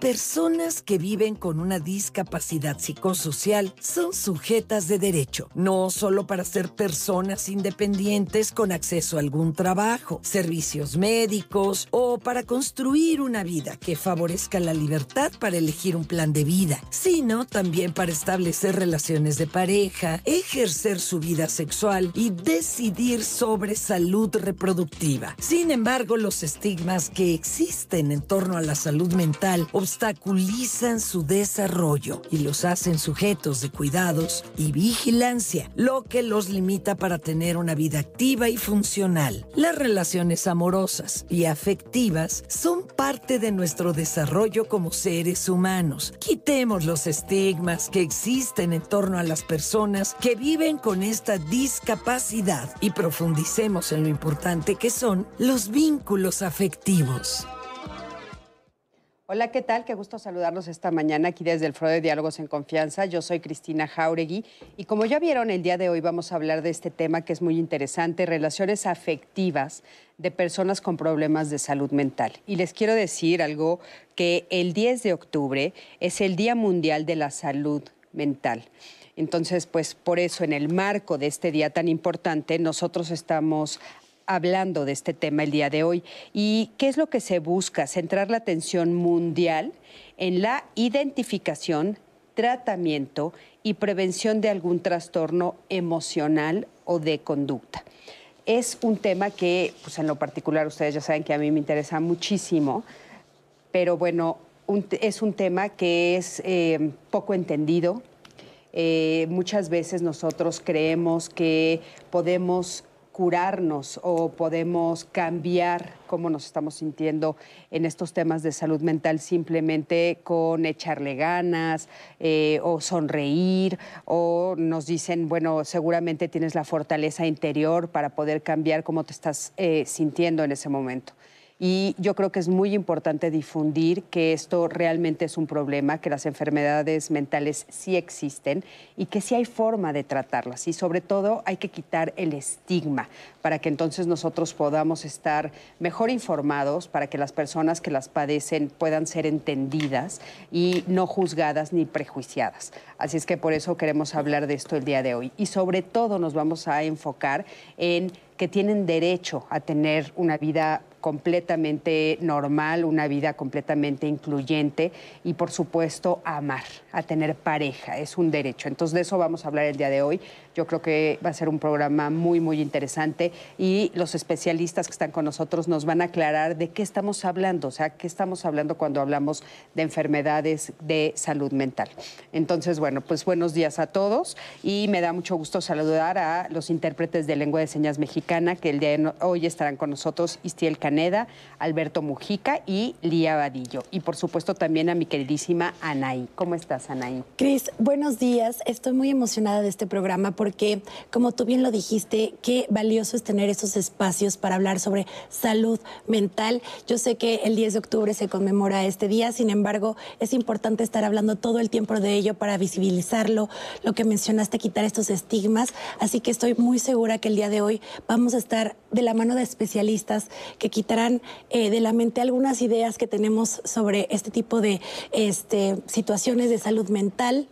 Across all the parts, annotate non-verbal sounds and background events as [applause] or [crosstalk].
personas que viven con una discapacidad psicosocial son sujetas de derecho, no solo para ser personas independientes con acceso a algún trabajo, servicios médicos o para construir una vida que favorezca la libertad para elegir un plan de vida, sino también para establecer relaciones de pareja, ejercer su vida sexual y decidir sobre salud reproductiva. Sin embargo, los estigmas que existen en torno a la salud mental obstaculizan su desarrollo y los hacen sujetos de cuidados y vigilancia, lo que los limita para tener una vida activa y funcional. Las relaciones amorosas y afectivas son parte de nuestro desarrollo como seres humanos. Quitemos los estigmas que existen en torno a las personas que viven con esta discapacidad y profundicemos en lo importante que son los vínculos afectivos. Hola, ¿qué tal? Qué gusto saludarlos esta mañana aquí desde el Foro de Diálogos en Confianza. Yo soy Cristina Jauregui y como ya vieron, el día de hoy vamos a hablar de este tema que es muy interesante, relaciones afectivas de personas con problemas de salud mental. Y les quiero decir algo que el 10 de octubre es el Día Mundial de la Salud Mental. Entonces, pues por eso, en el marco de este día tan importante, nosotros estamos hablando de este tema el día de hoy. ¿Y qué es lo que se busca? Centrar la atención mundial en la identificación, tratamiento y prevención de algún trastorno emocional o de conducta. Es un tema que, pues en lo particular, ustedes ya saben que a mí me interesa muchísimo, pero bueno, es un tema que es eh, poco entendido. Eh, muchas veces nosotros creemos que podemos curarnos o podemos cambiar cómo nos estamos sintiendo en estos temas de salud mental simplemente con echarle ganas eh, o sonreír o nos dicen, bueno, seguramente tienes la fortaleza interior para poder cambiar cómo te estás eh, sintiendo en ese momento. Y yo creo que es muy importante difundir que esto realmente es un problema, que las enfermedades mentales sí existen y que sí hay forma de tratarlas. Y sobre todo hay que quitar el estigma para que entonces nosotros podamos estar mejor informados, para que las personas que las padecen puedan ser entendidas y no juzgadas ni prejuiciadas. Así es que por eso queremos hablar de esto el día de hoy. Y sobre todo nos vamos a enfocar en que tienen derecho a tener una vida completamente normal, una vida completamente incluyente y por supuesto amar, a tener pareja, es un derecho. Entonces de eso vamos a hablar el día de hoy. Yo creo que va a ser un programa muy, muy interesante y los especialistas que están con nosotros nos van a aclarar de qué estamos hablando, o sea, qué estamos hablando cuando hablamos de enfermedades de salud mental. Entonces, bueno, pues buenos días a todos y me da mucho gusto saludar a los intérpretes de lengua de señas mexicana que el día de hoy estarán con nosotros, Istiel Caneda, Alberto Mujica y Lía Vadillo. Y por supuesto también a mi queridísima Anaí. ¿Cómo estás, Anaí? Cris, buenos días. Estoy muy emocionada de este programa porque, como tú bien lo dijiste, qué valioso es tener esos espacios para hablar sobre salud mental. Yo sé que el 10 de octubre se conmemora este día, sin embargo, es importante estar hablando todo el tiempo de ello para visibilizarlo, lo que mencionaste, quitar estos estigmas. Así que estoy muy segura que el día de hoy vamos a estar de la mano de especialistas que quitarán eh, de la mente algunas ideas que tenemos sobre este tipo de este, situaciones de salud mental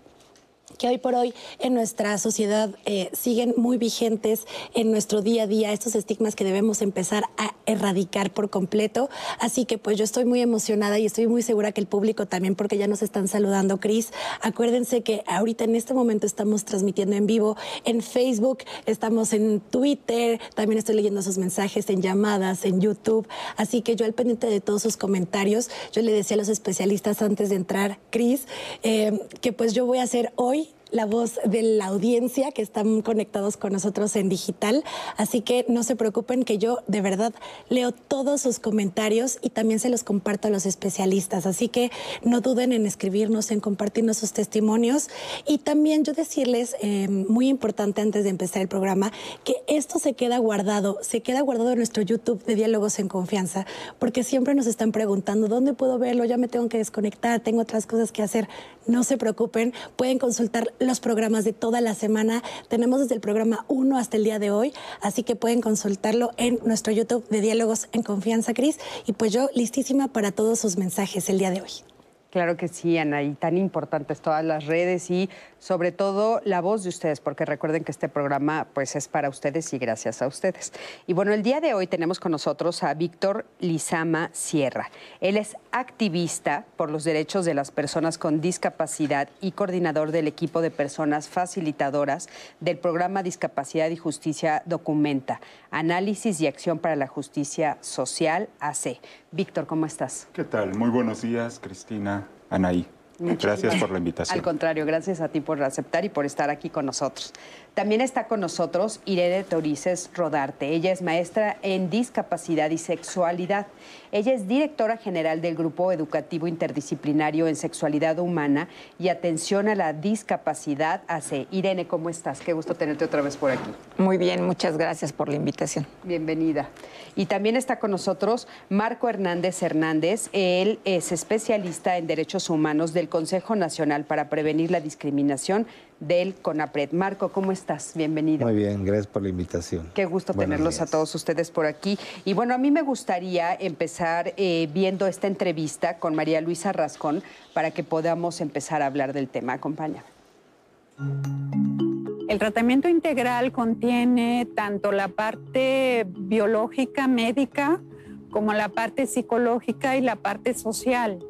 que hoy por hoy en nuestra sociedad eh, siguen muy vigentes en nuestro día a día, estos estigmas que debemos empezar a erradicar por completo. Así que pues yo estoy muy emocionada y estoy muy segura que el público también, porque ya nos están saludando, Cris. Acuérdense que ahorita en este momento estamos transmitiendo en vivo en Facebook, estamos en Twitter, también estoy leyendo sus mensajes en llamadas, en YouTube. Así que yo al pendiente de todos sus comentarios, yo le decía a los especialistas antes de entrar, Cris, eh, que pues yo voy a hacer hoy la voz de la audiencia que están conectados con nosotros en digital. Así que no se preocupen que yo de verdad leo todos sus comentarios y también se los comparto a los especialistas. Así que no duden en escribirnos, en compartirnos sus testimonios. Y también yo decirles, eh, muy importante antes de empezar el programa, que esto se queda guardado, se queda guardado en nuestro YouTube de Diálogos en Confianza, porque siempre nos están preguntando, ¿dónde puedo verlo? Ya me tengo que desconectar, tengo otras cosas que hacer. No se preocupen, pueden consultar los programas de toda la semana. Tenemos desde el programa 1 hasta el día de hoy, así que pueden consultarlo en nuestro YouTube de Diálogos en Confianza, Cris. Y pues yo listísima para todos sus mensajes el día de hoy. Claro que sí, Ana, y tan importantes todas las redes y sobre todo la voz de ustedes, porque recuerden que este programa pues es para ustedes y gracias a ustedes. Y bueno, el día de hoy tenemos con nosotros a Víctor Lizama Sierra. Él es activista por los derechos de las personas con discapacidad y coordinador del equipo de personas facilitadoras del programa Discapacidad y Justicia Documenta, Análisis y Acción para la Justicia Social, AC. Víctor, ¿cómo estás? ¿Qué tal? Muy buenos días, Cristina, Anaí. gracias por la invitación. Al contrario, gracias a ti por aceptar y por estar aquí con nosotros. También está con nosotros Irene Torices Rodarte. Ella es maestra en discapacidad y sexualidad. Ella es directora general del Grupo Educativo Interdisciplinario en Sexualidad Humana y Atención a la Discapacidad AC. Irene, ¿cómo estás? Qué gusto tenerte otra vez por aquí. Muy bien, muchas gracias por la invitación. Bienvenida. Y también está con nosotros Marco Hernández Hernández. Él es especialista en derechos humanos del Consejo Nacional para Prevenir la Discriminación del CONAPRED. Marco, ¿cómo estás? Bienvenido. Muy bien, gracias por la invitación. Qué gusto tenerlos a todos ustedes por aquí. Y bueno, a mí me gustaría empezar eh, viendo esta entrevista con María Luisa Rascón para que podamos empezar a hablar del tema. Acompaña. El tratamiento integral contiene tanto la parte biológica, médica, como la parte psicológica y la parte social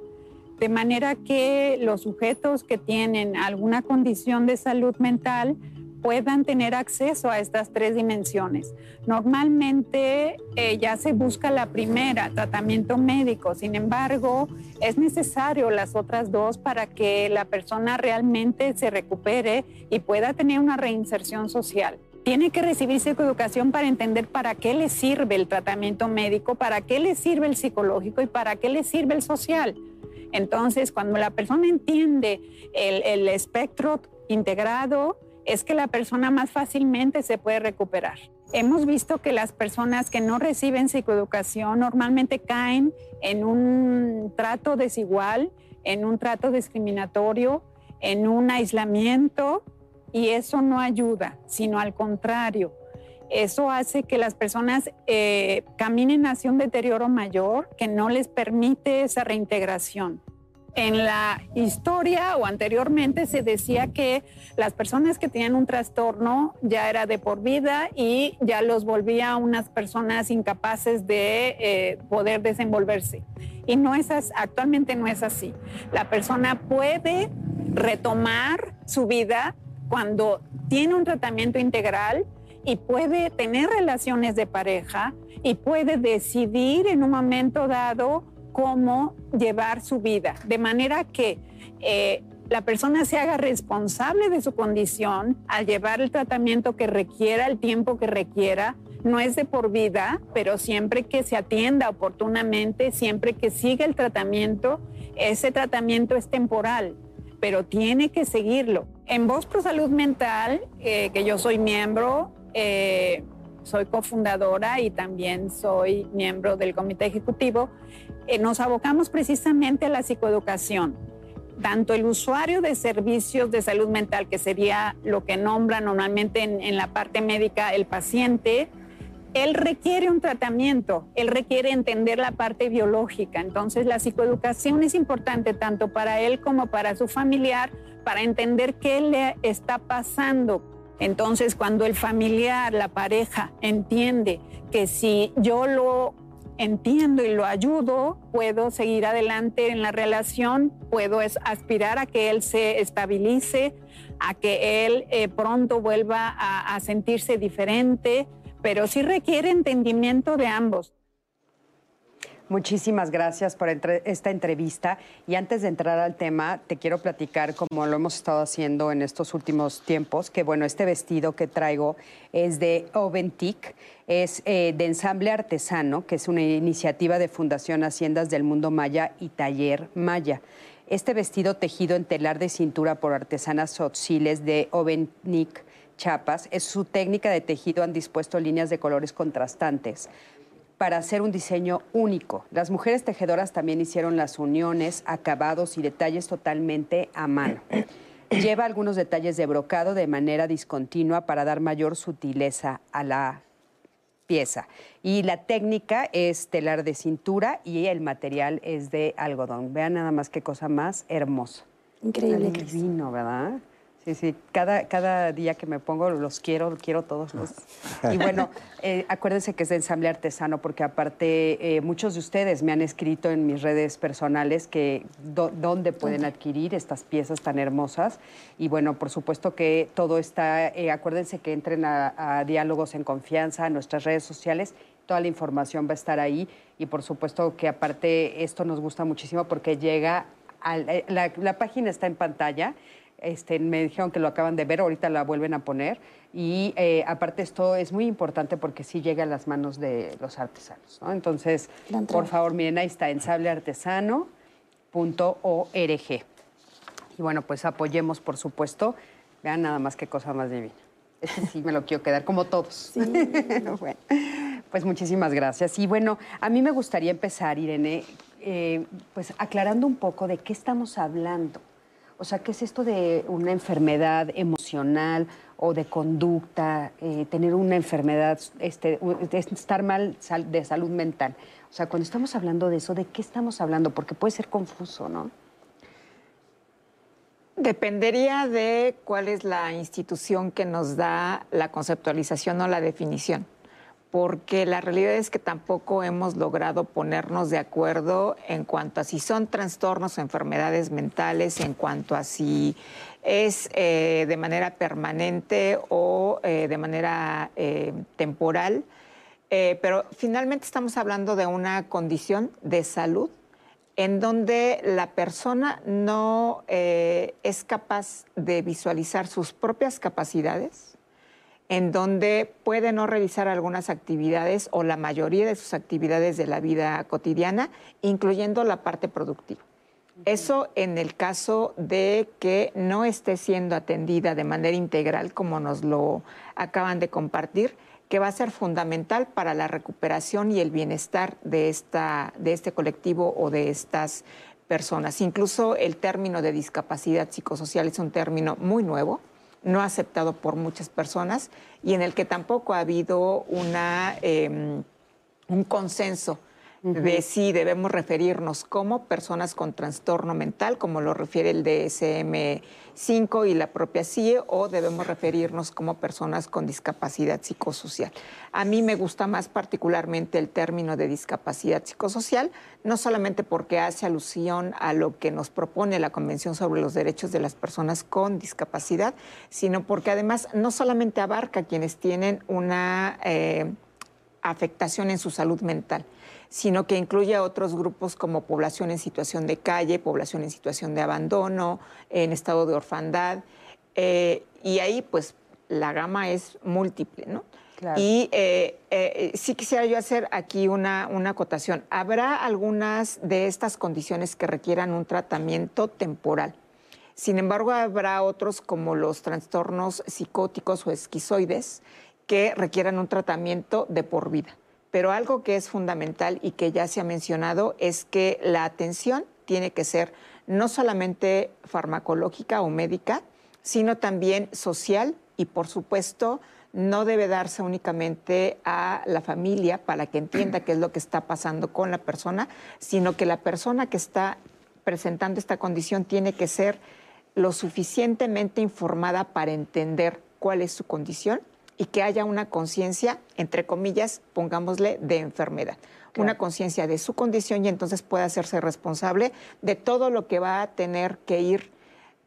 de manera que los sujetos que tienen alguna condición de salud mental puedan tener acceso a estas tres dimensiones. Normalmente eh, ya se busca la primera, tratamiento médico, sin embargo, es necesario las otras dos para que la persona realmente se recupere y pueda tener una reinserción social. Tiene que recibir psicoeducación para entender para qué le sirve el tratamiento médico, para qué le sirve el psicológico y para qué le sirve el social entonces, cuando la persona entiende el, espectro integrado, es que la persona más fácilmente se puede recuperar. Hemos visto que las personas que no reciben psicoeducación normalmente caen en un trato desigual, en un trato discriminatorio, en un aislamiento y eso no ayuda, sino al contrario, eso hace que las personas eh, caminen hacia un deterioro mayor que no les permite esa reintegración. En la historia o anteriormente se decía que las personas que tenían un trastorno ya era de por vida y ya los volvía unas personas incapaces de eh, poder desenvolverse. Y no es actualmente no es así. La persona puede retomar su vida cuando tiene un tratamiento integral y puede tener relaciones de pareja y puede decidir en un momento dado cómo llevar su vida, de manera que eh, la persona se haga responsable de su condición al llevar el tratamiento que requiera, el tiempo que requiera. No es de por vida, pero siempre que se atienda oportunamente, siempre que siga el tratamiento, ese tratamiento es temporal, pero tiene que seguirlo. En Voz Pro Salud Mental, eh, que yo soy miembro, eh, soy cofundadora y también soy miembro del comité ejecutivo, eh, nos abocamos precisamente a la psicoeducación. Tanto el usuario de servicios de salud mental, que sería lo que nombra normalmente en, la parte médica el paciente, él requiere un tratamiento, él requiere entender la parte biológica. Entonces la psicoeducación es importante tanto para él como para su familiar, para entender qué le está pasando, entonces, cuando el familiar, la pareja, entiende que si yo lo entiendo y lo ayudo, puedo seguir adelante en la relación, puedo aspirar a que él se estabilice, a que él eh, pronto vuelva a sentirse diferente, pero sí requiere entendimiento de ambos. Muchísimas gracias por esta entrevista. Y antes de entrar al tema, te quiero platicar, como lo hemos estado haciendo en estos últimos tiempos, que bueno, este vestido que traigo es de Oventic, es eh, de ensamble artesano, que es una iniciativa de Fundación Haciendas del Mundo Maya y Taller Maya. Este vestido tejido en telar de cintura por artesanas sotziles de Oventic Chapas, es su técnica de tejido, han dispuesto líneas de colores contrastantes para hacer un diseño único. Las mujeres tejedoras también hicieron las uniones, acabados y detalles totalmente a mano. [clears throat] Lleva algunos detalles de brocado de manera discontinua para dar mayor sutileza a la pieza. Y la técnica es telar de cintura y el material es de algodón. Vean nada más qué cosa más hermosa. Increíble. Divino, ¿verdad? Sí, sí, cada, cada día que me pongo los quiero, quiero todos los. Y bueno, [laughs] eh, acuérdense que es de ensamble artesano, porque aparte eh, muchos de ustedes me han escrito en mis redes personales que dónde pueden adquirir estas piezas tan hermosas. Y bueno, por supuesto que todo está, eh, acuérdense que entren a, Diálogos en Confianza, a nuestras redes sociales, toda la información va a estar ahí. Y por supuesto que aparte esto nos gusta muchísimo porque llega, a, la, la página está en pantalla este, me dijeron que lo acaban de ver, ahorita la vuelven a poner. Y eh, aparte esto es muy importante porque sí llega a las manos de los artesanos. Entonces, por favor, miren, ahí está, ensableartesano.org. Y bueno, pues apoyemos, por supuesto. Vean nada más qué cosa más divina. Este sí me lo quiero quedar, como todos. [laughs] pues muchísimas gracias. Y bueno, a mí me gustaría empezar, Irene, eh, pues aclarando un poco de qué estamos hablando. O sea, ¿qué es esto de una enfermedad emocional o de conducta, eh, tener una enfermedad, este, estar mal de salud mental? O sea, cuando estamos hablando de eso, ¿de qué estamos hablando? Porque puede ser confuso, ¿no? Dependería de cuál es la institución que nos da la conceptualización o la definición porque la realidad es que tampoco hemos logrado ponernos de acuerdo en cuanto a si son trastornos o enfermedades mentales, en cuanto a si es eh, de manera permanente o eh, de manera eh, temporal. pero finalmente estamos hablando de una condición de salud en donde la persona no es capaz de visualizar sus propias capacidades, en donde puede no realizar algunas actividades o la mayoría de sus actividades de la vida cotidiana, incluyendo la parte productiva. Eso en el caso de que no esté siendo atendida de manera integral, como nos lo acaban de compartir, que va a ser fundamental para la recuperación y el bienestar de, esta, de este colectivo o de estas personas. Incluso el término de discapacidad psicosocial es un término muy nuevo no aceptado por muchas personas y en el que tampoco ha habido una, em, un consenso de si debemos referirnos como personas con trastorno mental, como lo refiere el DSM-5 y la propia CIE, o debemos referirnos como personas con discapacidad psicosocial. A mí me gusta más particularmente el término de discapacidad psicosocial, no solamente porque hace alusión a lo que nos propone la Convención sobre los Derechos de las Personas con Discapacidad, sino porque además no solamente abarca a quienes tienen una eh, afectación en su salud mental, sino que incluye a otros grupos como población en situación de calle, población en situación de abandono, en estado de orfandad. Eh, y ahí, pues, la gama es múltiple, ¿no? Y eh, eh, sí quisiera yo hacer aquí una, una acotación. Habrá algunas de estas condiciones que requieran un tratamiento temporal. Sin embargo, habrá otros como los trastornos psicóticos o esquizoides que requieran un tratamiento de por vida. Pero algo que es fundamental y que ya se ha mencionado es que la atención tiene que ser no solamente farmacológica o médica, sino también social y, por supuesto, no debe darse únicamente a la familia para que entienda qué es lo que está pasando con la persona, sino que la persona que está presentando esta condición tiene que ser lo suficientemente informada para entender cuál es su condición y que haya una conciencia, entre comillas, pongámosle, de enfermedad. Una conciencia de su condición y entonces puede hacerse responsable de todo lo que va a tener que ir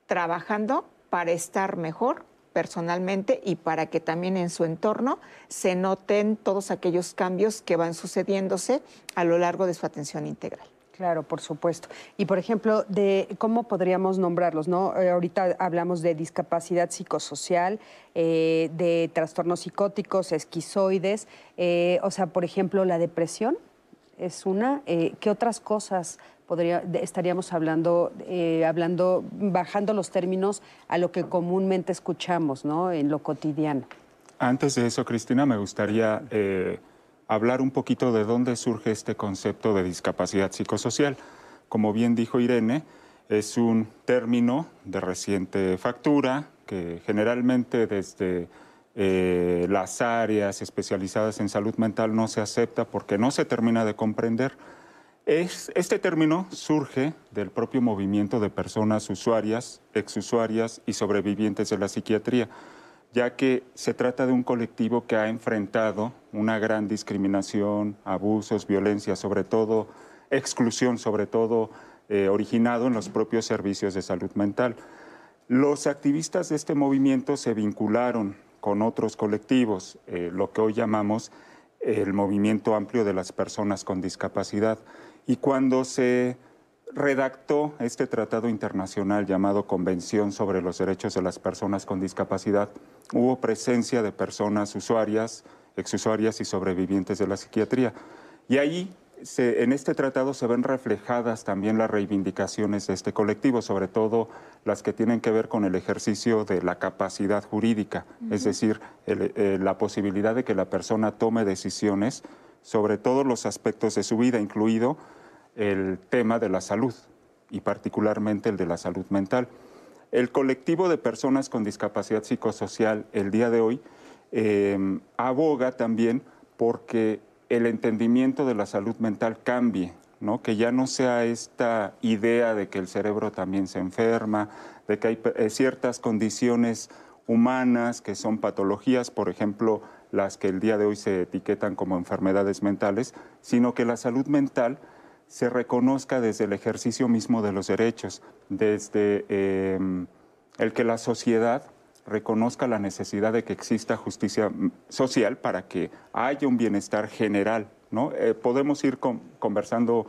trabajando para estar mejor personalmente y para que también en su entorno se noten todos aquellos cambios que van sucediéndose a lo largo de su atención integral. Claro, por supuesto. Y por ejemplo, de cómo podríamos nombrarlos, ¿no? Eh, ahorita hablamos de discapacidad psicosocial, eh, de trastornos psicóticos, esquizoides. Eh, o sea, por ejemplo, la depresión es una. ¿Qué otras cosas podría, estaríamos hablando, hablando, bajando los términos a lo que comúnmente escuchamos, ¿no? En lo cotidiano. Antes de eso, Cristina, me gustaría hablar un poquito de dónde surge este concepto de discapacidad psicosocial. Como bien dijo Irene, es un término de reciente factura que generalmente desde eh, las áreas especializadas en salud mental no se acepta porque no se termina de comprender. Es, este término surge del propio movimiento de personas usuarias, exusuarias y sobrevivientes de la psiquiatría, ya que se trata de un colectivo que ha enfrentado una gran discriminación, abusos, violencia, sobre todo exclusión, sobre todo eh, originado en los propios servicios de salud mental. Los activistas de este movimiento se vincularon con otros colectivos, eh, lo que hoy llamamos el movimiento amplio de las personas con discapacidad. Y cuando se redactó este tratado internacional llamado Convención sobre los Derechos de las Personas con Discapacidad, hubo presencia de personas usuarias, exusuarias y sobrevivientes de la psiquiatría. Y ahí en este tratado se ven reflejadas también las reivindicaciones de este colectivo, sobre todo las que tienen que ver con el ejercicio de la capacidad jurídica, es decir, eh, la posibilidad de que la persona tome decisiones sobre todos los aspectos de su vida, incluido el tema de la salud y particularmente el de la salud mental. El colectivo de personas con discapacidad psicosocial el día de hoy eh, aboga también porque el entendimiento de la salud mental cambie, ¿no? que ya no sea esta idea de que el cerebro también se enferma, de que hay eh, ciertas condiciones humanas que son patologías, por ejemplo, las que el día de hoy se etiquetan como enfermedades mentales, sino que la salud mental se reconozca desde el ejercicio mismo de los derechos, desde em, el que la sociedad reconozca la necesidad de que exista justicia mm, social para que haya un bienestar general. ¿no? Eh, podemos ir conversando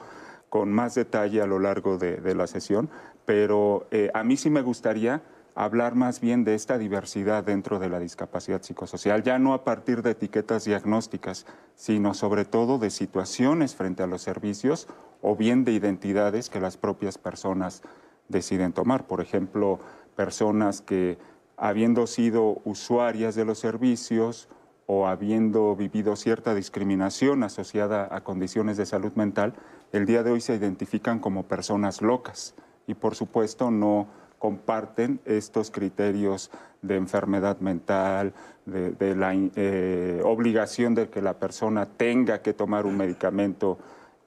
con más detalle a lo largo de, la sesión, pero eh, a mí sí me gustaría hablar más bien de esta diversidad dentro de la discapacidad psicosocial, ya no a partir de etiquetas diagnósticas, sino sobre todo de situaciones frente a los servicios o bien de identidades que las propias personas deciden tomar. Por ejemplo, personas que habiendo sido usuarias de los servicios o habiendo vivido cierta discriminación asociada a condiciones de salud mental, el día de hoy se identifican como personas locas y por supuesto no comparten estos criterios de enfermedad mental, de, la eh, obligación de que la persona tenga que tomar un medicamento,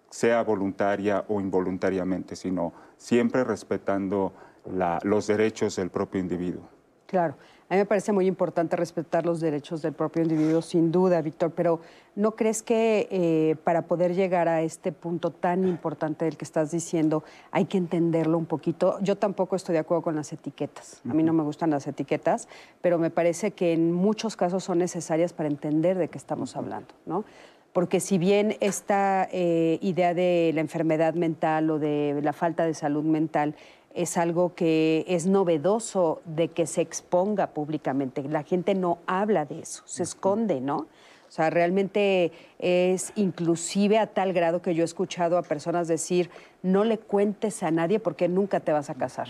sea voluntaria o involuntariamente, sino siempre respetando los derechos del propio individuo. Claro, a mí me parece muy importante respetar los derechos del propio individuo, sin duda, Víctor, pero ¿no crees que eh, para poder llegar a este punto tan importante del que estás diciendo hay que entenderlo un poquito? Yo tampoco estoy de acuerdo con las etiquetas, a mí no me gustan las etiquetas, pero me parece que en muchos casos son necesarias para entender de qué estamos hablando, ¿no? porque si bien esta eh, idea de la enfermedad mental o de la falta de salud mental es algo que es novedoso de que se exponga públicamente. La gente no habla de eso, se esconde, ¿no? O sea, realmente es inclusive a tal grado que yo he escuchado a personas decir, no le cuentes a nadie porque nunca te vas a casar.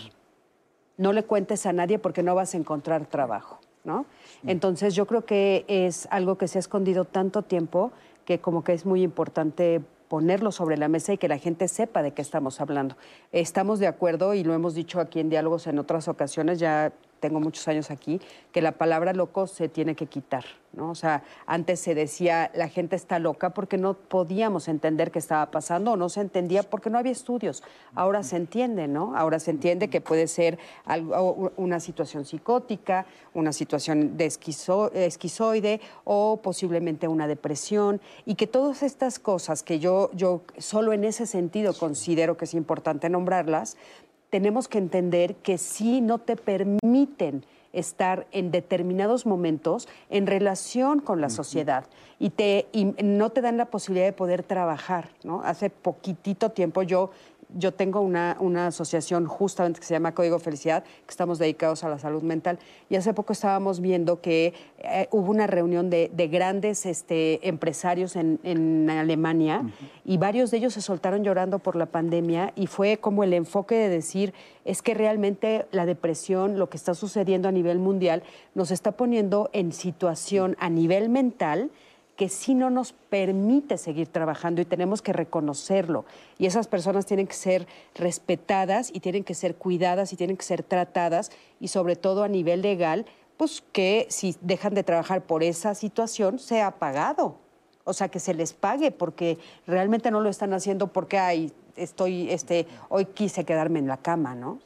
No le cuentes a nadie porque no vas a encontrar trabajo, ¿no? Entonces yo creo que es algo que se ha escondido tanto tiempo que como que es muy importante ponerlo sobre la mesa y que la gente sepa de qué estamos hablando. Estamos de acuerdo y lo hemos dicho aquí en diálogos en otras ocasiones, ya tengo muchos años aquí, que la palabra loco se tiene que quitar, ¿no? O sea, antes se decía la gente está loca porque no podíamos entender qué estaba pasando o no se entendía porque no había estudios. Ahora se entiende, ¿no? Ahora se entiende que puede ser una situación psicótica, una situación de esquizoide o posiblemente una depresión y que todas estas cosas que yo, yo solo en ese sentido considero que es importante nombrarlas, tenemos que entender que sí no te permiten estar en determinados momentos en relación con la sociedad y, te, y no te dan la posibilidad de poder trabajar. ¿no? Hace poquitito tiempo yo yo tengo una, asociación justamente que se llama Código Felicidad, que estamos dedicados a la salud mental, y hace poco estábamos viendo que eh, hubo una reunión de, grandes este, empresarios en, Alemania y varios de ellos se soltaron llorando por la pandemia y fue como el enfoque de decir, es que realmente la depresión, lo que está sucediendo a nivel mundial, nos está poniendo en situación a nivel mental que sí no nos permite seguir trabajando y tenemos que reconocerlo. Y esas personas tienen que ser respetadas y tienen que ser cuidadas y tienen que ser tratadas y sobre todo a nivel legal pues que si dejan de trabajar por esa situación, sea pagado. O sea, que se les pague, porque realmente no lo están haciendo porque ay, estoy, este, hoy quise quedarme en la cama, ¿no?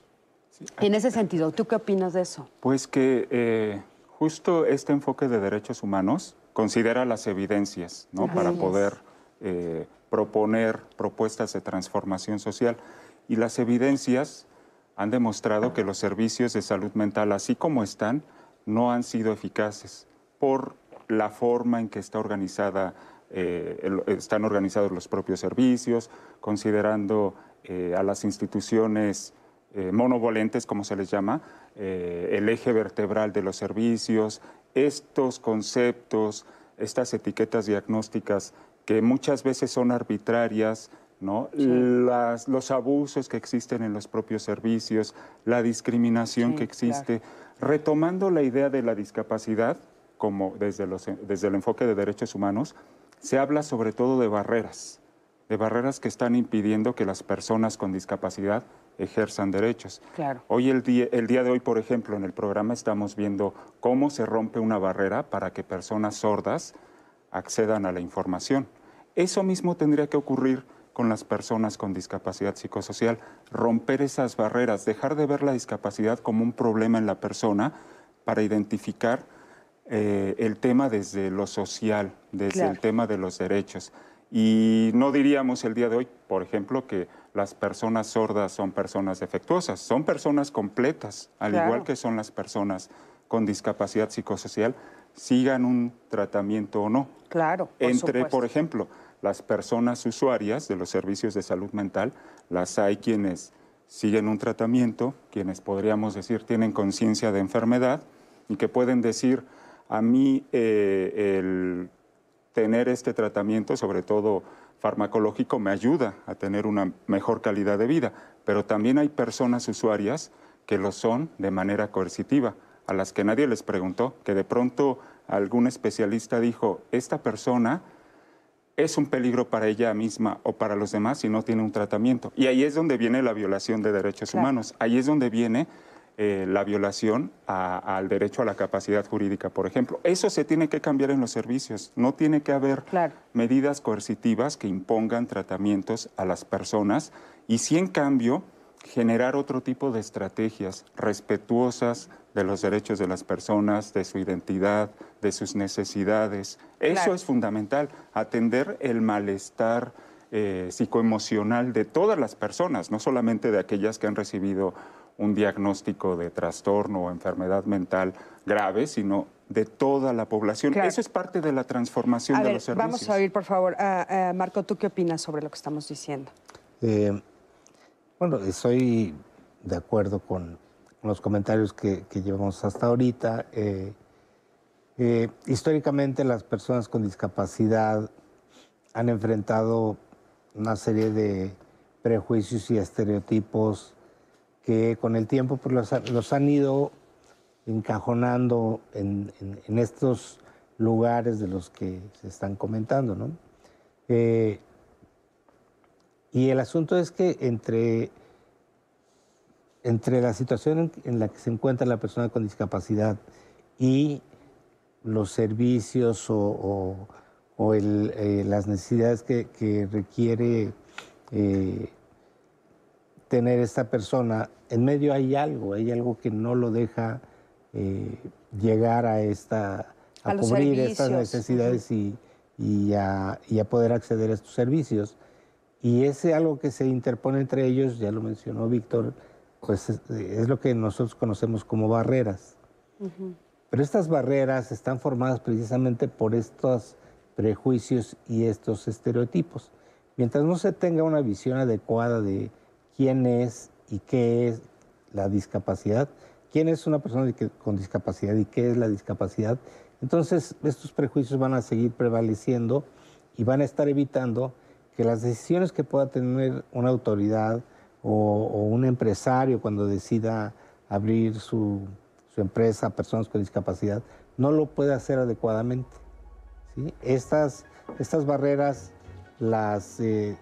En ese sentido, ¿tú qué opinas de eso? Pues que eh, justo este enfoque de derechos humanos considera las evidencias, ¿no? Para poder eh, proponer propuestas de transformación social. Y las evidencias han demostrado que los servicios de salud mental, así como están, no han sido eficaces por la forma en que está organizada, eh, están organizados los propios servicios, considerando eh, a las instituciones eh, monovolentes, como se les llama, el eje vertebral de los servicios, estos conceptos, estas etiquetas diagnósticas que muchas veces son arbitrarias, ¿no? los abusos que existen en los propios servicios, la discriminación que existe, retomando la idea de la discapacidad, como desde, los, desde el enfoque de derechos humanos, se habla sobre todo de barreras, de barreras que están impidiendo que las personas con discapacidad ejerzan derechos. Claro. Hoy el día, el día de hoy, por ejemplo, en el programa estamos viendo cómo se rompe una barrera para que personas sordas accedan a la información. Eso mismo tendría que ocurrir con las personas con discapacidad psicosocial, romper esas barreras, dejar de ver la discapacidad como un problema en la persona para identificar eh, el tema desde lo social, desde el tema de los derechos. Y no diríamos el día de hoy, por ejemplo, que las personas sordas son personas defectuosas, son personas completas, al igual que son las personas con discapacidad psicosocial, sigan un tratamiento o no. Claro. Entre, por ejemplo, las personas usuarias de los servicios de salud mental, las hay quienes siguen un tratamiento, quienes podríamos decir tienen conciencia de enfermedad y que pueden decir, a mí eh, el tener este tratamiento, sobre todo farmacológico, me ayuda a tener una mejor calidad de vida, pero también hay personas usuarias que lo son de manera coercitiva, a las que nadie les preguntó, que de pronto algún especialista dijo, esta persona es un peligro para ella misma o para los demás si no tiene un tratamiento. Y ahí es donde viene la violación de derechos humanos. Ahí es donde viene eh, la violación al derecho a la capacidad jurídica, por ejemplo. Eso se tiene que cambiar en los servicios. No tiene que haber medidas coercitivas que impongan tratamientos a las personas y si en cambio generar otro tipo de estrategias respetuosas de los derechos de las personas, de su identidad, de sus necesidades. Eso es fundamental, atender el malestar eh, psicoemocional de todas las personas, no solamente de aquellas que han recibido un diagnóstico de trastorno o enfermedad mental grave, sino de toda la población. Eso es parte de la transformación de los servicios. Vamos a oír, por favor, Marco, ¿tú qué opinas sobre lo que estamos diciendo? Eh, bueno, estoy de acuerdo con los comentarios que, llevamos hasta ahorita. Eh, eh, históricamente las personas con discapacidad han enfrentado una serie de prejuicios y estereotipos que con el tiempo pues, los, han ido encajonando en, estos lugares de los que se están comentando. ¿no? Eh, y el asunto es que entre entre la situación en, la que se encuentra la persona con discapacidad y los servicios o, eh, las necesidades que, requiere eh, tener esta persona, en medio hay algo, hay algo que no lo deja eh, llegar a esta a, cubrir estas necesidades y, a, y, a, poder acceder a estos servicios. Y ese algo que se interpone entre ellos, ya lo mencionó Víctor, pues es, lo que nosotros conocemos como barreras. Pero estas barreras están formadas precisamente por estos prejuicios y estos estereotipos. Mientras no se tenga una visión adecuada de quién es y qué es la discapacidad, quién es una persona con discapacidad y qué es la discapacidad, entonces estos prejuicios van a seguir prevaleciendo y van a estar evitando que las decisiones que pueda tener una autoridad, o, un empresario cuando decida abrir su, empresa a personas con discapacidad, no lo puede hacer adecuadamente. Estas, estas barreras las, eh,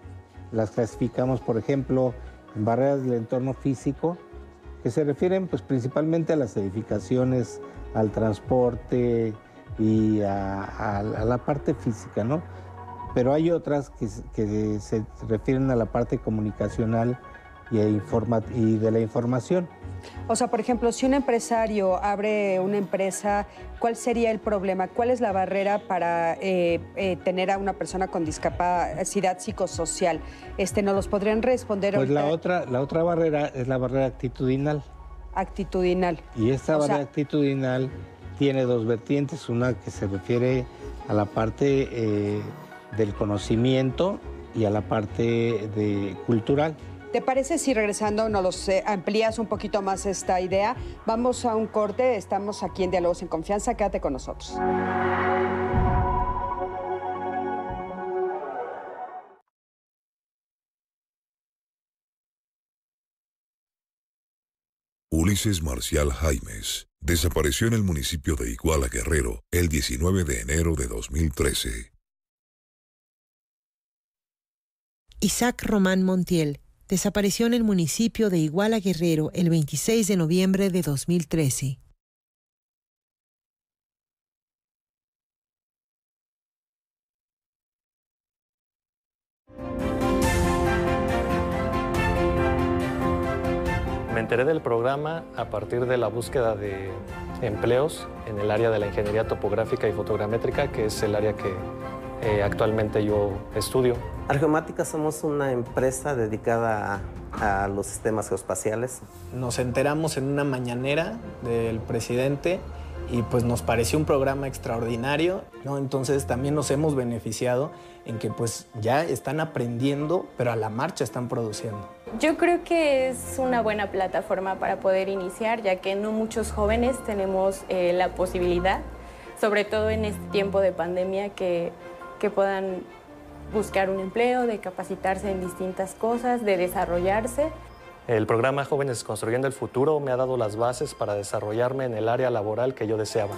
las clasificamos, por ejemplo, barreras del entorno físico, que se refieren pues principalmente a las edificaciones, al transporte y a, la parte física, ¿no? Pero hay otras que, que se refieren a la parte comunicacional y, y de la información. O sea, por ejemplo, si un empresario abre una empresa, ¿cuál sería el problema? ¿Cuál es la barrera para eh, eh, tener a una persona con discapacidad psicosocial? Este, ¿Nos los podrían responder? Pues la otra, la otra barrera es la barrera actitudinal. Actitudinal. Y esta barrera actitudinal tiene dos vertientes, una que se refiere a la parte eh, del conocimiento y a la parte de cultural. ¿Te parece si regresando nos los, eh, amplías un poquito más esta idea? Vamos a un corte, estamos aquí en Diálogos en Confianza, quédate con nosotros. Ulises Marcial Jaimes desapareció en el municipio de Iguala Guerrero el 19 de enero de 2013. Isaac Román Montiel desapareció en el municipio de Iguala Guerrero el 26 de noviembre de 2013. Me enteré del programa a partir de la búsqueda de empleos en el área de la ingeniería topográfica y fotogramétrica, que es el área que eh, actualmente yo estudio. Argeomática somos una empresa dedicada a, a, los sistemas geoespaciales. Nos enteramos en una mañanera del presidente y pues nos pareció un programa extraordinario, ¿no? Entonces también nos hemos beneficiado en que pues ya están aprendiendo, pero a la marcha están produciendo. Yo creo que es una buena plataforma para poder iniciar, ya que no muchos jóvenes tenemos eh, la posibilidad, sobre todo en este tiempo de pandemia, que que puedan buscar un empleo, de capacitarse en distintas cosas, de desarrollarse. El programa Jóvenes Construyendo el Futuro me ha dado las bases para desarrollarme en el área laboral que yo deseaba.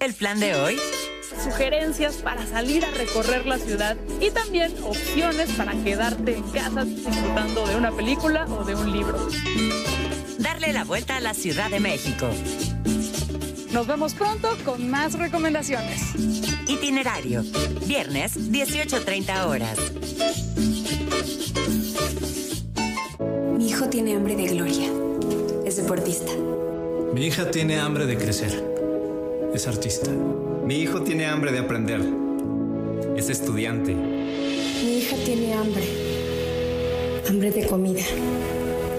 El plan de hoy sugerencias para salir a recorrer la ciudad y también opciones para quedarte en casa disfrutando de una película o de un libro. Darle la vuelta a la Ciudad de México. Nos vemos pronto con más recomendaciones. Itinerario. Viernes, 18.30 horas. Mi hijo tiene hambre de gloria. Es deportista. Mi hija tiene hambre de crecer. Es artista. Mi hijo tiene hambre de aprender. Es estudiante. Mi hija tiene hambre. Hambre de comida.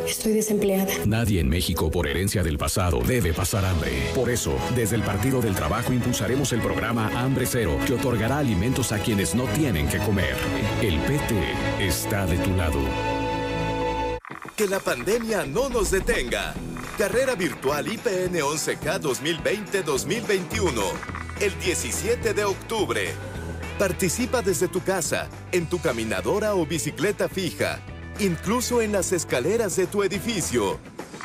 Estoy desempleada. Nadie en México por herencia del pasado debe pasar hambre. Por eso, desde el Partido del Trabajo impulsaremos el programa Hambre Cero, que otorgará alimentos a quienes no tienen que comer. El PT está de tu lado. Que la pandemia no nos detenga. Carrera virtual IPN 11K 2020-2021 el 17 de octubre. Participa desde tu casa, en tu caminadora o bicicleta fija, incluso en las escaleras de tu edificio.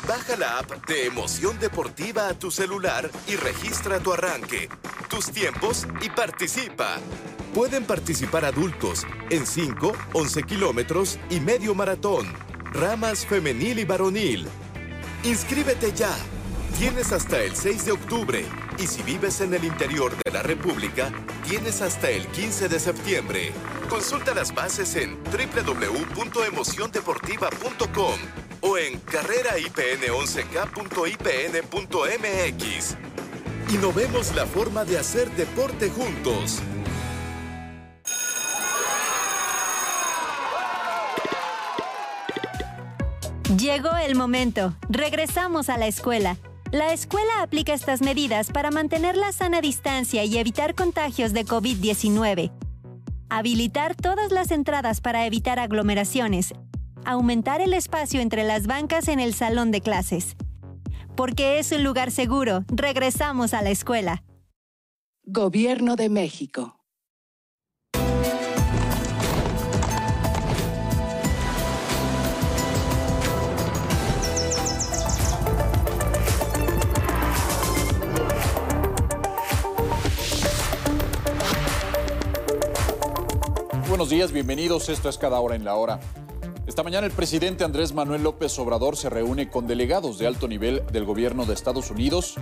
Baja la app de Emoción Deportiva a tu celular y registra tu arranque, tus tiempos y participa. Pueden participar adultos en 5, 11 kilómetros y medio maratón, ramas femenil y varonil. Inscríbete ya. Tienes hasta el 6 de octubre y si vives en el interior de la República, tienes hasta el 15 de septiembre. Consulta las bases en www.emociondeportiva.com o en carreraipn11k.ipn.mx. Innovemos la forma de hacer deporte juntos. Llegó el momento. Regresamos a la escuela. La escuela aplica estas medidas para mantener la sana distancia y evitar contagios de COVID-19. Habilitar todas las entradas para evitar aglomeraciones. Aumentar el espacio entre las bancas en el salón de clases. Porque es un lugar seguro, regresamos a la escuela. Gobierno de México. Buenos días, bienvenidos. Esto es Cada Hora en la Hora. Esta mañana el presidente Andrés Manuel López Obrador se reúne con delegados de alto nivel del gobierno de Estados Unidos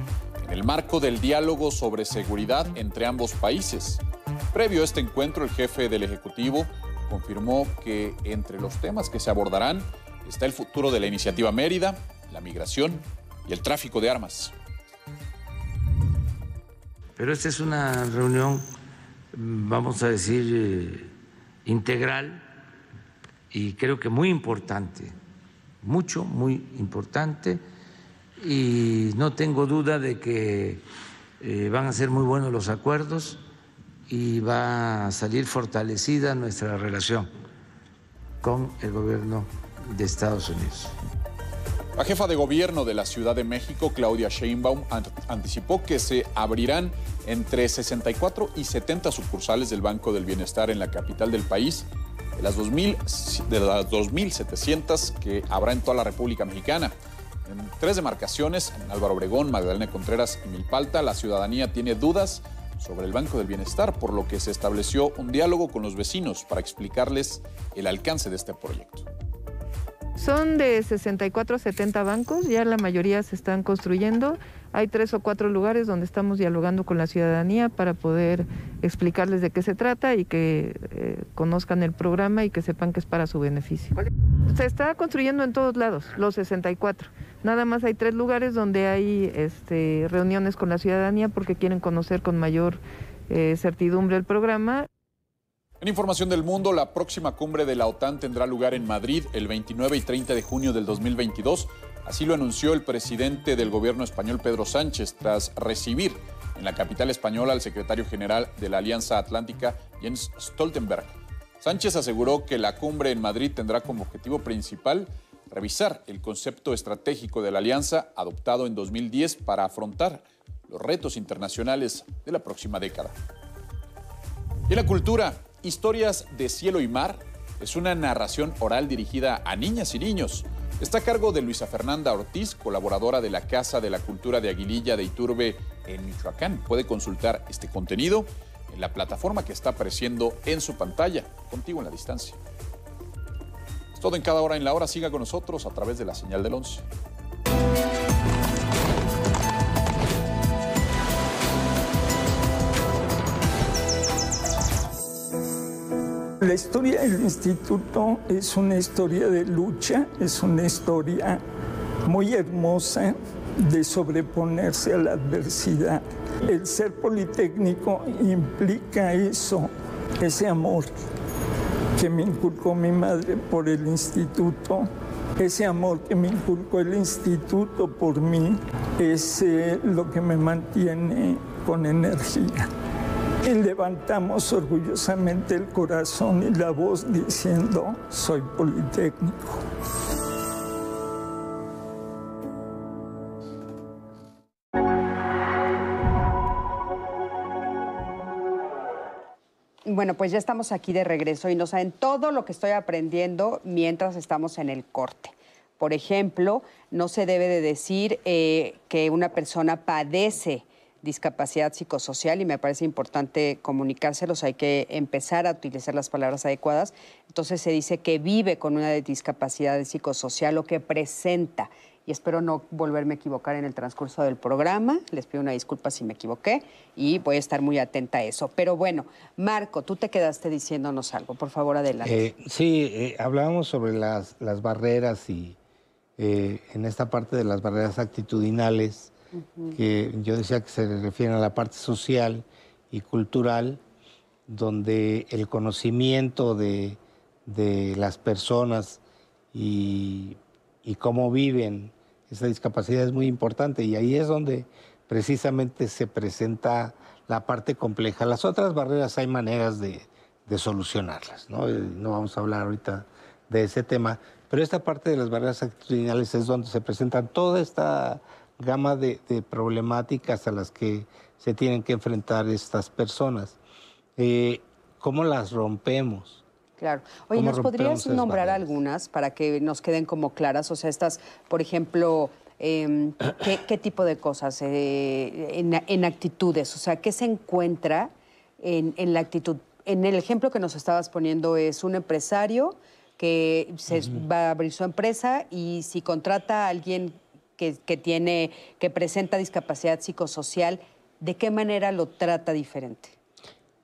en el marco del diálogo sobre seguridad entre ambos países. Previo a este encuentro, el jefe del Ejecutivo confirmó que entre los temas que se abordarán está el futuro de la iniciativa Mérida, la migración y el tráfico de armas. Pero esta es una reunión, vamos a decir, eh, integral y creo que muy importante, mucho, muy importante, y no tengo duda de que eh, van a ser muy buenos los acuerdos y va a salir fortalecida nuestra relación con el gobierno de Estados Unidos. La jefa de gobierno de la Ciudad de México, Claudia Sheinbaum, anticipó que se abrirán entre 64 y 70 sucursales del Banco del Bienestar en la capital del país de las 2.700 que habrá en toda la República Mexicana. En tres demarcaciones, en Álvaro Obregón, Magdalena Contreras y Milpalta, la ciudadanía tiene dudas sobre el Banco del Bienestar, por lo que se estableció un diálogo con los vecinos para explicarles el alcance de este proyecto. Son de 64 a 70 bancos, ya la mayoría se están construyendo. Hay tres o cuatro lugares donde estamos dialogando con la ciudadanía para poder explicarles de qué se trata y que eh, conozcan el programa y que sepan que es para su beneficio. Se está construyendo en todos lados, los 64. Nada más hay tres lugares donde hay este, reuniones con la ciudadanía porque quieren conocer con mayor eh, certidumbre el programa. En información del mundo, la próxima cumbre de la OTAN tendrá lugar en Madrid el 29 y 30 de junio del 2022 Así lo anunció el presidente del gobierno español, Pedro Sánchez, tras recibir en la capital española al secretario general de la Alianza Atlántica, Jens Stoltenberg. Sánchez aseguró que la cumbre en Madrid tendrá como objetivo principal revisar el concepto estratégico de la alianza adoptado en 2010 para afrontar los retos internacionales de la próxima década. Y la cultura, Historias de Cielo y Mar, es una narración oral dirigida a niñas y niños Está a cargo de Luisa Fernanda Ortiz, colaboradora de la Casa de la Cultura de Aguililla de Iturbe en Michoacán. Puede consultar este contenido en la plataforma que está apareciendo en su pantalla, contigo en la distancia. Es todo en cada hora en la hora. Siga con nosotros a través de la señal del 11. La historia del instituto es una historia de lucha, es una historia muy hermosa de sobreponerse a la adversidad. El ser politécnico implica eso, ese amor que me inculcó mi madre por el instituto, ese amor que me inculcó el instituto por mí, es lo que me mantiene con energía. Y levantamos orgullosamente el corazón y la voz diciendo, soy politécnico. Bueno, pues ya estamos aquí de regreso y no saben todo lo que estoy aprendiendo mientras estamos en el corte. Por ejemplo, no se debe de decir eh, que una persona padece discapacidad psicosocial y me parece importante comunicárselos, hay que empezar a utilizar las palabras adecuadas. Entonces se dice que vive con una discapacidad psicosocial o que presenta. Y espero no volverme a equivocar en el transcurso del programa. Les pido una disculpa si me equivoqué y voy a estar muy atenta a eso. Pero bueno, Marco, tú te quedaste diciéndonos algo. Por favor, adelante. Eh, sí, eh, hablábamos sobre las, las barreras y eh, en esta parte de las barreras actitudinales que yo decía que se refieren a la parte social y cultural, donde el conocimiento de, las personas y, cómo viven esa discapacidad es muy importante y ahí es donde precisamente se presenta la parte compleja. Las otras barreras hay maneras de, solucionarlas, ¿no? no vamos a hablar ahorita de ese tema, pero esta parte de las barreras actitudinales es donde se presentan toda esta gama de, problemáticas a las que se tienen que enfrentar estas personas. Eh, ¿Cómo las rompemos? Claro. Oye, ¿nos podrías nombrar algunas para que nos queden como claras? O sea, estas, por ejemplo, em, ¿qué, tipo de cosas eh, en, actitudes? O sea, ¿qué se encuentra en, la actitud? en el ejemplo que nos estabas poniendo es un empresario que se va a abrir su empresa y si contrata a alguien que, tiene, que presenta discapacidad psicosocial, ¿de qué manera lo trata diferente?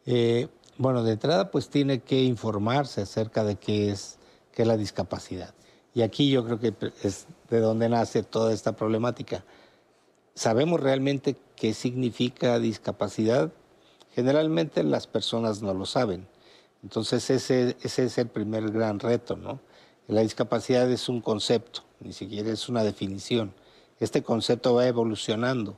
Eh, bueno, de entrada pues tiene que informarse acerca de qué es, qué es la discapacidad. Y aquí yo creo que es de donde nace toda esta problemática. ¿Sabemos realmente qué significa discapacidad? Generalmente las personas no lo saben. Entonces ese, ese es el primer gran reto, ¿no? La discapacidad es un concepto, ni siquiera es una definición. Este concepto va evolucionando.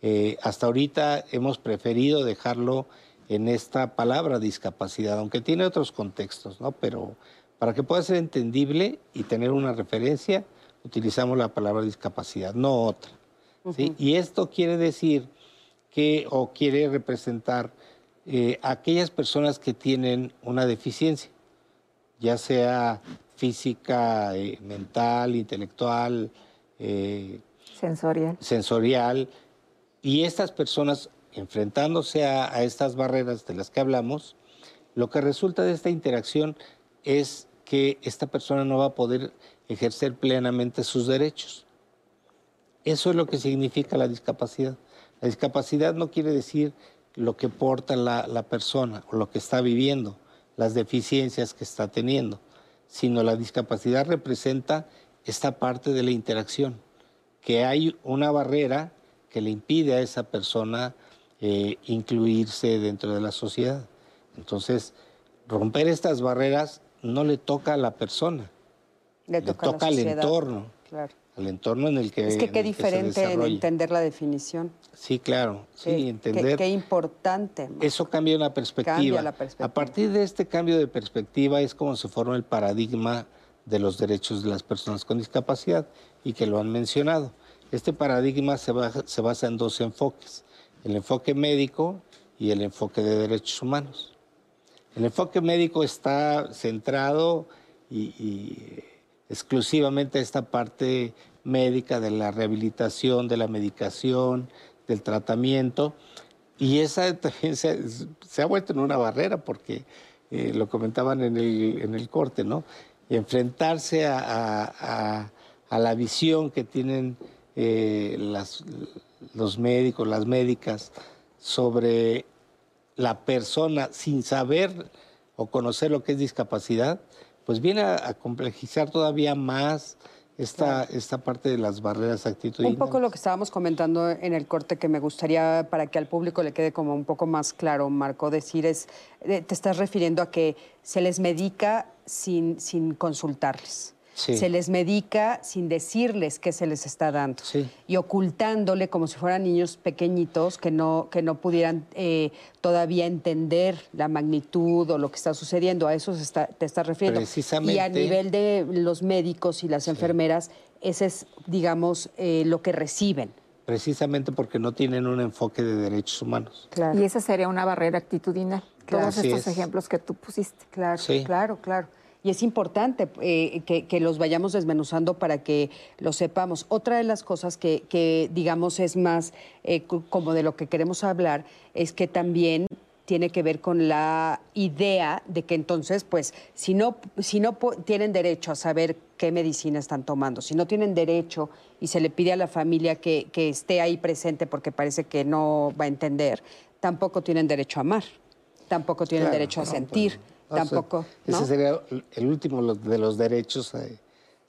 Eh, hasta ahorita hemos preferido dejarlo en esta palabra discapacidad, aunque tiene otros contextos, ¿no? Pero para que pueda ser entendible y tener una referencia, utilizamos la palabra discapacidad, no otra. ¿sí? Y esto quiere decir que, o quiere representar eh, aquellas personas que tienen una deficiencia, ya sea física, eh, mental, intelectual, eh, sensorial. sensorial, y estas personas enfrentándose a, a estas barreras de las que hablamos, lo que resulta de esta interacción es que esta persona no va a poder ejercer plenamente sus derechos. Eso es lo que significa la discapacidad. La discapacidad no quiere decir lo que porta la, la, persona o lo que está viviendo, las deficiencias que está teniendo, sino la discapacidad representa esta parte de la interacción, que hay una barrera que le impide a esa persona eh, incluirse dentro de la sociedad. Entonces, romper estas barreras no le toca a la persona, le toca, al entorno, Claro. Al entorno en el que Es que qué el diferente en entender la definición. Sí, claro, sí, Qué- entender. Qué, qué importante. Eso cambia una perspectiva. Cambia la perspectiva. A partir de este cambio de perspectiva es como se forma el paradigma de los derechos de las personas con discapacidad y que lo han mencionado. Este paradigma se, baja- se basa en dos enfoques, el enfoque médico y el enfoque de derechos humanos. El enfoque médico está centrado y, y exclusivamente a esta parte médica de la rehabilitación, de la medicación, del tratamiento. Y esa [laughs] también se, ha vuelto en una barrera porque eh, lo comentaban en el, en el corte, ¿no? Enfrentarse a, a- la visión que tienen eh, los médicos, las médicas, sobre la persona sin saber o conocer lo que es discapacidad, pues viene a, a complejizar todavía más esta, esta parte de las barreras actitudinas. Un poco lo que estábamos comentando en el corte que me gustaría para que al público le quede como un poco más claro, Marco, decir es, eh, te estás refiriendo a que se les medica sin, sin consultarles. Sí. Se les medica sin decirles qué se les está dando Sí. y ocultándole como si fueran niños pequeñitos que no, que no pudieran eh, todavía entender la magnitud o lo que está sucediendo. A eso se está- te estás refiriendo. Y a nivel de los médicos y las enfermeras, ese es, digamos, eh, lo que reciben. Precisamente porque no tienen un enfoque de derechos humanos. Y esa sería una barrera actitudinal. Claro. Todos Así estos es. ejemplos que tú pusiste. Claro, Sí. claro, claro. Y es importante eh, que, que los vayamos desmenuzando para que lo sepamos. Otra de las cosas que, que, digamos, es más eh, co- como de lo que queremos hablar es que también tiene que ver con la idea de que entonces, pues, si no, si no tienen derecho a saber qué medicina están tomando, si no tienen derecho y se le pide a la familia que, que esté ahí presente porque parece que no va a entender, tampoco tienen derecho a amar, tampoco tienen Claro, derecho a no, sentir, pues, no, tampoco. ¿no? Ese sería el último de los derechos eh,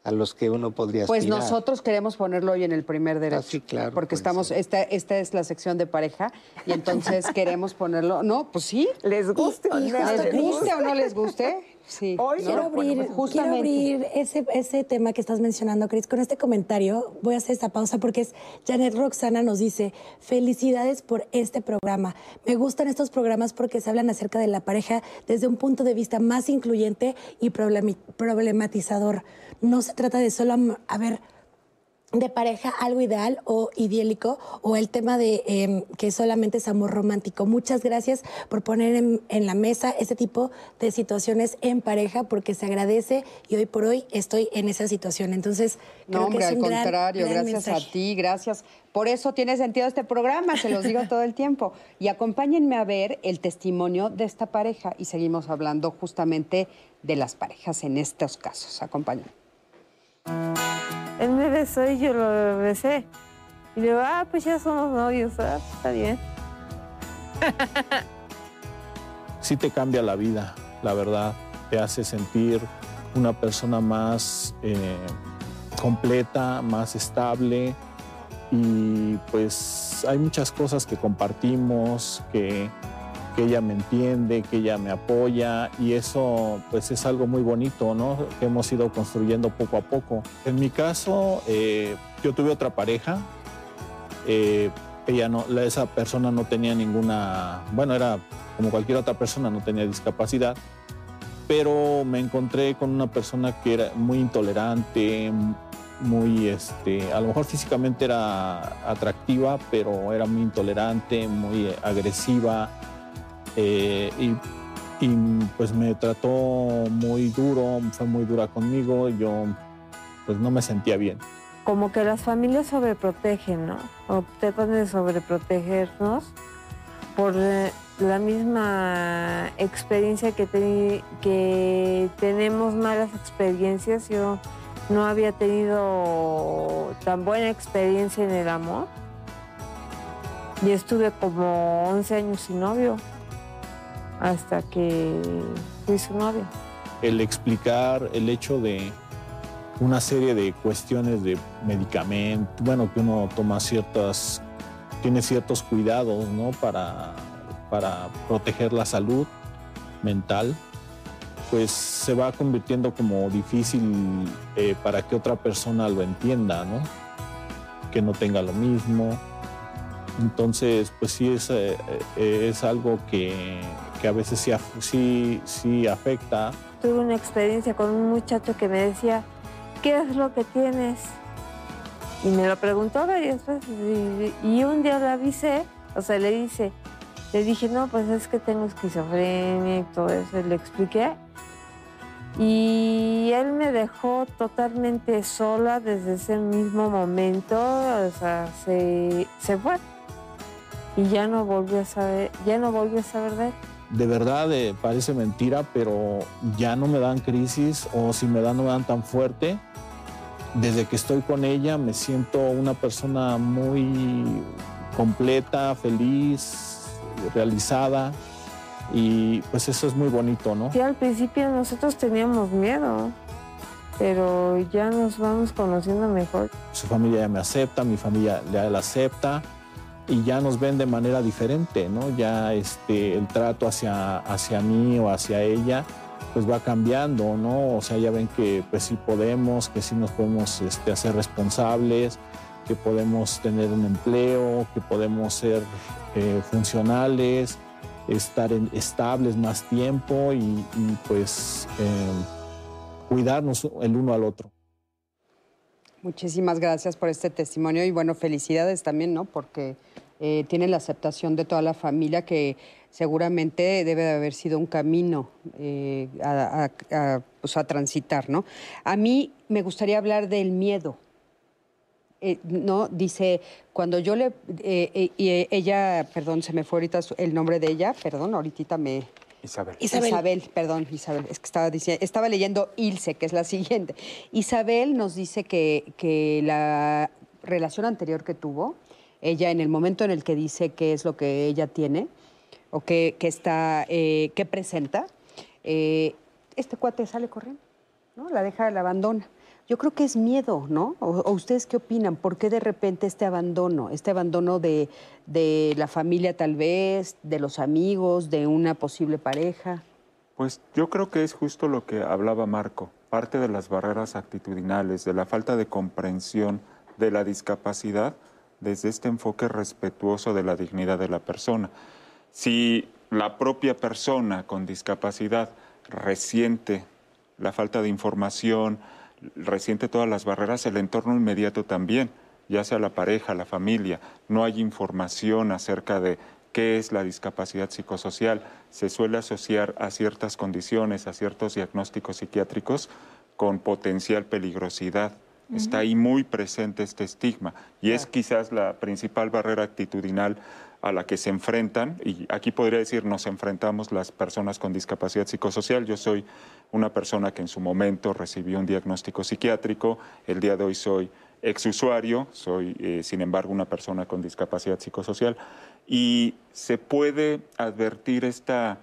a los que uno podría Pues aspirar. nosotros queremos ponerlo hoy en el primer derecho. sí, claro, Porque puede estamos, esta, esta es la sección de pareja y entonces [laughs] queremos ponerlo. No, pues sí. ¿Les guste o no ¿Les les guste o no les guste? Sí. Hoy ¿no? Quiero abrir, quiero ese, ese tema que estás mencionando, Cris. Con este comentario voy a hacer esta pausa porque es Janet Roxana nos dice, felicidades por este programa. Me gustan estos programas porque se hablan acerca de la pareja desde un punto de vista más incluyente y problematizador. No se trata de solo haber de pareja algo ideal o idílico o el tema de em, que solamente es amor romántico. Muchas gracias por poner en, en, la mesa ese tipo de situaciones en pareja porque se agradece y hoy por hoy estoy en esa situación. Entonces, no, hombre, al contrario, gracias a ti, gracias. Por eso tiene sentido este programa, se los digo [laughs] todo el tiempo. Y acompáñenme a ver el testimonio de esta pareja y seguimos hablando justamente de las parejas en estos casos. Acompáñenme. Él me besó y yo lo besé. Y le digo, ah, pues ya somos novios, ¿ah? está bien. [laughs] Sí te cambia la vida, la verdad. Te hace sentir una persona más eh, completa, más estable. Y pues hay muchas cosas que compartimos, que, que ella me entiende, que ella me apoya y eso pues es algo muy bonito, ¿no? Que hemos ido construyendo poco a poco. En mi caso, eh, yo tuve otra pareja, eh, ella no, esa persona no tenía ninguna, bueno, era como cualquier otra persona, no tenía discapacidad, pero me encontré con una persona que era muy intolerante, muy, este, a lo mejor físicamente era atractiva, pero era muy intolerante, muy agresiva, eh, y, pues me trató muy duro, fue muy dura conmigo, yo pues no me sentía bien. Como que las familias sobreprotegen, ¿no? O tratan de sobreprotegernos por eh, la misma experiencia que, que tenemos malas experiencias. Yo no había tenido tan buena experiencia en el amor y estuve como 11 años sin novio hasta que fui su novia. El explicar el hecho de una serie de cuestiones de medicamentos, bueno, que uno toma ciertas, tiene ciertos cuidados, ¿no? Para, para proteger la salud mental, pues se va convirtiendo como difícil eh, para que otra persona lo entienda, ¿no? Que no tenga lo mismo. Entonces, pues sí es, eh, eh, es algo que, que a veces sí, sí, sí afecta. Tuve una experiencia con un muchacho que me decía, ¿qué es lo que tienes? Y me lo preguntó varias veces. Y, un día le avisé, o sea, le dice, le dije, no, pues es que tengo esquizofrenia y todo eso. le expliqué. Y él me dejó totalmente sola desde ese mismo momento, o sea, se, se fue. Y ya no volví a saber, ya no volví a saber de él de verdad eh, parece mentira, pero ya no me dan crisis o si me dan no me dan tan fuerte. Desde que estoy con ella me siento una persona muy completa, feliz, realizada y pues eso es muy bonito, ¿no? Sí, al principio nosotros teníamos miedo, pero ya nos vamos conociendo mejor. Su familia ya me acepta, mi familia ya la acepta y ya nos ven de manera diferente, ¿no? Ya este, el trato hacia, hacia mí o hacia ella pues va cambiando, ¿no? O sea, ya ven que pues sí podemos, que sí nos podemos este, hacer responsables, que podemos tener un empleo, que podemos ser eh, funcionales, estar estables más tiempo y, pues eh, cuidarnos el uno al otro. Muchísimas gracias por este testimonio y bueno, felicidades también, ¿no? Porque eh, tiene la aceptación de toda la familia que seguramente debe de haber sido un camino eh, pues, a, transitar, ¿no? A mí me gustaría hablar del miedo. Eh, no, dice, cuando yo le, y ella, perdón, se me fue ahorita el nombre de ella, perdón, ahorita me, Isabel. Isabel. perdón, Isabel. Es que estaba, diciendo, estaba leyendo Ilse, que es la siguiente. Isabel nos dice que, que la relación anterior que tuvo, ella en el momento en el que dice qué es lo que ella tiene o qué, está, eh, qué presenta, eh, este cuate sale corriendo, ¿no? La deja, la abandona. Yo creo que es miedo, ¿no? ¿O, ustedes qué opinan? ¿Por qué de repente este abandono? Este abandono de, de, la familia tal vez, de los amigos, de una posible pareja. Pues yo creo que es justo lo que hablaba Marco, parte de las barreras actitudinales, de la falta de comprensión de la discapacidad desde este enfoque respetuoso de la dignidad de la persona. Si la propia persona con discapacidad resiente la falta de información, resiente todas las barreras, el entorno inmediato también, ya sea la pareja, la familia, no hay información acerca de qué es la discapacidad psicosocial, se suele asociar a ciertas condiciones, a ciertos diagnósticos psiquiátricos con potencial peligrosidad. Está ahí muy presente este estigma y es quizás la principal barrera actitudinal a la que se enfrentan, y aquí podría decir nos enfrentamos las personas con discapacidad psicosocial. Yo soy una persona que en su momento recibió un diagnóstico psiquiátrico, el día de hoy soy exusuario, soy eh, sin embargo una persona con discapacidad psicosocial, y se puede advertir esta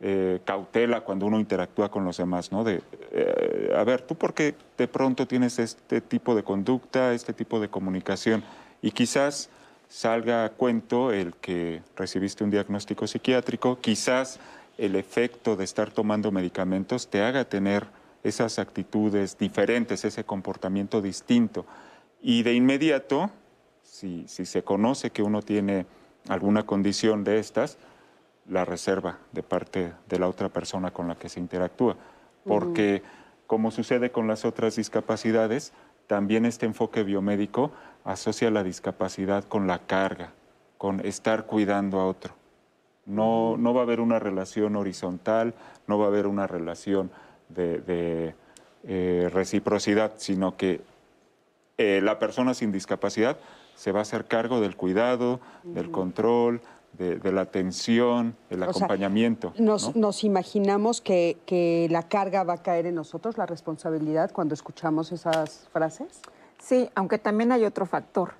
eh, cautela cuando uno interactúa con los demás, ¿no? De, eh, a ver, ¿tú por qué de pronto tienes este tipo de conducta, este tipo de comunicación? Y quizás salga a cuento el que recibiste un diagnóstico psiquiátrico, quizás el efecto de estar tomando medicamentos te haga tener esas actitudes diferentes, ese comportamiento distinto. Y de inmediato, si, si se conoce que uno tiene alguna condición de estas, la reserva de parte de la otra persona con la que se interactúa. Porque, como sucede con las otras discapacidades, también este enfoque biomédico asocia la discapacidad con la carga, con estar cuidando a otro. No, no va a haber una relación horizontal, no va a haber una relación de, de, eh, reciprocidad, sino que eh, la persona sin discapacidad se va a hacer cargo del cuidado, del control, de, de la atención, del O sea, acompañamiento. Nos, ¿no? nos imaginamos que, que la carga va a caer en nosotros, la responsabilidad, cuando escuchamos esas frases. Sí, aunque también hay otro factor.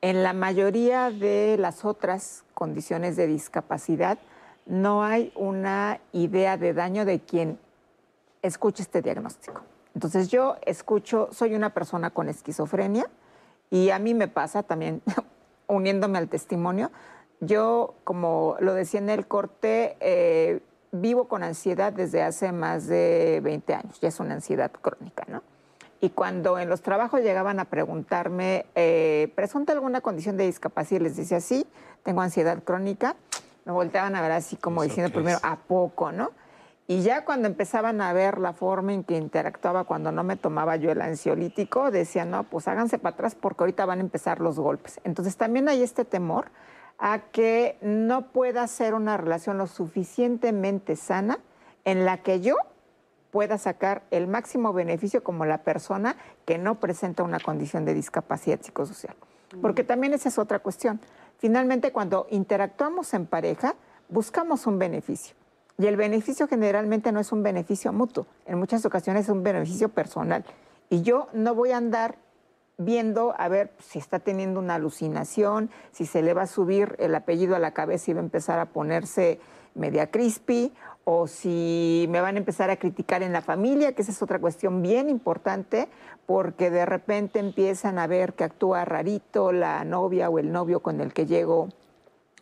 En la mayoría de las otras condiciones de discapacidad no hay una idea de daño de quien escuche este diagnóstico. Entonces yo escucho, soy una persona con esquizofrenia y a mí me pasa también, [laughs] uniéndome al testimonio, yo, como lo decía en el corte, eh, vivo con ansiedad desde hace más de 20 años, ya es una ansiedad crónica, ¿no? Y cuando en los trabajos llegaban a preguntarme, eh, ¿presunta alguna condición de discapacidad? Y les decía, sí, tengo ansiedad crónica. Me volteaban a ver así como diciendo primero, ¿a poco, no? Y ya cuando empezaban a ver la forma en que interactuaba cuando no me tomaba yo el ansiolítico, decían, no, pues háganse para atrás porque ahorita van a empezar los golpes. Entonces también hay este temor a que no pueda ser una relación lo suficientemente sana en la que yo pueda sacar el máximo beneficio como la persona que no presenta una condición de discapacidad psicosocial. Porque también esa es otra cuestión. Finalmente, cuando interactuamos en pareja, buscamos un beneficio. Y el beneficio generalmente no es un beneficio mutuo, en muchas ocasiones es un beneficio personal. Y yo no voy a andar viendo a ver si está teniendo una alucinación, si se le va a subir el apellido a la cabeza y va a empezar a ponerse media crispy, o si me van a empezar a criticar en la familia, que esa es otra cuestión bien importante, porque de repente empiezan a ver que actúa rarito la novia o el novio con el que llego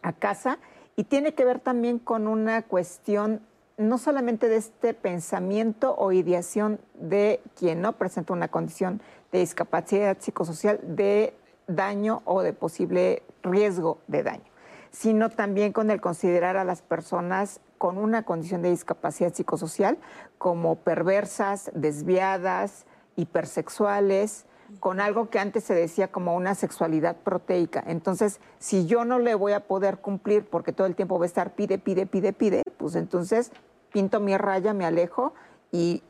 a casa, y tiene que ver también con una cuestión no solamente de este pensamiento o ideación de quien no presenta una condición de discapacidad psicosocial de daño o de posible riesgo de daño, sino también con el considerar a las personas con una condición de discapacidad psicosocial como perversas, desviadas, hipersexuales, con algo que antes se decía como una sexualidad proteica. Entonces, si yo no le voy a poder cumplir porque todo el tiempo va a estar pide, pide, pide, pide, pues entonces pinto mi raya, me alejo y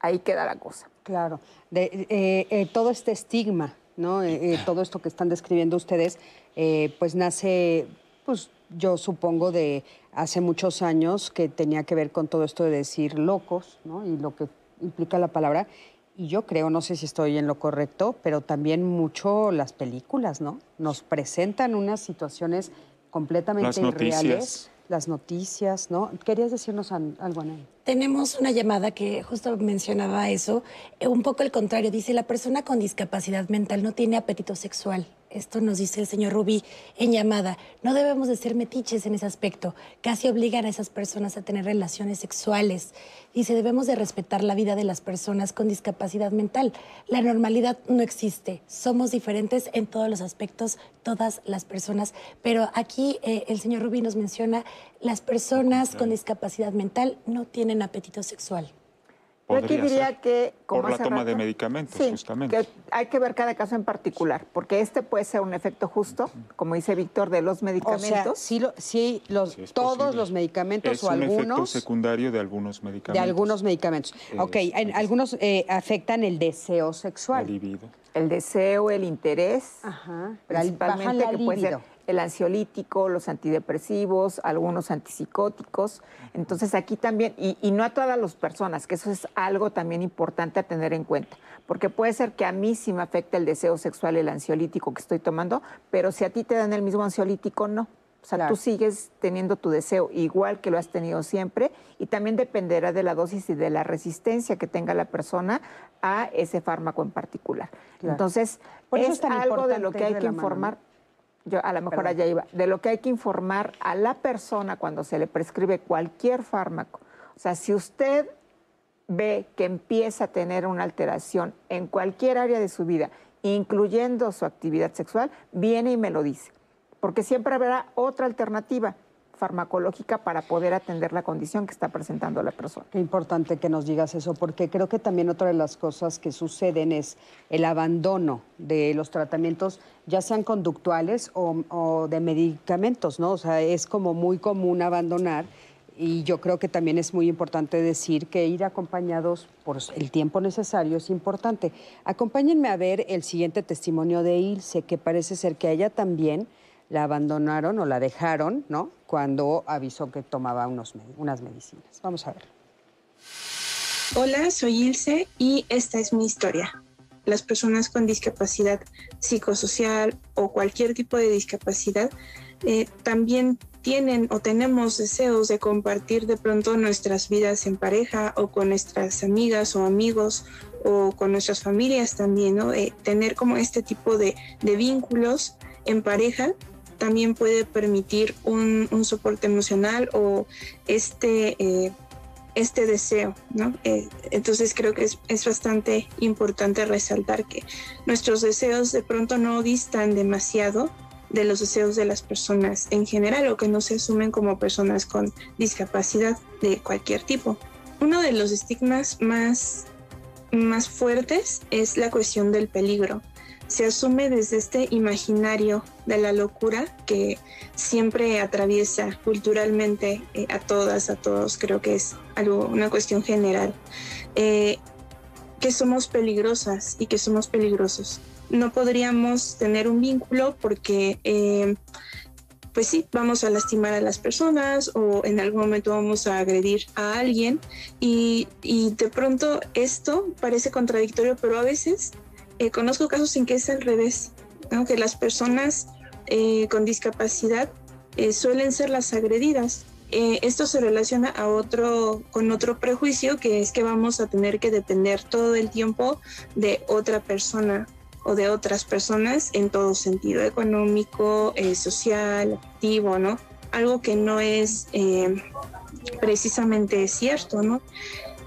ahí queda la cosa. Claro. De, eh, eh, todo este estigma, ¿no? Eh, eh, todo esto que están describiendo ustedes, eh, pues nace, pues yo supongo, de hace muchos años que tenía que ver con todo esto de decir locos, ¿no? Y lo que implica la palabra. Y yo creo, no sé si estoy en lo correcto, pero también mucho las películas, ¿no? Nos presentan unas situaciones completamente Las irreales. noticias. Las noticias, ¿no? ¿Querías decirnos algo, Anaí? Tenemos una llamada que justo mencionaba eso, eh, un poco el contrario, dice, la persona con discapacidad mental no tiene apetito sexual. Esto nos dice el señor Rubí en llamada. No debemos de ser metiches en ese aspecto. Casi obligan a esas personas a tener relaciones sexuales. Dice, debemos de respetar la vida de las personas con discapacidad mental. La normalidad no existe. Somos diferentes en todos los aspectos, todas las personas. Pero aquí eh, el señor Rubí nos menciona, las personas con discapacidad mental no tienen apetito sexual. Yo aquí diría que como por la toma de medicamentos, justamente. Que hay que ver cada caso en particular, porque este puede ser un efecto justo, como dice Víctor, de los medicamentos. sí, sí, los, todos los medicamentos o algunos. Es un efecto secundario de algunos medicamentos. De algunos medicamentos. ok, algunos eh, afectan el deseo sexual. El libido. El deseo, el interés. Ajá. Principalmente que puede ser el ansiolítico, los antidepresivos, algunos antipsicóticos. Entonces aquí también, y, no a todas las personas, que eso es algo también importante a tener en cuenta, porque puede ser que a mí sí me afecte el deseo sexual el ansiolítico que estoy tomando, pero si a ti te dan el mismo ansiolítico, no. O sea, tú sigues teniendo tu deseo igual que lo has tenido siempre y también dependerá de la dosis y de la resistencia que tenga la persona a ese fármaco en particular. Entonces, es, algo de lo que hay que informar yo a lo mejor allá iba, de lo que hay que informar a la persona cuando se le prescribe cualquier fármaco. O sea, si usted ve que empieza a tener una alteración en cualquier área de su vida, incluyendo su actividad sexual, viene y me lo dice, porque siempre habrá otra alternativa farmacológica para poder atender la condición que está presentando la persona. Qué importante que nos digas eso, porque creo que también otra de las cosas que suceden es el abandono de los tratamientos, ya sean conductuales o, de medicamentos, ¿no? O sea, es como muy común abandonar y yo creo que también es muy importante decir que ir acompañados por el tiempo necesario es importante. Acompáñenme a ver el siguiente testimonio de Ilse, que parece ser que ella también la abandonaron o la dejaron, ¿no? Cuando avisó que tomaba unos, unas medicinas. Vamos a ver. Hola, soy Ilse y esta es mi historia. Las personas con discapacidad psicosocial o cualquier tipo de discapacidad eh, también tienen o tenemos deseos de compartir de pronto nuestras vidas en pareja o con nuestras amigas o amigos o con nuestras familias también, ¿no? Eh, tener como este tipo de, de vínculos en pareja también puede permitir un, soporte emocional o este, eh, este deseo, ¿no? Eh, entonces creo que es, es, bastante importante resaltar que nuestros deseos de pronto no distan demasiado de los deseos de las personas en general o que no se asumen como personas con discapacidad de cualquier tipo. Uno de los estigmas más, más fuertes es la cuestión del peligro se asume desde este imaginario de la locura que siempre atraviesa culturalmente eh, a todas, a todos, creo que es algo, una cuestión general, eh, que somos peligrosas y que somos peligrosos. No podríamos tener un vínculo porque, eh, pues sí, vamos a lastimar a las personas o en algún momento vamos a agredir a alguien y, y de pronto esto parece contradictorio, pero a veces eh, conozco casos en que es al revés, aunque las personas eh, con discapacidad eh, suelen ser las agredidas. esto se relaciona a otro, con otro prejuicio que es que vamos a tener que depender todo el tiempo de otra persona o de otras personas en todo sentido, económico, social, activo, ¿no? Algo que no es precisamente cierto, ¿no?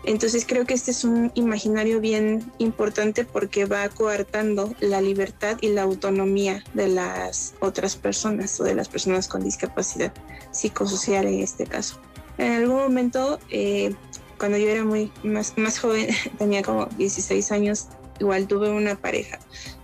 Entonces creo que este es un imaginario bien importante porque va coartando la libertad y la autonomía de las otras personas o de las personas con discapacidad psicosocial en este caso. En algún momento, eh, cuando yo era muy más, más joven, [laughs] tenía como 16 años, igual tuve una pareja,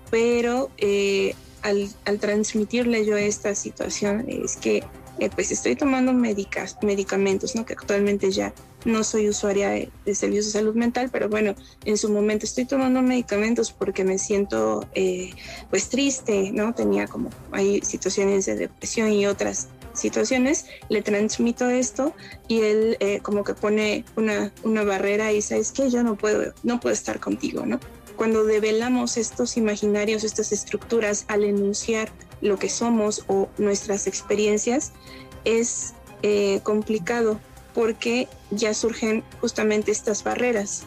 pero eh, al, al transmitirle yo esta situación es que eh, pues estoy tomando medicamentos, ¿no? Que actualmente ya no soy usuaria de, servicios de salud mental, pero bueno, en su momento estoy tomando medicamentos porque me siento eh, pues triste, ¿no? Tenía como hay situaciones de depresión y otras situaciones, le transmito esto y él eh, como que pone una, una barrera y sabes que yo no puedo, no puedo estar contigo, ¿no? Cuando develamos estos imaginarios, estas estructuras al enunciar lo que somos o nuestras experiencias, es eh, complicado porque ya surgen justamente estas barreras,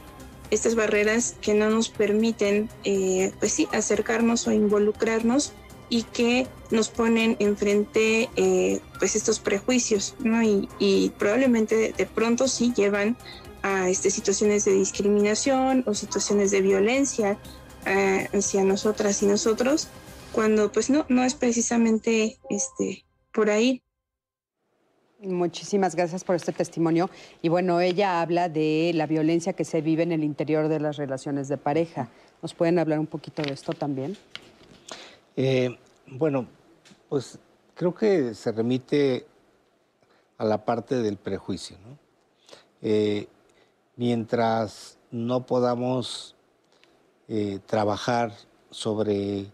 estas barreras que no nos permiten, eh, pues sí, acercarnos o involucrarnos y que nos ponen enfrente eh, pues estos prejuicios, ¿no? Y, probablemente de, pronto sí llevan a este, situaciones de discriminación o situaciones de violencia hacia nosotras y nosotros, cuando pues no, no es precisamente este, por ahí. Muchísimas gracias por este testimonio. Y bueno, ella habla de la violencia que se vive en el interior de las relaciones de pareja. ¿Nos pueden hablar un poquito de esto también? Eh, bueno, pues creo que se remite a la parte del prejuicio. ¿no? Eh, mientras no podamos eh, trabajar sobre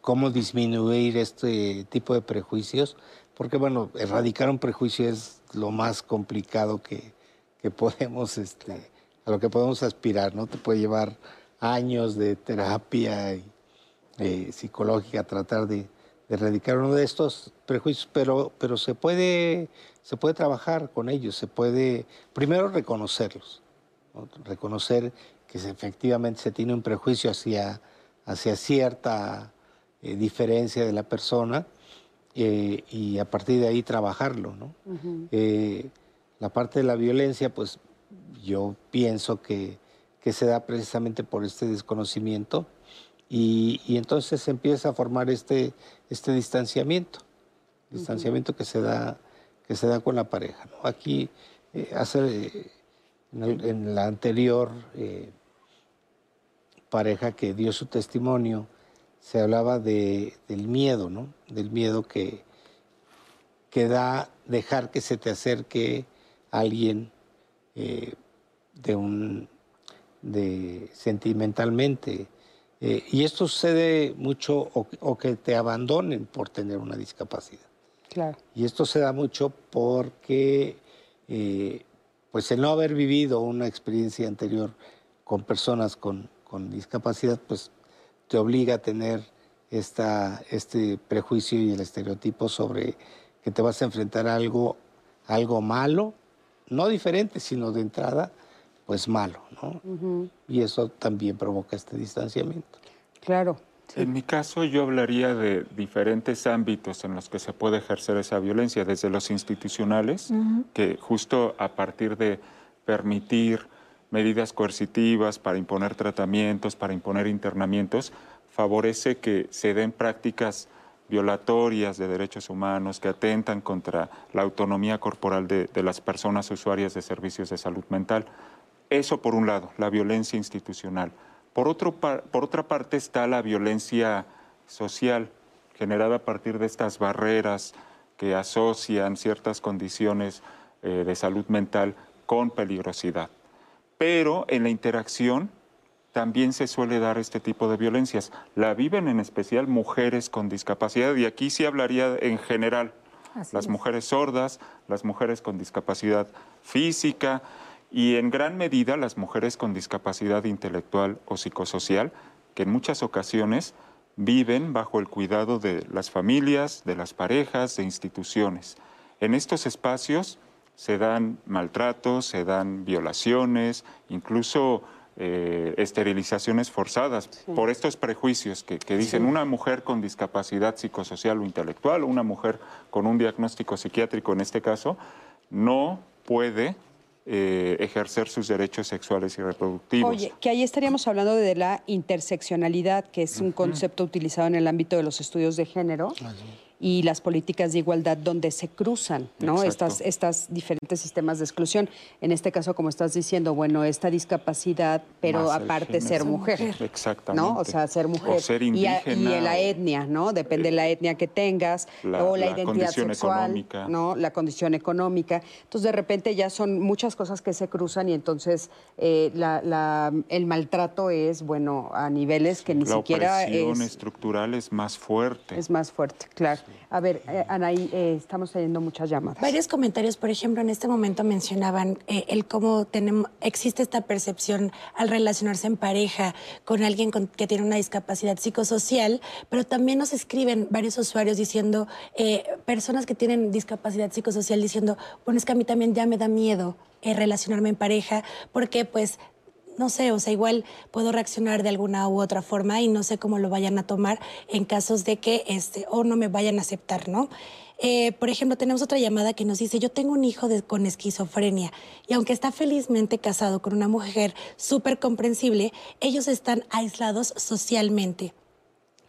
cómo disminuir este tipo de prejuicios, porque bueno, erradicar un prejuicio es lo más complicado que, podemos, este, a lo que podemos aspirar, ¿no? Te puede llevar años de terapia y, eh, psicológica tratar de, erradicar uno de estos prejuicios, pero, pero se, puede, se puede trabajar con ellos, se puede primero reconocerlos, reconocer que efectivamente se tiene un prejuicio hacia, hacia cierta eh, diferencia de la persona eh, y a partir de ahí trabajarlo. ¿no? Eh, la parte de la violencia, pues yo pienso que, que se da precisamente por este desconocimiento y, y, entonces se empieza a formar este, este distanciamiento, distanciamiento que, se da, que se da con la pareja. ¿no? Aquí, hace, en, la anterior pareja que dio su testimonio, se hablaba de, del miedo, ¿no? Del miedo que, que da dejar que se te acerque alguien eh, de un de sentimentalmente. Eh, y esto sucede mucho o, que te abandonen por tener una discapacidad. Claro. Y esto se da mucho porque eh, pues el no haber vivido una experiencia anterior con personas con, con discapacidad, pues te obliga a tener esta, este prejuicio y el estereotipo sobre que te vas a enfrentar a algo, algo malo, no diferente, sino de entrada, pues malo, ¿no? Y eso también provoca este distanciamiento. Claro. En mi caso yo hablaría de diferentes ámbitos en los que se puede ejercer esa violencia, desde los institucionales, que justo a partir de permitir medidas coercitivas, para imponer tratamientos, para imponer internamientos, favorece que se den prácticas violatorias de derechos humanos que atentan contra la autonomía corporal de, las personas usuarias de servicios de salud mental. Eso por un lado, la violencia institucional. Por, otro, por otra parte está la violencia social, generada a partir de estas barreras que asocian ciertas condiciones eh, de salud mental con peligrosidad pero en la interacción también se suele dar este tipo de violencias. La viven en especial mujeres con discapacidad y aquí sí hablaría en general. las mujeres sordas, las mujeres con discapacidad física y en gran medida las mujeres con discapacidad intelectual o psicosocial, que en muchas ocasiones viven bajo el cuidado de las familias, de las parejas, de instituciones. En estos espacios se dan maltratos, se dan violaciones, incluso eh, esterilizaciones forzadas por estos prejuicios que, dicen una mujer con discapacidad psicosocial o intelectual, o una mujer con un diagnóstico psiquiátrico en este caso, no puede eh, ejercer sus derechos sexuales y reproductivos. Oye, que ahí estaríamos hablando de la interseccionalidad, que es un concepto utilizado en el ámbito de los estudios de género y las políticas de igualdad donde se cruzan ¿no? estas, estas diferentes sistemas de exclusión. En este caso, como estás diciendo, bueno, esta discapacidad, pero aparte ser mujer. Exactamente. ¿no? O sea, ser mujer. O ser indígena. Y, la etnia, ¿no? Depende de la etnia que tengas, o la, identidad sexual, económica. ¿no? La condición económica. Entonces, de repente ya son muchas cosas que se cruzan y entonces eh, la, el maltrato es, bueno, a niveles que ni siquiera es... La estructural es más fuerte. Es más fuerte, claro. A ver, eh, Anaí, eh, estamos teniendo muchas llamadas. Varios comentarios, por ejemplo, en este momento mencionaban eh, el cómo tenemos, existe esta percepción al relacionarse en pareja con alguien que tiene una discapacidad psicosocial, pero también nos escriben varios usuarios diciendo, personas que tienen discapacidad psicosocial diciendo, bueno, es que a mí también ya me da miedo relacionarme en pareja, porque pues no sé, o sea, igual puedo reaccionar de alguna u otra forma y no sé cómo lo vayan a tomar en casos de que este, o no me vayan a aceptar, ¿no? Eh, por ejemplo, tenemos otra llamada que nos dice, yo tengo un hijo con esquizofrenia y aunque está felizmente casado con una mujer súper comprensible, ellos están aislados socialmente.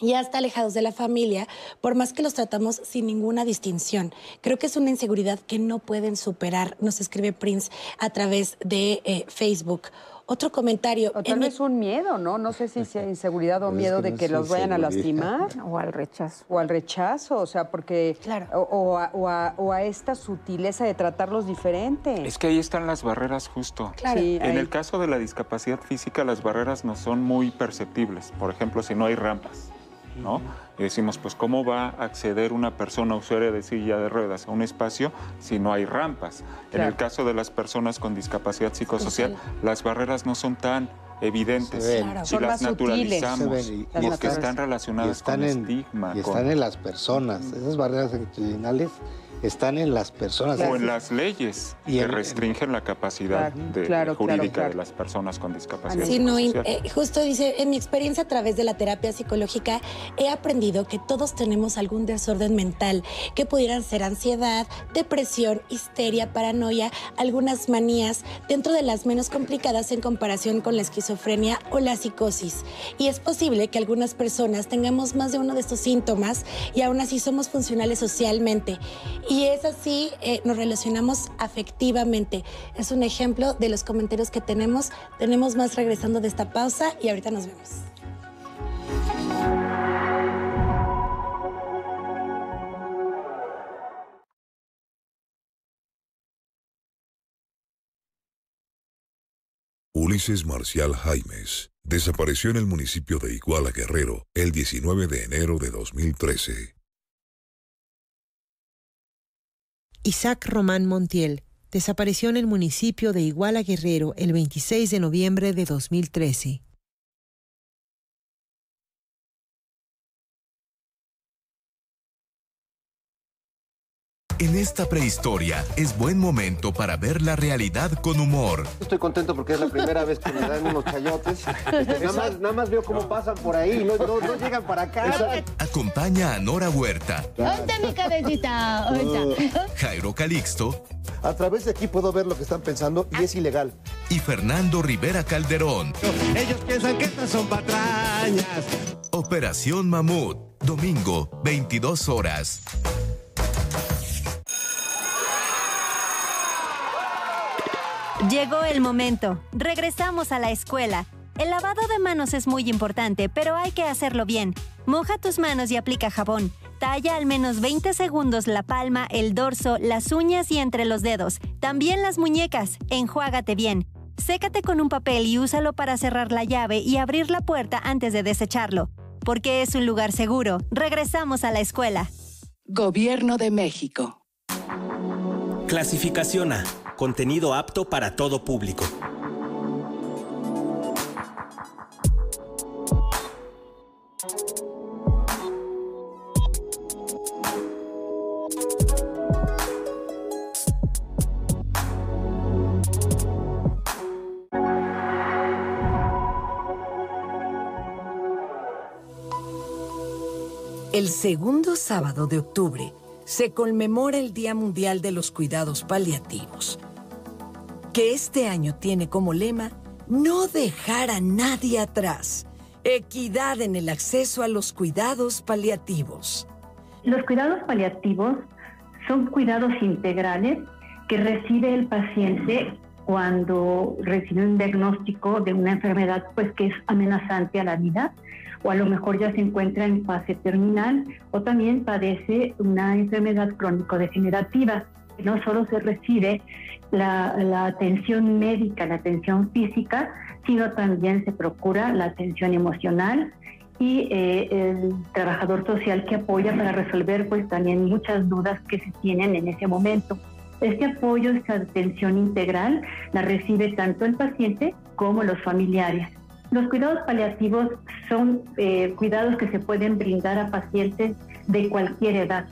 y hasta alejados de la familia, por más que los tratamos sin ninguna distinción. Creo que es una inseguridad que no pueden superar, nos escribe Prince a través de eh, Facebook. Otro comentario. O tal vez un miedo, ¿no? No sé si [laughs] sea inseguridad o miedo de que los vayan a lastimar. O al rechazo. O al rechazo, o sea, porque... Claro. O, a, o, a, esta sutileza de tratarlos diferente. Es que ahí están las barreras justo. Claro. en el caso de la discapacidad física, las barreras no son muy perceptibles. Por ejemplo, si no hay rampas. ¿No? Y decimos, pues, ¿cómo va a acceder una persona usuaria de silla de ruedas a un espacio si no hay rampas? En el caso de las personas con discapacidad psicosocial, las barreras no son tan evidentes si las naturalizamos porque están relacionadas con el estigma. Y están en las personas. Esas barreras actitudinales están en las personas. O en las leyes que restringen la capacidad jurídica de las personas con discapacidad. Sí, no, eh, justo dice, en mi experiencia a través de la terapia psicológica he aprendido que todos tenemos algún desorden mental, que pudieran ser ansiedad, depresión, histeria, paranoia, algunas manías, dentro de las menos complicadas en comparación con la esquizofrenia o la psicosis. Y es posible que algunas personas tengamos más de uno de estos síntomas y aún así somos funcionales socialmente. Y es así, eh, nos relacionamos afectivamente. Es un ejemplo de los comentarios que tenemos. Tenemos más regresando de esta pausa y ahorita nos vemos. Ulises Marcial Jaimes desapareció en el municipio de Iguala Guerrero el 19 de enero de 2013. Isaac Román Montiel desapareció en el municipio de Iguala Guerrero el 26 de noviembre de 2013. En esta prehistoria es buen momento para ver la realidad con humor. Estoy contento porque es la primera vez que me dan unos chayotes. Este, nada, más, veo cómo pasan por ahí, no, no, llegan para acá. Acompaña a Nora Huerta. ¿Dónde mi cabecita? [laughs] Jairo Calixto. A través de aquí puedo ver lo que están pensando y es ilegal. Y Fernando Rivera Calderón. Ellos piensan que estas son patrañas. Operación Mamut, domingo, 22 horas. Llegó el momento. Regresamos a la escuela. El lavado de manos es muy importante, pero hay que hacerlo bien. Moja tus manos y aplica jabón. Talla al menos 20 segundos la palma, el dorso, las uñas y entre los dedos. También las muñecas. Enjuágate bien. Sécate con un papel y úsalo para cerrar la llave y abrir la puerta antes de desecharlo. Porque es un lugar seguro. Regresamos a la escuela. Gobierno de México. Clasificación A contenido apto para todo público. El segundo sábado de octubre se conmemora el Día Mundial de los Cuidados Paliativos que este año tiene como lema no dejar a nadie atrás. Equidad en el acceso a los cuidados paliativos. Los cuidados paliativos son cuidados integrales que recibe el paciente cuando recibe un diagnóstico de una enfermedad pues que es amenazante a la vida o a lo mejor ya se encuentra en fase terminal o también padece una enfermedad crónico-degenerativa. No solo se recibe la, atención médica, la atención física, sino también se procura la atención emocional y eh, el trabajador social que apoya para resolver pues también muchas dudas que se tienen en ese momento. Este apoyo, esta atención integral, la recibe tanto el paciente como los familiares. Los cuidados paliativos son eh, cuidados que se pueden brindar a pacientes de cualquier edad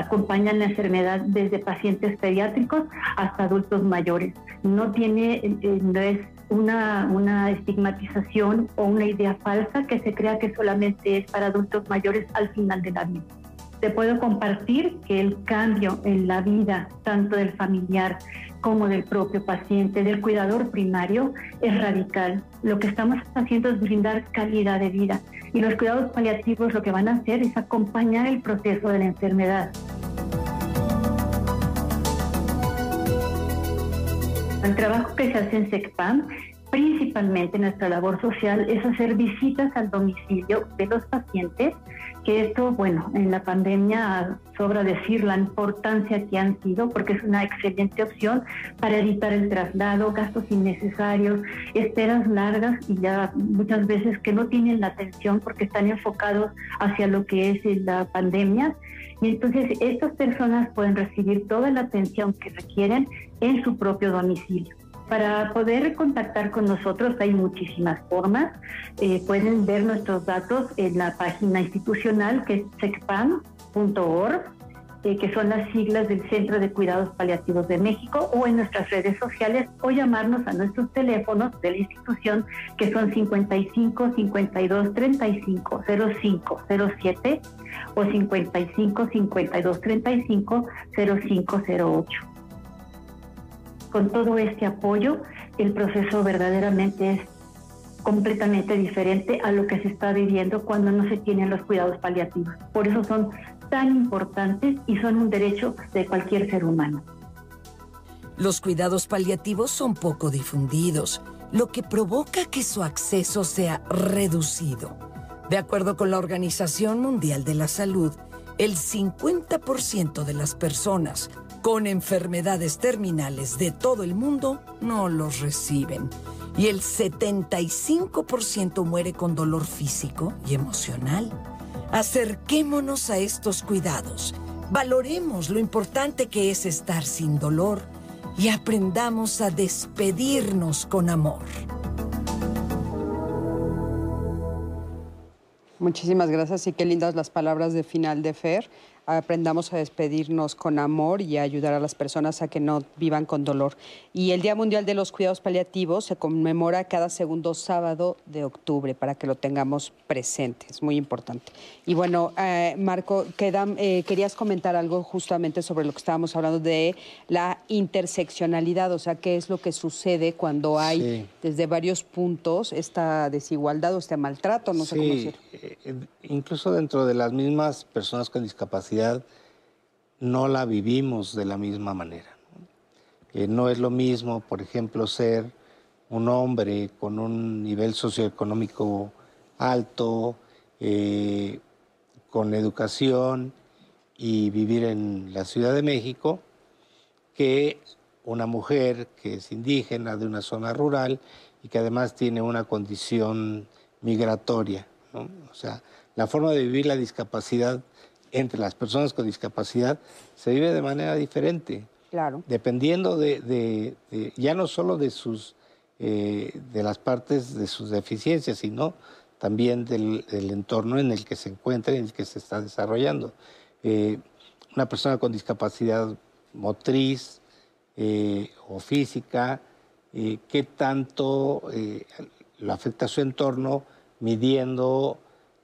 acompañan la enfermedad desde pacientes pediátricos hasta adultos mayores. No tiene, eh, no es una, una estigmatización o una idea falsa que se crea que solamente es para adultos mayores al final de la vida. Te puedo compartir que el cambio en la vida, tanto del familiar como del propio paciente, del cuidador primario, es radical. Lo que estamos haciendo es brindar calidad de vida y los cuidados paliativos lo que van a hacer es acompañar el proceso de la enfermedad. El trabajo que se hace en SECPAM principalmente nuestra labor social es hacer visitas al domicilio de los pacientes, que esto, bueno, en la pandemia sobra decir la importancia que han sido, porque es una excelente opción para evitar el traslado, gastos innecesarios, esperas largas y ya muchas veces que no tienen la atención porque están enfocados hacia lo que es la pandemia. Y entonces estas personas pueden recibir toda la atención que requieren en su propio domicilio. Para poder contactar con nosotros hay muchísimas formas. Eh, pueden ver nuestros datos en la página institucional que es secpan.org, eh, que son las siglas del Centro de Cuidados Paliativos de México, o en nuestras redes sociales, o llamarnos a nuestros teléfonos de la institución, que son 55 52 35 05 07 o 55 52 35 05 08 con todo este apoyo, el proceso verdaderamente es completamente diferente a lo que se está viviendo cuando no se tienen los cuidados paliativos. Por eso son tan importantes y son un derecho de cualquier ser humano. Los cuidados paliativos son poco difundidos, lo que provoca que su acceso sea reducido. De acuerdo con la Organización Mundial de la Salud, el 50% de las personas con enfermedades terminales de todo el mundo no los reciben. Y el 75% muere con dolor físico y emocional. Acerquémonos a estos cuidados. Valoremos lo importante que es estar sin dolor y aprendamos a despedirnos con amor. Muchísimas gracias y qué lindas las palabras de final de Fer aprendamos a despedirnos con amor y a ayudar a las personas a que no vivan con dolor. Y el Día Mundial de los Cuidados Paliativos se conmemora cada segundo sábado de octubre para que lo tengamos presente, es muy importante. Y bueno, eh, Marco, eh, querías comentar algo justamente sobre lo que estábamos hablando de la interseccionalidad, o sea, qué es lo que sucede cuando hay desde varios puntos esta desigualdad o este maltrato, no sé cómo decir. Eh, incluso dentro de las mismas personas con discapacidad no la vivimos de la misma manera. Eh, no es lo mismo, por ejemplo, ser un hombre con un nivel socioeconómico alto, eh, con educación y vivir en la Ciudad de México, que una mujer que es indígena de una zona rural y que además tiene una condición migratoria. O sea, la forma de vivir la discapacidad entre las personas con discapacidad se vive de manera diferente. Claro. Dependiendo de, ya no solo de sus eh, de las partes de sus deficiencias, sino también del, entorno en el que se encuentra y en el que se está desarrollando. Eh, una persona con discapacidad motriz eh, o física, qué tanto lo afecta a su entorno midiendo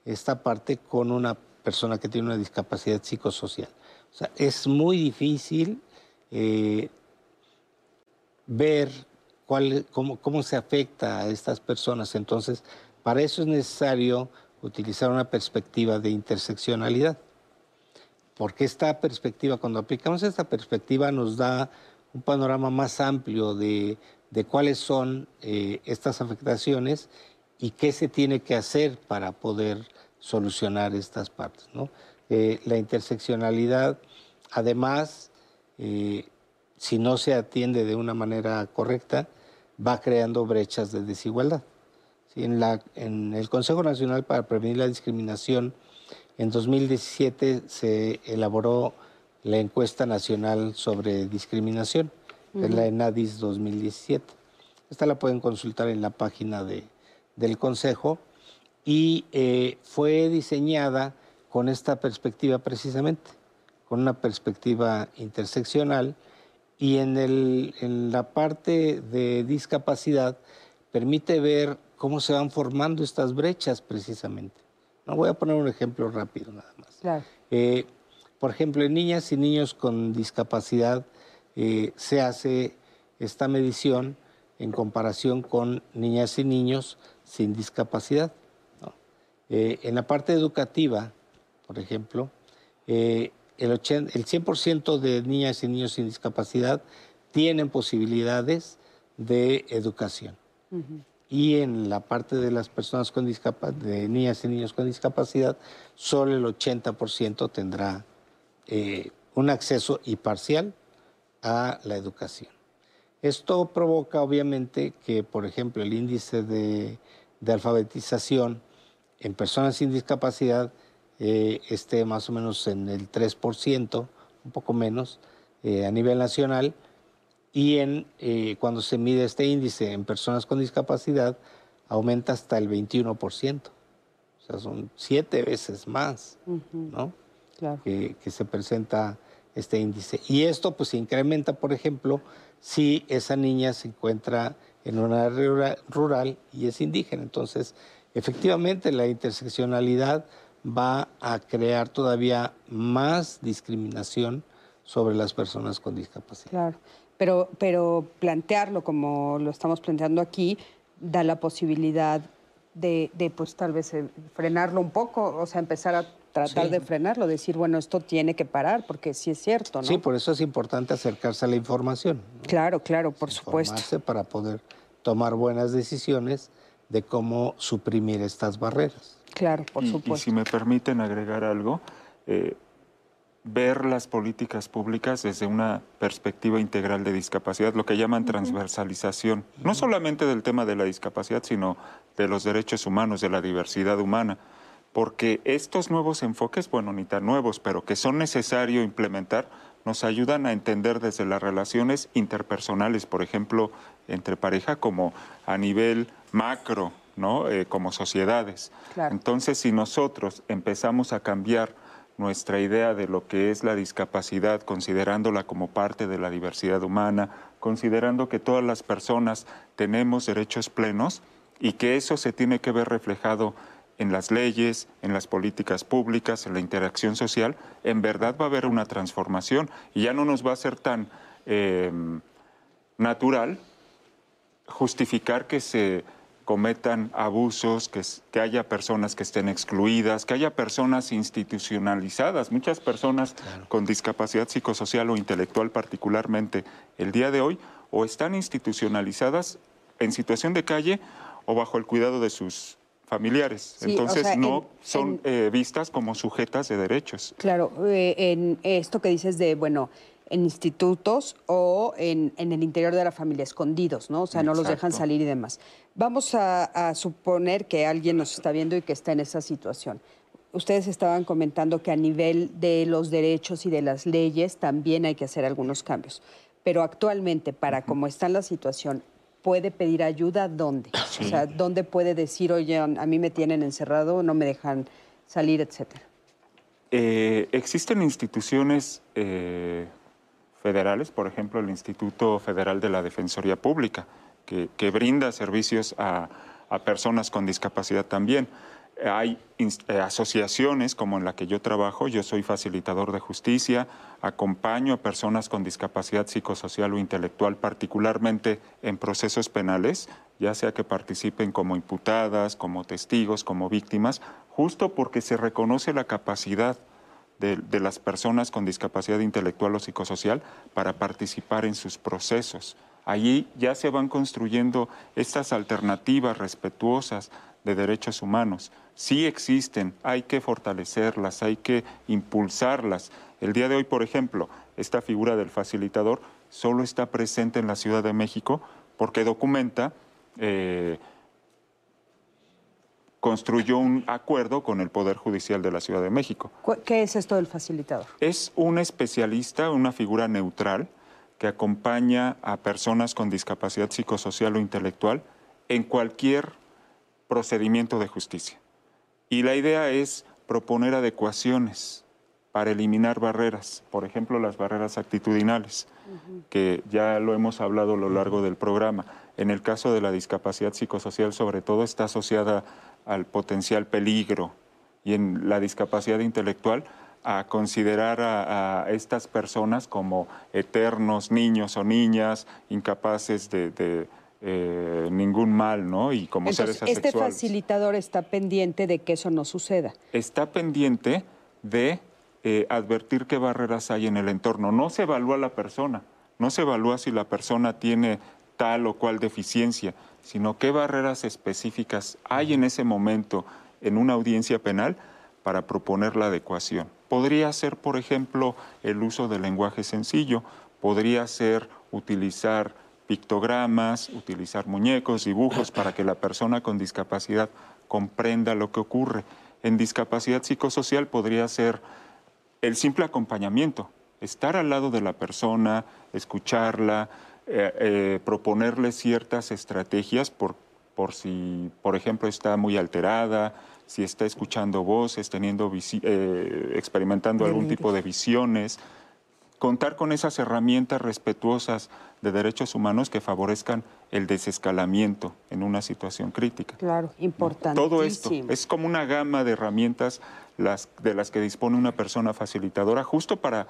esta parte con una persona que tiene una discapacidad psicosocial. O sea, es muy difícil eh, ver cuál, cómo, cómo se afecta a estas personas. Entonces, para eso es necesario utilizar una perspectiva de interseccionalidad. Porque esta perspectiva, cuando aplicamos esta perspectiva, nos da un panorama más amplio de, de cuáles son eh, estas afectaciones y qué se tiene que hacer para poder solucionar estas partes. Eh, la interseccionalidad, además, eh, si no se atiende de una manera correcta, va creando brechas de desigualdad. En, la, en, el Consejo Nacional para Prevenir la Discriminación, en 2017 se elaboró la encuesta nacional sobre discriminación, es la ENADIS 2017. Esta la pueden consultar en la página de, del Consejo y eh, fue diseñada con esta perspectiva precisamente, con una perspectiva interseccional y en, el, en la parte de discapacidad permite ver cómo se van formando estas brechas precisamente. No voy a poner un ejemplo rápido nada más. Claro. Eh, Por ejemplo, en niñas y niños con discapacidad eh, se hace esta medición en comparación con niñas y niños sin discapacidad. Eh, en la parte educativa, por ejemplo, eh, el, el 100% de niñas y niños sin discapacidad tienen posibilidades de educación. Y en la parte de las personas con discapacidad, de niñas y niños con discapacidad, solo el 80% tendrá eh, un acceso y parcial a la educación. Esto provoca obviamente que, por ejemplo, el índice de, alfabetización en personas sin discapacidad eh, esté más o menos en el 3%, un poco menos, eh, a nivel nacional, y en, eh, cuando se mide este índice en personas con discapacidad, aumenta hasta el 21%. O sea, son siete veces más, ¿no? Que, se presenta este índice. Y esto pues se incrementa, por ejemplo, si esa niña se encuentra en una área rural y es indígena. Entonces, efectivamente, la interseccionalidad va a crear todavía más discriminación sobre las personas con discapacidad. Claro pero, pero plantearlo como lo estamos planteando aquí da la posibilidad de, de pues tal vez eh, frenarlo un poco, o sea, empezar a tratar de frenarlo, decir, bueno, esto tiene que parar, porque sí es cierto, ¿no? Sí, por eso es importante acercarse a la información. Claro, claro, por supuesto. Para poder tomar buenas decisiones de cómo suprimir estas barreras. Claro, por supuesto. Y si me permiten agregar algo, eh, ver las políticas públicas desde una perspectiva integral de discapacidad, lo que llaman transversalización, no solamente del tema de la discapacidad, sino de los derechos humanos, de la diversidad humana, porque estos nuevos enfoques, bueno, ni tan nuevos, pero que son necesarios implementar, nos ayudan a entender desde las relaciones interpersonales, por ejemplo, entre pareja, como a nivel macro, ¿no? Eh, como sociedades. Entonces, si nosotros empezamos a cambiar nuestra idea de lo que es la discapacidad, considerándola como parte de la diversidad humana, considerando que todas las personas tenemos derechos plenos y que eso se tiene que ver reflejado en las leyes, en las políticas públicas, en la interacción social, en verdad va a haber una transformación y ya no nos va a ser tan eh, natural justificar que se cometan abusos, que, que, haya personas que estén excluidas, que haya personas institucionalizadas, muchas personas con discapacidad psicosocial o intelectual particularmente el día de hoy, o están institucionalizadas en situación de calle o bajo el cuidado de sus familiares. Entonces no son eh, vistas como sujetas de derechos. Claro, eh, en esto que dices de, bueno, en institutos o en, el interior de la familia, escondidos, ¿no? O sea, no los dejan salir y demás. Vamos a, suponer que alguien nos está viendo y que está en esa situación. Ustedes estaban comentando que a nivel de los derechos y de las leyes también hay que hacer algunos cambios. Pero actualmente, para cómo está la situación, ¿puede pedir ayuda dónde? O sea, ¿dónde puede decir, oye, a mí me tienen encerrado, no me dejan salir, etcétera? Eh, existen instituciones eh, federales, por ejemplo, el Instituto Federal de la Defensoría Pública, que, brinda servicios a, personas con discapacidad también. Hay eh, asociaciones como en la que yo trabajo, yo soy facilitador de justicia, acompaño a personas con discapacidad psicosocial o intelectual, particularmente en procesos penales, ya sea que participen como imputadas, como testigos, como víctimas, justo porque se reconoce la capacidad de, las personas con discapacidad intelectual o psicosocial para participar en sus procesos. Allí ya se van construyendo estas alternativas respetuosas de derechos humanos. Sí existen, hay que fortalecerlas, hay que impulsarlas. El día de hoy, por ejemplo, esta figura del facilitador solo está presente en la Ciudad de México porque documenta eh, construyó un acuerdo con el Poder Judicial de la Ciudad de México. ¿Qué es esto del facilitador? Es un especialista, una figura neutral que acompaña a personas con discapacidad psicosocial o intelectual en cualquier procedimiento de justicia. Y la idea es proponer adecuaciones para eliminar barreras, por ejemplo, las barreras actitudinales, que ya lo hemos hablado a lo largo del programa. En el caso de la discapacidad psicosocial, sobre todo, está asociada al potencial peligro y en la discapacidad intelectual a considerar a, estas personas como eternos niños o niñas, incapaces de, eh, ningún mal, ¿no? Y como seres este asexuales. Este facilitador está pendiente de que eso no suceda. Está pendiente de eh, advertir qué barreras hay en el entorno. No se evalúa la persona, no se evalúa si la persona tiene tal o cual deficiencia, sino qué barreras específicas hay en ese momento en una audiencia penal para proponer la adecuación. Podría ser, por ejemplo, el uso del lenguaje sencillo, podría ser utilizar pictogramas, utilizar muñecos, dibujos para que la persona con discapacidad comprenda lo que ocurre. En discapacidad psicosocial podría ser el simple acompañamiento, estar al lado de la persona, escucharla, eh, eh, proponerle ciertas estrategias por, por si, por ejemplo, está muy alterada, si está escuchando voces, teniendo eh, experimentando algún tipo de visiones, contar con esas herramientas respetuosas de derechos humanos que favorezcan el desescalamiento en una situación crítica. Claro, importante. Todo esto es como una gama de herramientas las, de las que dispone una persona facilitadora justo para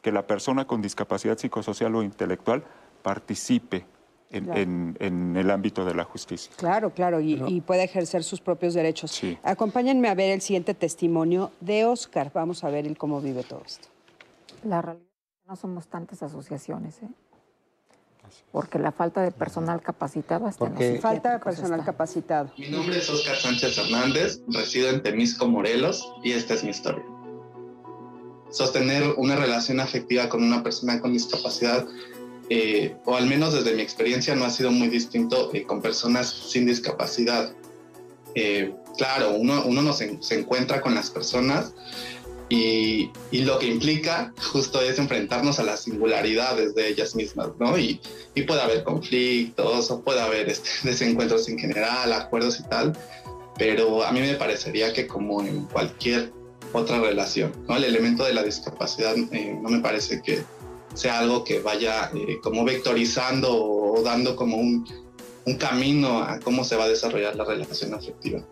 que la persona con discapacidad psicosocial o intelectual participe en, el ámbito de la justicia. Claro, claro, y, puede ejercer sus propios derechos. Acompáñenme a ver el siguiente testimonio de Oscar. Vamos a ver el cómo vive todo esto. La realidad es que no somos tantas asociaciones, ¿eh? porque la falta de personal capacitado hasta porque falta de personal capacitado. Mi nombre es Oscar Sánchez Hernández, resido en Temisco, Morelos, y esta es mi historia. Sostener una relación afectiva con una persona con discapacidad eh, o al menos desde mi experiencia, no ha sido muy distinto eh, con personas sin discapacidad. Eh, claro, uno, uno se, encuentra con las personas y, y, lo que implica justo es enfrentarnos a las singularidades de ellas mismas, ¿no? Y, y puede haber conflictos o puede haber este, [laughs] desencuentros en general, acuerdos y tal, pero a mí me parecería que como en cualquier otra relación, ¿no? El elemento de la discapacidad no me parece que sea algo que vaya eh, como vectorizando o, dando como un, un, camino a cómo se va a desarrollar la relación afectiva.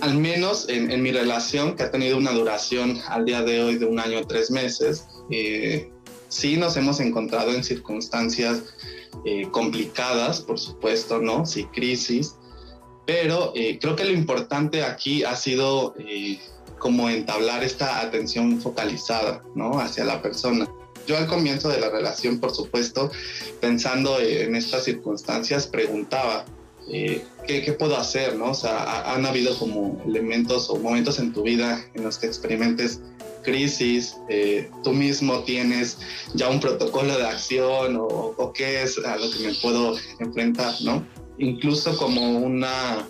Al menos en, mi relación, que ha tenido una duración al día de hoy de un año o tres meses, eh, sí nos hemos encontrado en circunstancias eh, complicadas, por supuesto, ¿no? Sí, crisis, pero creo que lo importante aquí ha sido como entablar esta atención focalizada, ¿no? Hacia la persona. Yo al comienzo de la relación, por supuesto, pensando en estas circunstancias, preguntaba, eh, ¿qué, puedo hacer? ¿no? O sea, han habido como elementos o momentos en tu vida en los que experimentes crisis, eh, tú mismo tienes ya un protocolo de acción o, o, qué es a lo que me puedo enfrentar, ¿no? Incluso como una,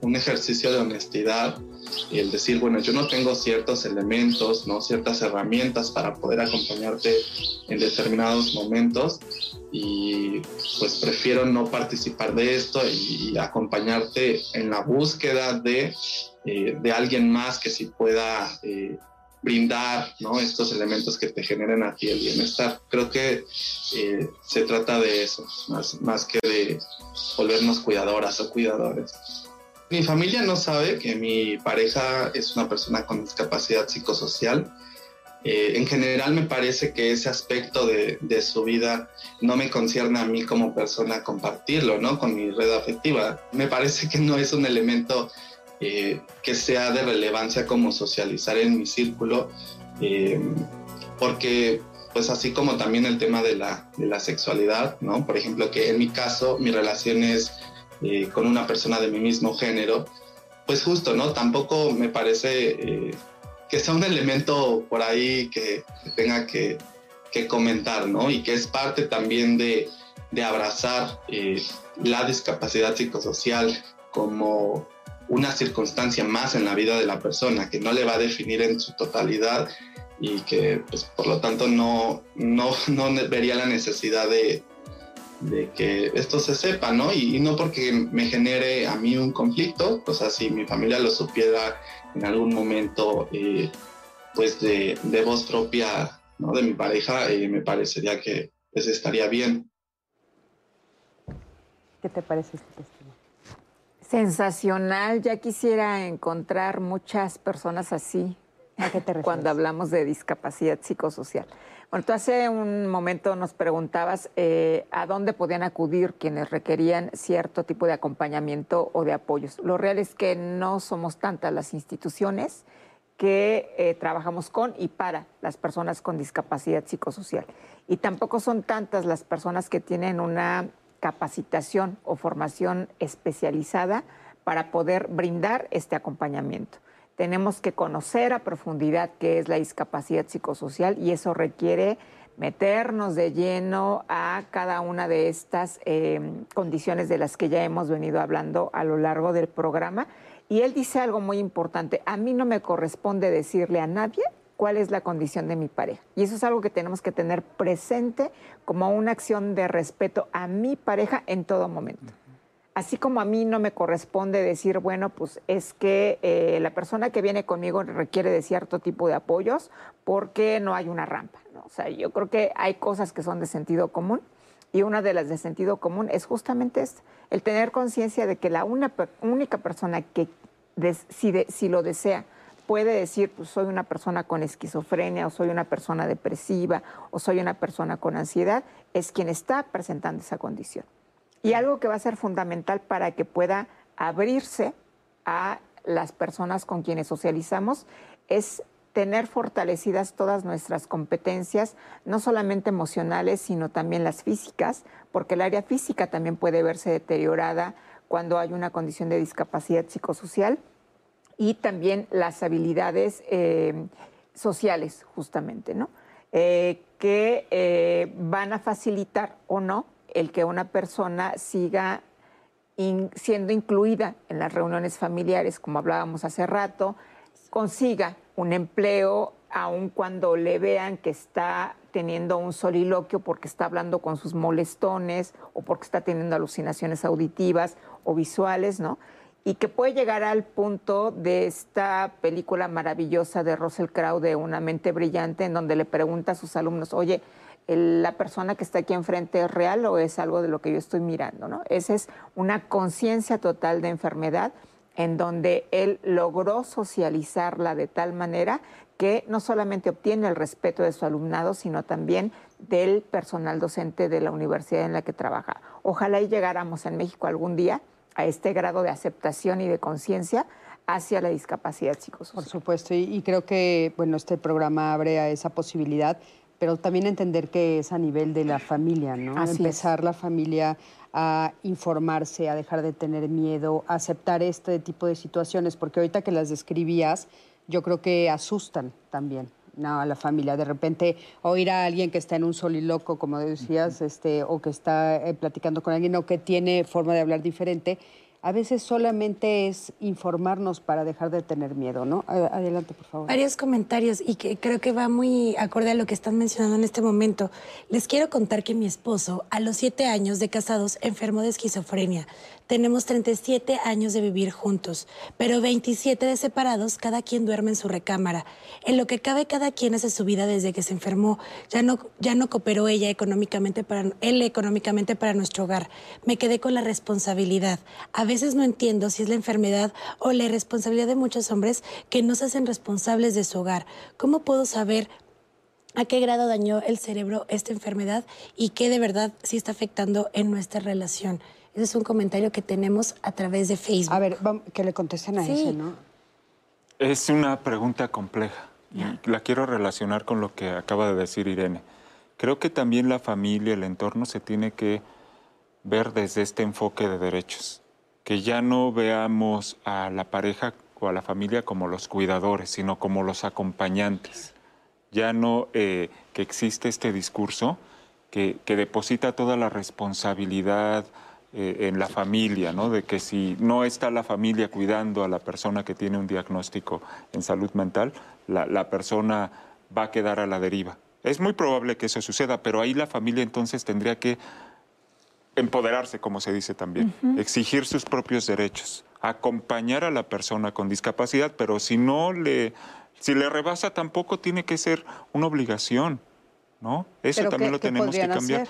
un ejercicio de honestidad y el decir, bueno, yo no tengo ciertos elementos, ¿no? ciertas herramientas para poder acompañarte en determinados momentos y pues prefiero no participar de esto y, acompañarte en la búsqueda de, eh, de alguien más que sí pueda eh, brindar ¿no? estos elementos que te generen a ti el bienestar. Creo que eh, se trata de eso, más, más que de volvernos cuidadoras o cuidadores. Mi familia no sabe que mi pareja es una persona con discapacidad psicosocial. Eh, en general me parece que ese aspecto de, su vida no me concierne a mí como persona compartirlo, ¿no? Con mi red afectiva. Me parece que no es un elemento eh, que sea de relevancia como socializar en mi círculo, eh, porque pues así como también el tema de la, de la sexualidad, ¿no? Por ejemplo, que en mi caso mi relación es eh, con una persona de mi mismo género, pues justo, ¿no? Tampoco me parece eh, que sea un elemento por ahí que, tenga que, comentar, ¿no? Y que es parte también de, abrazar eh, la discapacidad psicosocial como una circunstancia más en la vida de la persona, que no le va a definir en su totalidad y que, pues, por lo tanto, no, no, no vería la necesidad de, de que esto se sepa, ¿no? Y, no porque me genere a mí un conflicto, o sea, si mi familia lo supiera en algún momento, eh, pues de, voz propia, ¿no? De mi pareja, eh, me parecería que pues estaría bien. ¿Qué te parece este testimonio? Sensacional, ya quisiera encontrar muchas personas así ¿A qué te [laughs] refieres? cuando hablamos de discapacidad psicosocial. Bueno, tú hace un momento nos preguntabas eh, a dónde podían acudir quienes requerían cierto tipo de acompañamiento o de apoyos. Lo real es que no somos tantas las instituciones que eh, trabajamos con y para las personas con discapacidad psicosocial. Y tampoco son tantas las personas que tienen una capacitación o formación especializada para poder brindar este acompañamiento. Tenemos que conocer a profundidad qué es la discapacidad psicosocial y eso requiere meternos de lleno a cada una de estas eh, condiciones de las que ya hemos venido hablando a lo largo del programa. Y él dice algo muy importante, a mí no me corresponde decirle a nadie cuál es la condición de mi pareja. Y eso es algo que tenemos que tener presente como una acción de respeto a mi pareja en todo momento. Así como a mí no me corresponde decir, bueno, pues es que eh, la persona que viene conmigo requiere de cierto tipo de apoyos porque no hay una rampa. ¿no? O sea, yo creo que hay cosas que son de sentido común y una de las de sentido común es justamente esta, el tener conciencia de que la una, única persona que si, si lo desea puede decir, pues soy una persona con esquizofrenia o soy una persona depresiva o soy una persona con ansiedad, es quien está presentando esa condición. Y algo que va a ser fundamental para que pueda abrirse a las personas con quienes socializamos es tener fortalecidas todas nuestras competencias, no solamente emocionales, sino también las físicas, porque el área física también puede verse deteriorada cuando hay una condición de discapacidad psicosocial y también las habilidades eh, sociales, justamente, ¿no? Eh, que eh, van a facilitar o no el que una persona siga siendo incluida en las reuniones familiares, como hablábamos hace rato, consiga un empleo, aun cuando le vean que está teniendo un soliloquio porque está hablando con sus molestones o porque está teniendo alucinaciones auditivas o visuales, ¿no? Y que puede llegar al punto de esta película maravillosa de Russell Crowe de Una mente brillante, en donde le pregunta a sus alumnos, oye, la persona que está aquí enfrente es real o es algo de lo que yo estoy mirando, ¿no? Esa es una conciencia total de enfermedad en donde él logró socializarla de tal manera que no solamente obtiene el respeto de su alumnado, sino también del personal docente de la universidad en la que trabaja. Ojalá y llegáramos en México algún día a este grado de aceptación y de conciencia hacia la discapacidad psicosocial. Por supuesto, y, y, creo que bueno, este programa abre a esa posibilidad pero también entender que es a nivel de la familia, ¿no? Empezar la familia a informarse, a dejar de tener miedo, a aceptar este tipo de situaciones, porque ahorita que las describías, yo creo que asustan también. ¿no? a la familia. De repente oír a alguien que está en un soliloco, como decías, este, o que está eh, platicando con alguien o que tiene forma de hablar diferente, a veces solamente es informarnos para dejar de tener miedo, ¿no? Adelante, por favor. Varios comentarios y que creo que va muy acorde a lo que están mencionando en este momento. Les quiero contar que mi esposo, a los siete años de casados, enfermó de esquizofrenia. Tenemos 37 años de vivir juntos, pero 27 de separados, cada quien duerme en su recámara. En lo que cabe, cada quien hace su vida desde que se enfermó. Ya no, ya no cooperó ella económicamente para, él económicamente para nuestro hogar. Me quedé con la responsabilidad. A veces no entiendo si es la enfermedad o la irresponsabilidad de muchos hombres que no se hacen responsables de su hogar. ¿Cómo puedo saber a qué grado dañó el cerebro esta enfermedad y qué de verdad sí está afectando en nuestra relación? Ese es un comentario que tenemos a través de Facebook. A ver, que le contesten a ese, ¿no? Es una pregunta compleja y la quiero relacionar con lo que acaba de decir Irene. Creo que también la familia, el entorno se tiene que ver desde este enfoque de derechos, que ya no veamos a la pareja o a la familia como los cuidadores, sino como los acompañantes. Ya no eh, que existe este discurso que, deposita toda la responsabilidad, eh, en la familia, ¿no? De que si no está la familia cuidando a la persona que tiene un diagnóstico en salud mental, la, persona va a quedar a la deriva. Es muy probable que eso suceda, pero ahí la familia entonces tendría que empoderarse, como se dice también, exigir sus propios derechos, acompañar a la persona con discapacidad, pero si no le, si le rebasa tampoco tiene que ser una obligación, ¿no? Eso también lo tenemos que cambiar.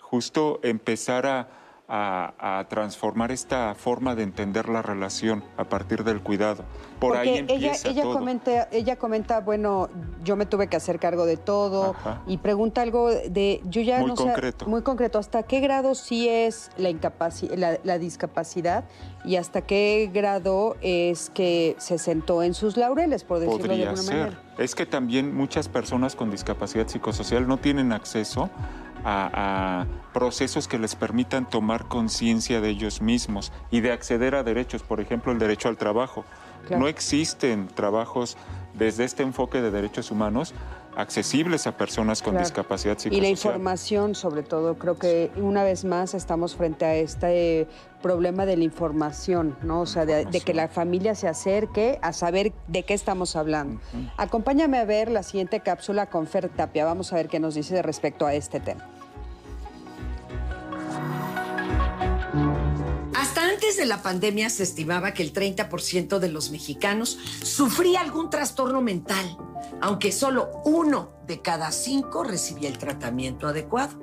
Justo empezar a a, transformar esta forma de entender la relación a partir del cuidado. Por ahí empieza ella, ella Comenta, ella comenta, bueno, yo me tuve que hacer cargo de todo y pregunta algo de, yo ya muy no concreto. sé, muy concreto, ¿hasta qué grado sí es la, la, la discapacidad y hasta qué grado es que se sentó en sus laureles, por decirlo de alguna ser. manera? Es que también muchas personas con discapacidad psicosocial no tienen acceso a, procesos que les permitan tomar conciencia de ellos mismos y de acceder a derechos, por ejemplo, el derecho al trabajo. No existen trabajos desde este enfoque de derechos humanos accesibles a personas con discapacidad psicosocial. Y la información, sobre todo, creo que una vez más estamos frente a este problema de la información, ¿no? O sea, de, que la familia se acerque a saber de qué estamos hablando. Acompáñame a ver la siguiente cápsula con Fer Tapia. Vamos a ver qué nos dice respecto a este tema. Antes de la pandemia se estimaba que el 30% de los mexicanos sufría algún trastorno mental, aunque solo uno de cada cinco recibía el tratamiento adecuado.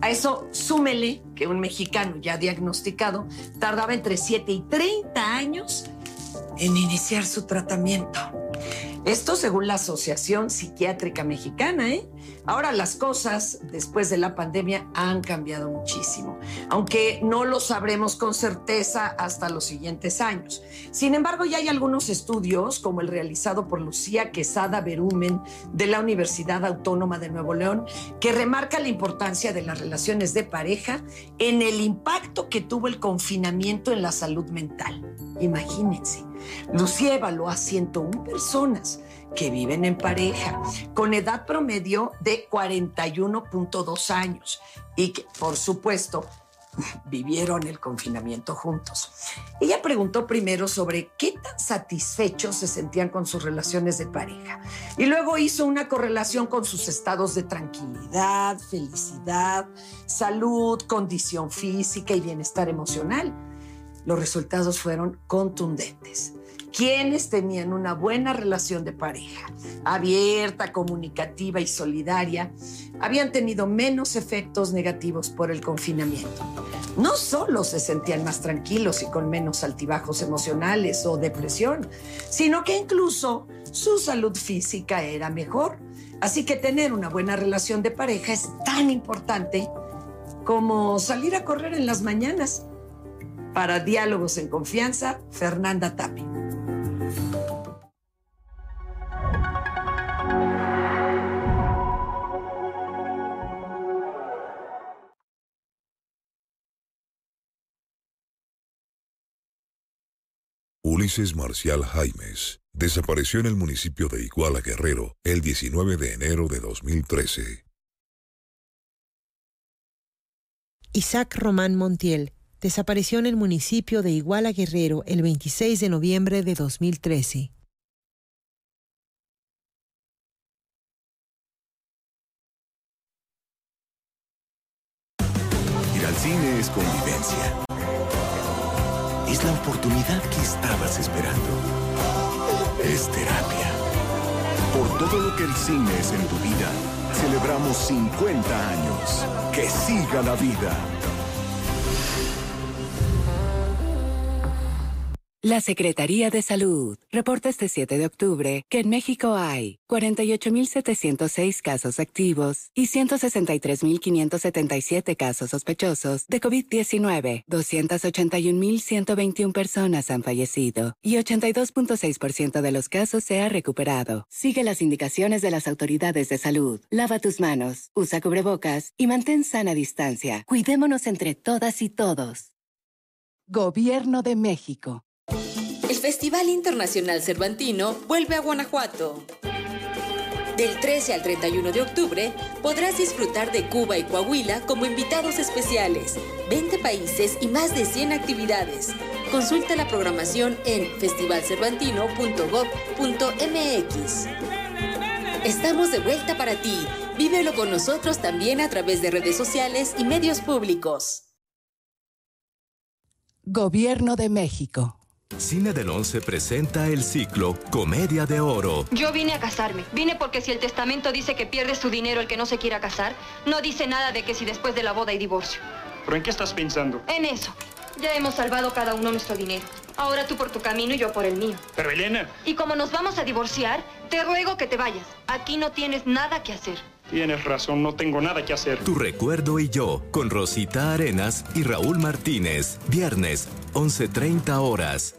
A eso súmele que un mexicano ya diagnosticado tardaba entre 7 y 30 años en iniciar su tratamiento. Esto según la Asociación Psiquiátrica Mexicana. ¿eh? Ahora las cosas después de la pandemia han cambiado muchísimo, aunque no lo sabremos con certeza hasta los siguientes años. Sin embargo, ya hay algunos estudios, como el realizado por Lucía Quesada Berumen de la Universidad Autónoma de Nuevo León, que remarca la importancia de las relaciones de pareja en el impacto que tuvo el confinamiento en la salud mental. Imagínense. Lucía evaluó a 101 personas que viven en pareja con edad promedio de 41.2 años y que, por supuesto, [laughs] vivieron el confinamiento juntos. Ella preguntó primero sobre qué tan satisfechos se sentían con sus relaciones de pareja y luego hizo una correlación con sus estados de tranquilidad, felicidad, salud, condición física y bienestar emocional los resultados fueron contundentes. Quienes tenían una buena relación de pareja, abierta, comunicativa y solidaria, habían tenido menos efectos negativos por el confinamiento. No solo se sentían más tranquilos y con menos altibajos emocionales o depresión, sino que incluso su salud física era mejor. Así que tener una buena relación de pareja es tan importante como salir a correr en las mañanas para Diálogos en Confianza, Fernanda Tapi. Ulises Marcial Jaimes desapareció en el municipio de Iguala Guerrero el 19 de enero de 2013. Isaac Román Montiel desapareció en el municipio de Iguala Guerrero el 26 de noviembre de 2013. Ir al cine es convivencia. Es la oportunidad que estabas esperando. Es terapia. Por todo lo que el cine es en tu vida, celebramos 50 años. Que siga la vida. La Secretaría de Salud reporta este 7 de octubre que en México hay 48.706 casos activos y 163.577 casos sospechosos de COVID-19. 281.121 personas han fallecido y 82.6% de los casos se ha recuperado. Sigue las indicaciones de las autoridades de salud. Lava tus manos, usa cubrebocas y mantén sana distancia. Cuidémonos entre todas y todos. Gobierno de México. Festival Internacional Cervantino vuelve a Guanajuato. Del 13 al 31 de octubre podrás disfrutar de Cuba y Coahuila como invitados especiales, 20 países y más de 100 actividades. Consulta la programación en festivalcervantino.gov.mx. Estamos de vuelta para ti. Vívelo con nosotros también a través de redes sociales y medios públicos. Gobierno de México. Cine del Once presenta el ciclo Comedia de Oro. Yo vine a casarme. Vine porque si el testamento dice que pierde su dinero el que no se quiera casar, no dice nada de que si después de la boda hay divorcio. ¿Pero en qué estás pensando? En eso. Ya hemos salvado cada uno nuestro dinero. Ahora tú por tu camino y yo por el mío. Pero Elena. Y como nos vamos a divorciar, te ruego que te vayas. Aquí no tienes nada que hacer. Tienes razón, no tengo nada que hacer. Tu recuerdo y yo, con Rosita Arenas y Raúl Martínez. Viernes, 11.30 horas.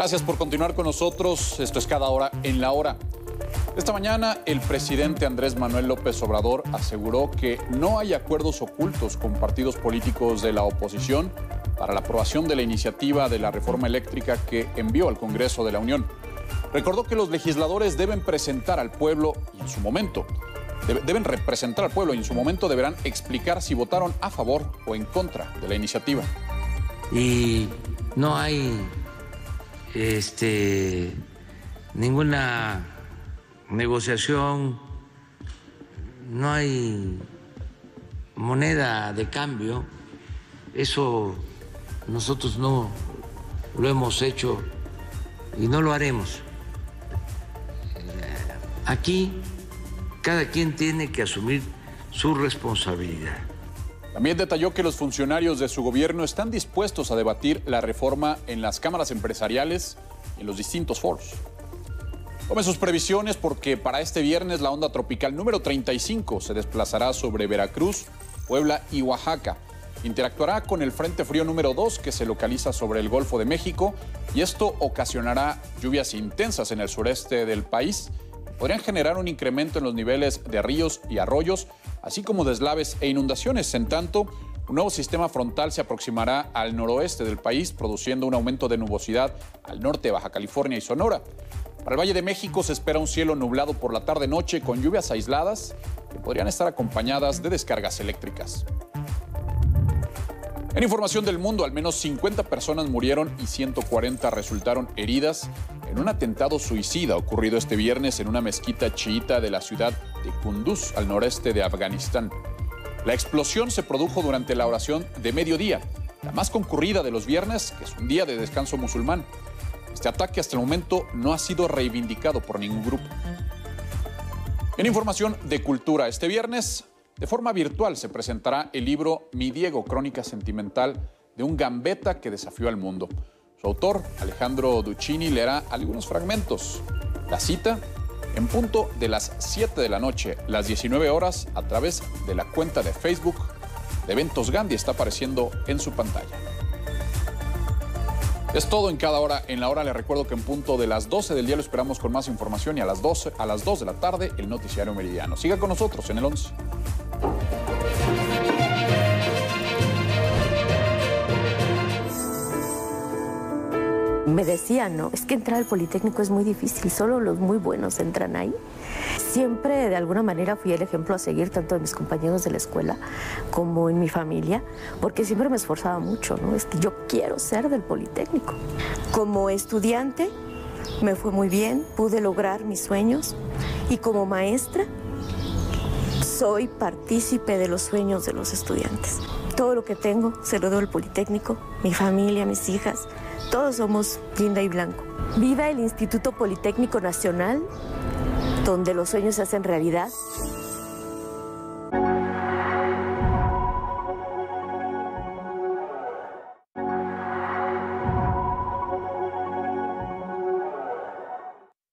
Gracias por continuar con nosotros. Esto es cada hora en la hora. Esta mañana el presidente Andrés Manuel López Obrador aseguró que no hay acuerdos ocultos con partidos políticos de la oposición para la aprobación de la iniciativa de la reforma eléctrica que envió al Congreso de la Unión. Recordó que los legisladores deben presentar al pueblo y en su momento deben representar al pueblo y en su momento deberán explicar si votaron a favor o en contra de la iniciativa. Y no hay este, ninguna negociación, no hay moneda de cambio, eso nosotros no lo hemos hecho y no lo haremos. Aquí cada quien tiene que asumir su responsabilidad. También detalló que los funcionarios de su gobierno están dispuestos a debatir la reforma en las cámaras empresariales y en los distintos foros. Tome sus previsiones porque para este viernes la onda tropical número 35 se desplazará sobre Veracruz, Puebla y Oaxaca. Interactuará con el Frente Frío número 2 que se localiza sobre el Golfo de México y esto ocasionará lluvias intensas en el sureste del país. Podrían generar un incremento en los niveles de ríos y arroyos, así como deslaves e inundaciones. En tanto, un nuevo sistema frontal se aproximará al noroeste del país, produciendo un aumento de nubosidad al norte de Baja California y Sonora. Para el Valle de México se espera un cielo nublado por la tarde-noche con lluvias aisladas que podrían estar acompañadas de descargas eléctricas. En información del mundo, al menos 50 personas murieron y 140 resultaron heridas en un atentado suicida ocurrido este viernes en una mezquita chiita de la ciudad de Kunduz, al noreste de Afganistán. La explosión se produjo durante la oración de mediodía, la más concurrida de los viernes, que es un día de descanso musulmán. Este ataque hasta el momento no ha sido reivindicado por ningún grupo. En información de cultura, este viernes, de forma virtual, se presentará el libro Mi Diego, Crónica Sentimental de un gambeta que desafió al mundo. Su autor, Alejandro Duccini, leerá algunos fragmentos. La cita en punto de las 7 de la noche, las 19 horas, a través de la cuenta de Facebook de Eventos Gandhi, está apareciendo en su pantalla. Es todo en cada hora. En la hora le recuerdo que en punto de las 12 del día lo esperamos con más información y a las 12, a las 2 de la tarde el noticiario meridiano. Siga con nosotros en el 11. Me decían, no, es que entrar al Politécnico es muy difícil, solo los muy buenos entran ahí. Siempre de alguna manera fui el ejemplo a seguir tanto de mis compañeros de la escuela como en mi familia, porque siempre me esforzaba mucho, ¿no? Es que yo quiero ser del Politécnico. Como estudiante me fue muy bien, pude lograr mis sueños y como maestra soy partícipe de los sueños de los estudiantes. Todo lo que tengo se lo doy al Politécnico, mi familia, mis hijas, todos somos linda y blanco. Viva el Instituto Politécnico Nacional, donde los sueños se hacen realidad.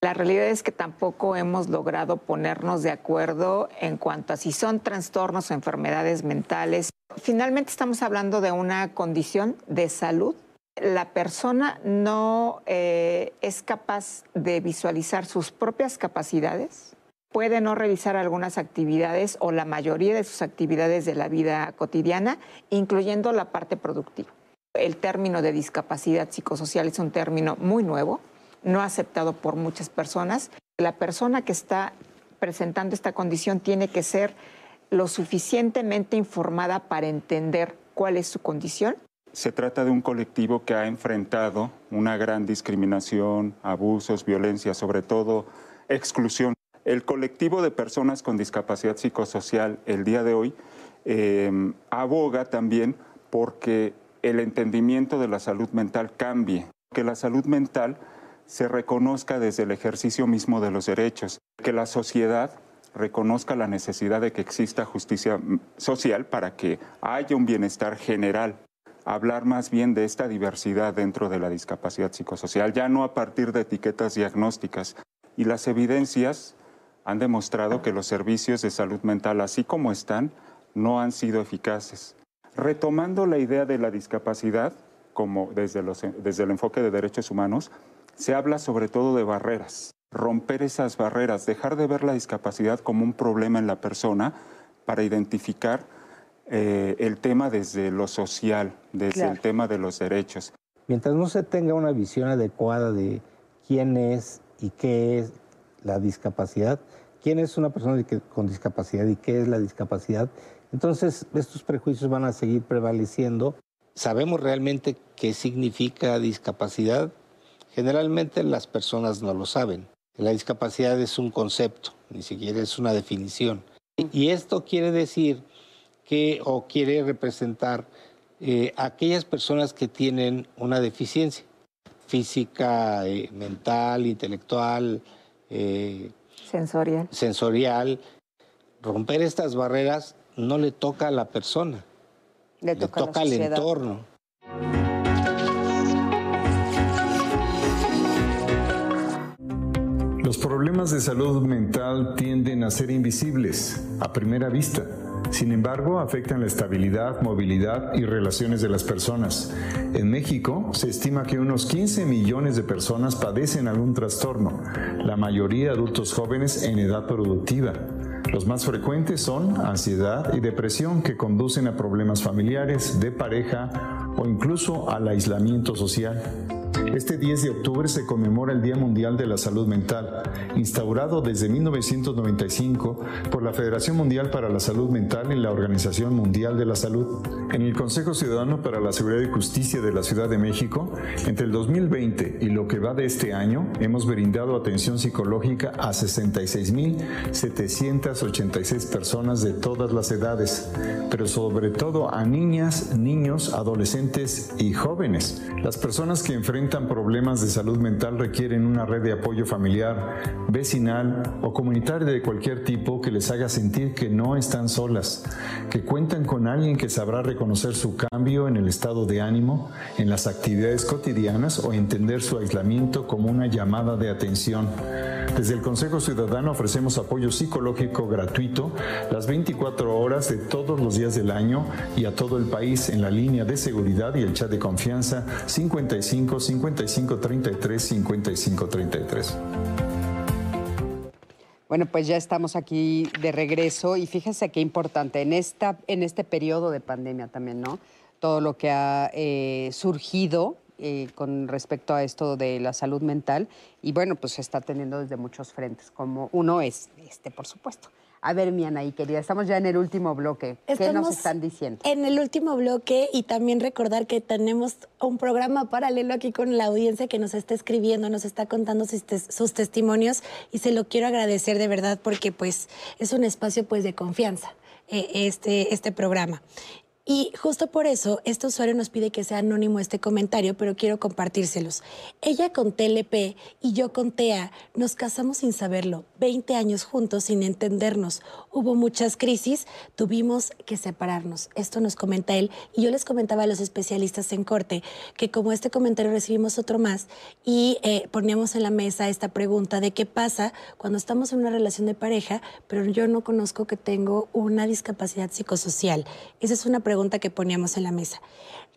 La realidad es que tampoco hemos logrado ponernos de acuerdo en cuanto a si son trastornos o enfermedades mentales. Finalmente estamos hablando de una condición de salud la persona no eh, es capaz de visualizar sus propias capacidades, puede no realizar algunas actividades o la mayoría de sus actividades de la vida cotidiana, incluyendo la parte productiva. El término de discapacidad psicosocial es un término muy nuevo, no aceptado por muchas personas. La persona que está presentando esta condición tiene que ser lo suficientemente informada para entender cuál es su condición. Se trata de un colectivo que ha enfrentado una gran discriminación, abusos, violencia, sobre todo exclusión. El colectivo de personas con discapacidad psicosocial el día de hoy eh, aboga también porque el entendimiento de la salud mental cambie, que la salud mental se reconozca desde el ejercicio mismo de los derechos, que la sociedad reconozca la necesidad de que exista justicia social para que haya un bienestar general. Hablar más bien de esta diversidad dentro de la discapacidad psicosocial, ya no a partir de etiquetas diagnósticas. Y las evidencias han demostrado que los servicios de salud mental, así como están, no han sido eficaces. Retomando la idea de la discapacidad, como desde, desde el enfoque de derechos humanos, se habla sobre todo de barreras, romper esas barreras, dejar de ver la discapacidad como un problema en la persona para identificar eh, el tema desde lo social, desde el tema de los derechos. Mientras no se tenga una visión adecuada de quién es y qué es la discapacidad, quién es una persona con discapacidad y qué es la discapacidad, entonces estos prejuicios van a seguir prevaleciendo. ¿Sabemos realmente qué significa discapacidad? Generalmente las personas no lo saben. La discapacidad es un concepto, ni siquiera es una definición. Y esto quiere decir que, o quiere representar eh, aquellas personas que tienen una deficiencia física, eh, mental, intelectual, eh, sensorial. sensorial. Romper estas barreras no le toca a la persona, le toca al entorno. Los problemas de salud mental tienden a ser invisibles a primera vista. Sin embargo, afectan la estabilidad, movilidad y relaciones de las personas. En México se estima que unos 15 millones de personas padecen algún trastorno, la mayoría adultos jóvenes en edad productiva. Los más frecuentes son ansiedad y depresión que conducen a problemas familiares, de pareja o incluso al aislamiento social. Este 10 de octubre se conmemora el Día Mundial de la Salud Mental, instaurado desde 1995 por la Federación Mundial para la Salud Mental y la Organización Mundial de la Salud. En el Consejo Ciudadano para la Seguridad y Justicia de la Ciudad de México, entre el 2020 y lo que va de este año, hemos brindado atención psicológica a 66.786 personas de todas las edades, pero sobre todo a niñas, niños, adolescentes y jóvenes. Las personas que enfrentan problemas de salud mental requieren una red de apoyo familiar, vecinal o comunitaria de cualquier tipo que les haga sentir que no están solas, que cuentan con alguien que sabrá reconocer su cambio en el estado de ánimo, en las actividades cotidianas o entender su aislamiento como una llamada de atención. Desde el Consejo Ciudadano ofrecemos apoyo psicológico gratuito las 24 horas de todos los días del año y a todo el país en la línea de seguridad y el chat de confianza 55 55 33 55 33. Bueno, pues ya estamos aquí de regreso y fíjense qué importante en, esta, en este periodo de pandemia también, ¿no? Todo lo que ha eh, surgido eh, con respecto a esto de la salud mental y bueno, pues se está teniendo desde muchos frentes, como uno es este, por supuesto. A ver, mi Anaí, querida, estamos ya en el último bloque. ¿Qué nos están diciendo? En el último bloque y también recordar que tenemos un programa paralelo aquí con la audiencia que nos está escribiendo, nos está contando sus, testimonios y se lo quiero agradecer de verdad porque pues es un espacio pues de confianza. Eh, este, este programa. Y justo por eso, este usuario nos pide que sea anónimo este comentario, pero quiero compartírselos. Ella con TLP y yo con TEA nos casamos sin saberlo, 20 años juntos sin entendernos. Hubo muchas crisis, tuvimos que separarnos. Esto nos comenta él. Y yo les comentaba a los especialistas en corte que como este comentario recibimos otro más y eh, poníamos en la mesa esta pregunta de qué pasa cuando estamos en una relación de pareja, pero yo no conozco que tengo una discapacidad psicosocial. Esa es una pregunta pregunta que poníamos en la mesa.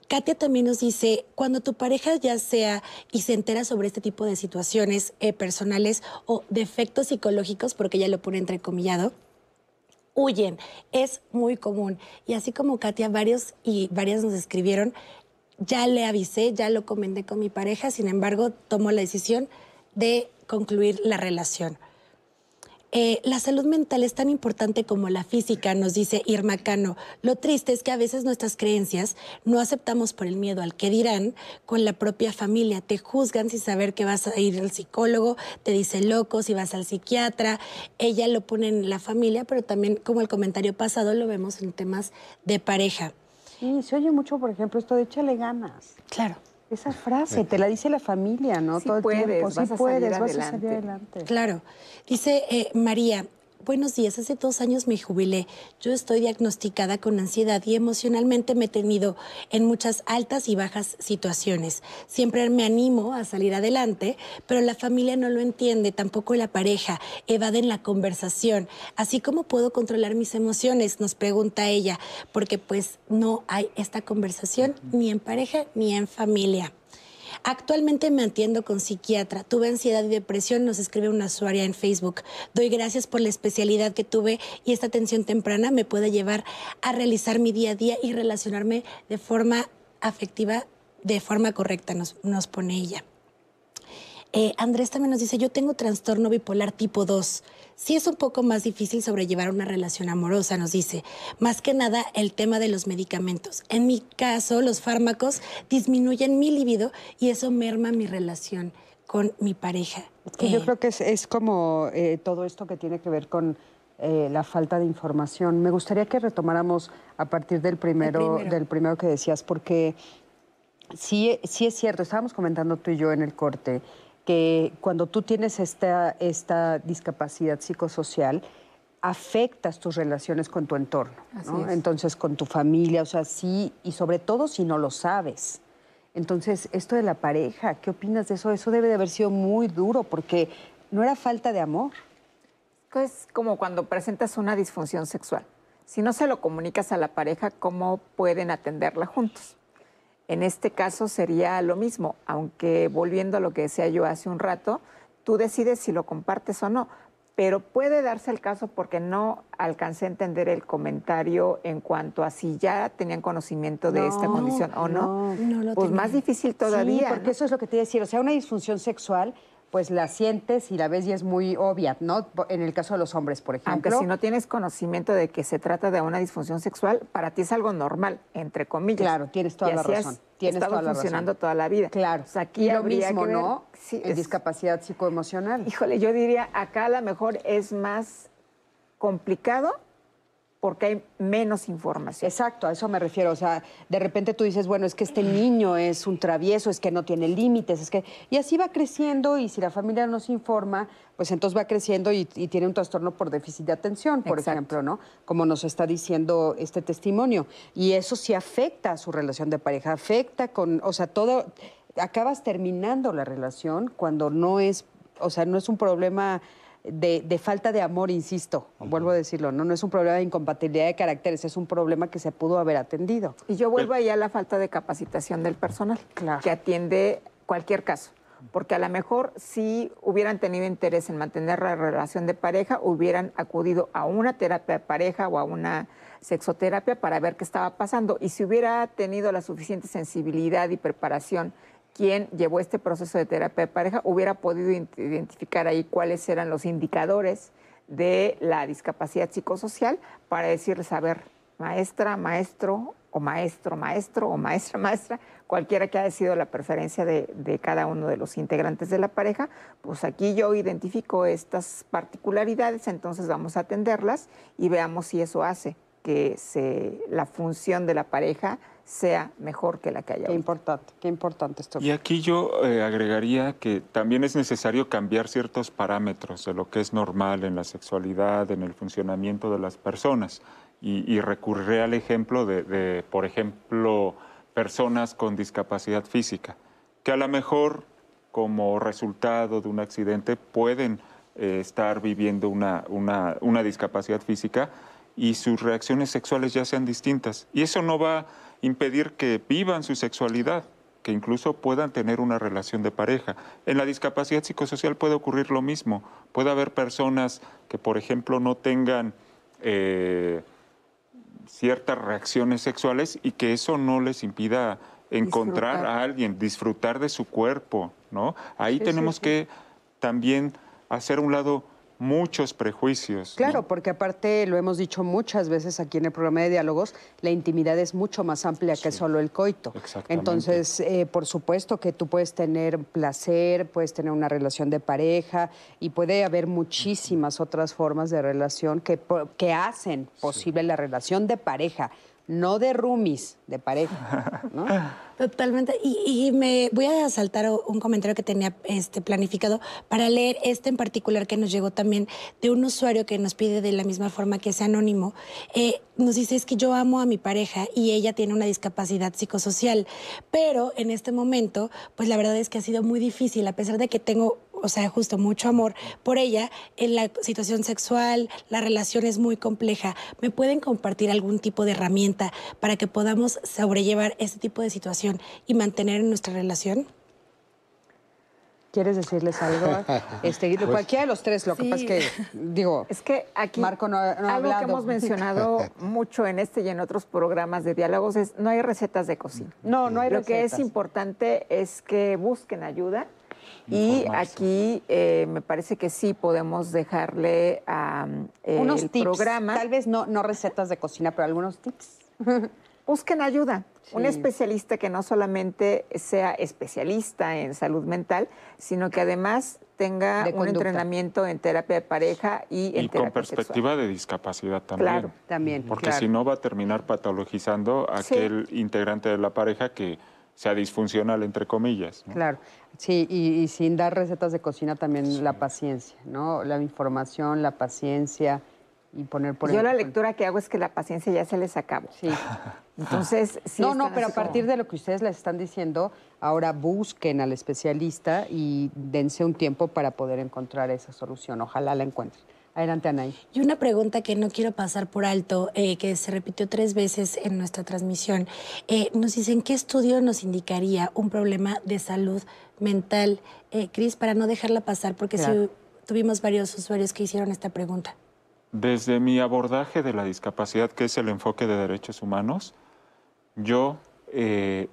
Katia también nos dice, cuando tu pareja ya sea y se entera sobre este tipo de situaciones eh, personales o defectos psicológicos, porque ella lo pone entrecomillado, huyen. Es muy común. Y así como Katia, varios y varias nos escribieron, ya le avisé, ya lo comenté con mi pareja, sin embargo, tomó la decisión de concluir la relación. Eh, la salud mental es tan importante como la física, nos dice Irma Cano. Lo triste es que a veces nuestras creencias no aceptamos por el miedo al que dirán con la propia familia. Te juzgan sin saber que vas a ir al psicólogo, te dice loco si vas al psiquiatra. Ella lo pone en la familia, pero también como el comentario pasado lo vemos en temas de pareja. Sí, se oye mucho, por ejemplo, esto de échale ganas. Claro. Esa frase, te la dice la familia, ¿no? Sí puedes, vas a salir adelante. adelante. Claro. Dice eh, María, buenos días, hace dos años me jubilé. Yo estoy diagnosticada con ansiedad y emocionalmente me he tenido en muchas altas y bajas situaciones. Siempre me animo a salir adelante, pero la familia no lo entiende, tampoco la pareja, evaden la conversación. Así como puedo controlar mis emociones, nos pregunta ella, porque pues no hay esta conversación ni en pareja ni en familia. Actualmente me atiendo con psiquiatra. Tuve ansiedad y depresión, nos escribe una usuaria en Facebook. Doy gracias por la especialidad que tuve y esta atención temprana me puede llevar a realizar mi día a día y relacionarme de forma afectiva, de forma correcta, nos, nos pone ella. Eh, Andrés también nos dice, yo tengo trastorno bipolar tipo 2. Sí es un poco más difícil sobrellevar una relación amorosa, nos dice. Más que nada el tema de los medicamentos. En mi caso, los fármacos disminuyen mi libido y eso merma mi relación con mi pareja. yo Eh, creo que es, es como eh, todo esto que tiene que ver con eh, la falta de información. Me gustaría que retomáramos a partir del primero, primero. del primero que decías, porque sí, sí es cierto, estábamos comentando tú y yo en el corte, que cuando tú tienes esta, esta discapacidad psicosocial, afectas tus relaciones con tu entorno. Entonces, con tu familia, o sea, sí, y sobre todo si no lo sabes. Entonces, esto de la pareja, ¿qué opinas de eso? Eso debe de haber sido muy duro, porque no era falta de amor. Es como cuando presentas una disfunción sexual. Si no se lo comunicas a la pareja, ¿cómo pueden atenderla juntos? En este caso sería lo mismo, aunque volviendo a lo que decía yo hace un rato, tú decides si lo compartes o no, pero puede darse el caso porque no alcancé a entender el comentario en cuanto a si ya tenían conocimiento de esta condición o no. No lo pues tenía. más difícil todavía. Sí, porque eso es lo que te iba a decir. O sea, una disfunción sexual, pues la sientes y la ves y es muy obvia, ¿no? En el caso de los hombres, por ejemplo. Aunque si no tienes conocimiento de que se trata de una disfunción sexual, para ti es algo normal, entre comillas. Claro, tienes toda Y la así has razón. Tienes estado toda la funcionando razón. toda la vida. Claro. O sea, aquí lo mismo, que ver- ¿no? Sí, en es- discapacidad psicoemocional. Híjole, yo diría, acá a lo mejor es más complicado porque hay menos información. Exacto, a eso me refiero. O sea, de repente tú dices, bueno, es que este niño es un travieso, es que no tiene límites, es que. Y así va creciendo, y si la familia no se informa, pues entonces va creciendo y, y tiene un trastorno por déficit de atención, por Exacto. ejemplo, ¿no? Como nos está diciendo este testimonio. Y eso sí afecta a su relación de pareja, afecta con. O sea, todo. Acabas terminando la relación cuando no es. O sea, no es un problema. De, de falta de amor, insisto, vuelvo a decirlo, ¿no? no es un problema de incompatibilidad de caracteres, es un problema que se pudo haber atendido. Y yo vuelvo ahí a la falta de capacitación del personal que atiende cualquier caso. Porque a lo mejor si hubieran tenido interés en mantener la relación de pareja, hubieran acudido a una terapia de pareja o a una sexoterapia para ver qué estaba pasando. Y si hubiera tenido la suficiente sensibilidad y preparación quien llevó este proceso de terapia de pareja, hubiera podido identificar ahí cuáles eran los indicadores de la discapacidad psicosocial para decirles, a ver, maestra, maestro o maestro, maestro o maestra, [laughs] maestra, cualquiera que haya sido la preferencia de, de cada uno de los integrantes de la pareja, pues aquí yo identifico estas particularidades, entonces vamos a atenderlas y veamos si eso hace que se, la función de la pareja sea mejor que la que haya. Qué importante, qué importante esto. Y aquí yo eh, agregaría que también es necesario cambiar ciertos parámetros de lo que es normal en la sexualidad, en el funcionamiento de las personas. Y, y recurriré al ejemplo de, de, por ejemplo, personas con discapacidad física, que a lo mejor como resultado de un accidente pueden eh, estar viviendo una, una, una discapacidad física y sus reacciones sexuales ya sean distintas. Y eso no va impedir que vivan su sexualidad que incluso puedan tener una relación de pareja. En la discapacidad psicosocial puede ocurrir lo mismo. Puede haber personas que, por ejemplo, no tengan eh, ciertas reacciones sexuales y que eso no les impida encontrar a alguien, disfrutar de su cuerpo, ¿no? Ahí tenemos que también hacer un lado muchos prejuicios. Claro, porque aparte lo hemos dicho muchas veces aquí en el programa de diálogos, la intimidad es mucho más amplia que solo el coito. Entonces, eh, por supuesto que tú puedes tener placer, puedes tener una relación de pareja y puede haber muchísimas otras formas de relación que, que hacen posible la relación de pareja no de roomies, de pareja, ¿no? [laughs] Totalmente. Y, me voy a saltar un comentario que tenía este, planificado para leer este en particular que nos llegó también de un usuario que nos pide de la misma forma que sea anónimo. Eh, nos dice, es que yo amo a mi pareja y ella tiene una discapacidad psicosocial, pero en este momento, pues la verdad es que ha sido muy difícil, a pesar de que tengo o sea, justo mucho amor por ella, en la situación sexual, la relación es muy compleja. ¿Me pueden compartir algún tipo de herramienta para que podamos sobrellevar este tipo de situación y mantener nuestra relación? ¿Quieres decirles algo? [laughs] Este, pues, cualquiera de los tres, lo que pasa es que, digo, es que aquí Marco no, ha algo que hemos mencionado [laughs] mucho en este y en otros programas de diálogos es no hay recetas de cocina. No, no hay recetas. Lo que es importante es que busquen ayuda y aquí eh, me parece que sí podemos dejarle a Unos el tips, programa. Tal vez no, no recetas de cocina, pero algunos tips. [laughs] Busquen ayuda. Un especialista que no solamente sea especialista en salud mental, sino que además tenga un entrenamiento en terapia de pareja y en y con perspectiva de discapacidad también. Claro, también. Porque si no va a terminar patologizando a aquel integrante de la pareja que sea disfuncional, entre comillas. Claro, sí, y, sin dar recetas de cocina también la paciencia, ¿no? La información, la paciencia y poner por Yo la lectura que hago es que la paciencia ya se les acabó. Sí. [laughs] Entonces, [laughs] sí No, no, pero a partir de lo que ustedes les están diciendo, ahora busquen al especialista y dense un tiempo para poder encontrar esa solución. Ojalá la encuentren. Adelante, Anaí. Y una pregunta que no quiero pasar por alto, eh, que se repitió tres veces en nuestra transmisión. Eh, nos dicen, ¿qué estudio nos indicaría un problema de salud mental? Eh, Cris, para no dejarla pasar, porque tuvimos varios usuarios que hicieron esta pregunta. Desde mi abordaje de la discapacidad, que es el enfoque de derechos humanos, yo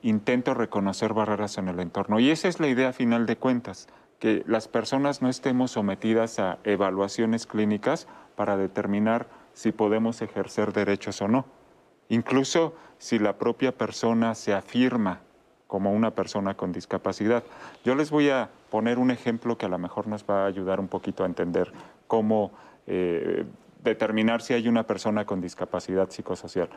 intento reconocer barreras en el entorno. Y esa es la idea final de cuentas que las personas no estemos sometidas a evaluaciones clínicas para determinar si podemos ejercer derechos o no. Incluso si la propia persona se afirma como una persona con discapacidad. Yo les voy a poner un ejemplo que a lo mejor nos va a ayudar un poquito a entender cómo eh, determinar si hay una persona con discapacidad psicosocial.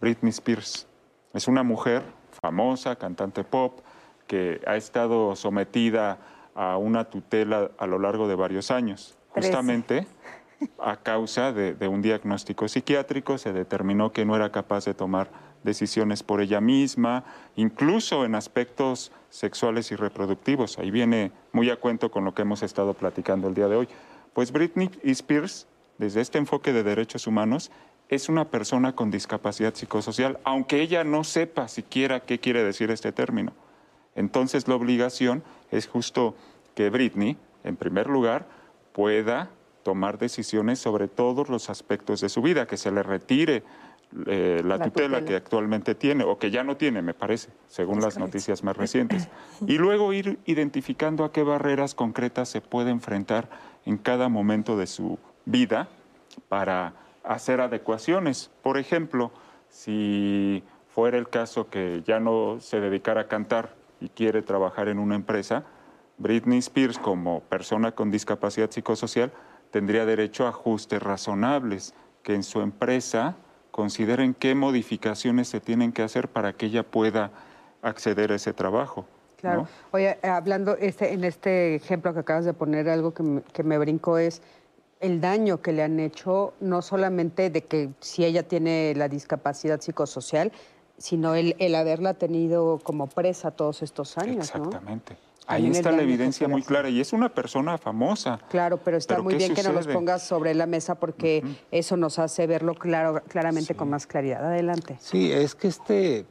Britney Spears es una mujer famosa, cantante pop, que ha estado sometida a una tutela a lo largo de varios años. Justamente a causa de, un diagnóstico psiquiátrico se determinó que no era capaz de tomar decisiones por ella misma, incluso en aspectos sexuales y reproductivos. Ahí viene muy a cuento con lo que hemos estado platicando el día de hoy. Pues Britney Spears, desde este enfoque de derechos humanos, es una persona con discapacidad psicosocial, aunque ella no sepa siquiera qué quiere decir este término. Entonces la obligación es justo que Britney, en primer lugar, pueda tomar decisiones sobre todos los aspectos de su vida, que se le retire eh, la, tutela, que actualmente tiene, o que ya no tiene, me parece, según las noticias más [laughs] recientes. Y luego ir identificando a qué barreras concretas se puede enfrentar en cada momento de su vida para hacer adecuaciones. Por ejemplo, si fuera el caso que ya no se dedicara a cantar y quiere trabajar en una empresa, Britney Spears como persona con discapacidad psicosocial tendría derecho a ajustes razonables, que en su empresa consideren qué modificaciones se tienen que hacer para que ella pueda acceder a ese trabajo. Claro. Oye, hablando este, en este ejemplo que acabas de poner, algo que me, que me brincó es el daño que le han hecho, no solamente de que si ella tiene la discapacidad psicosocial, sino el, el haberla tenido como presa todos estos años. Exactamente. Ahí está la evidencia muy clara y es una persona famosa. Claro, pero está muy bien que nos los pongas sobre la mesa porque eso nos hace verlo claro, claramente con más claridad. Adelante. Sí, es que este,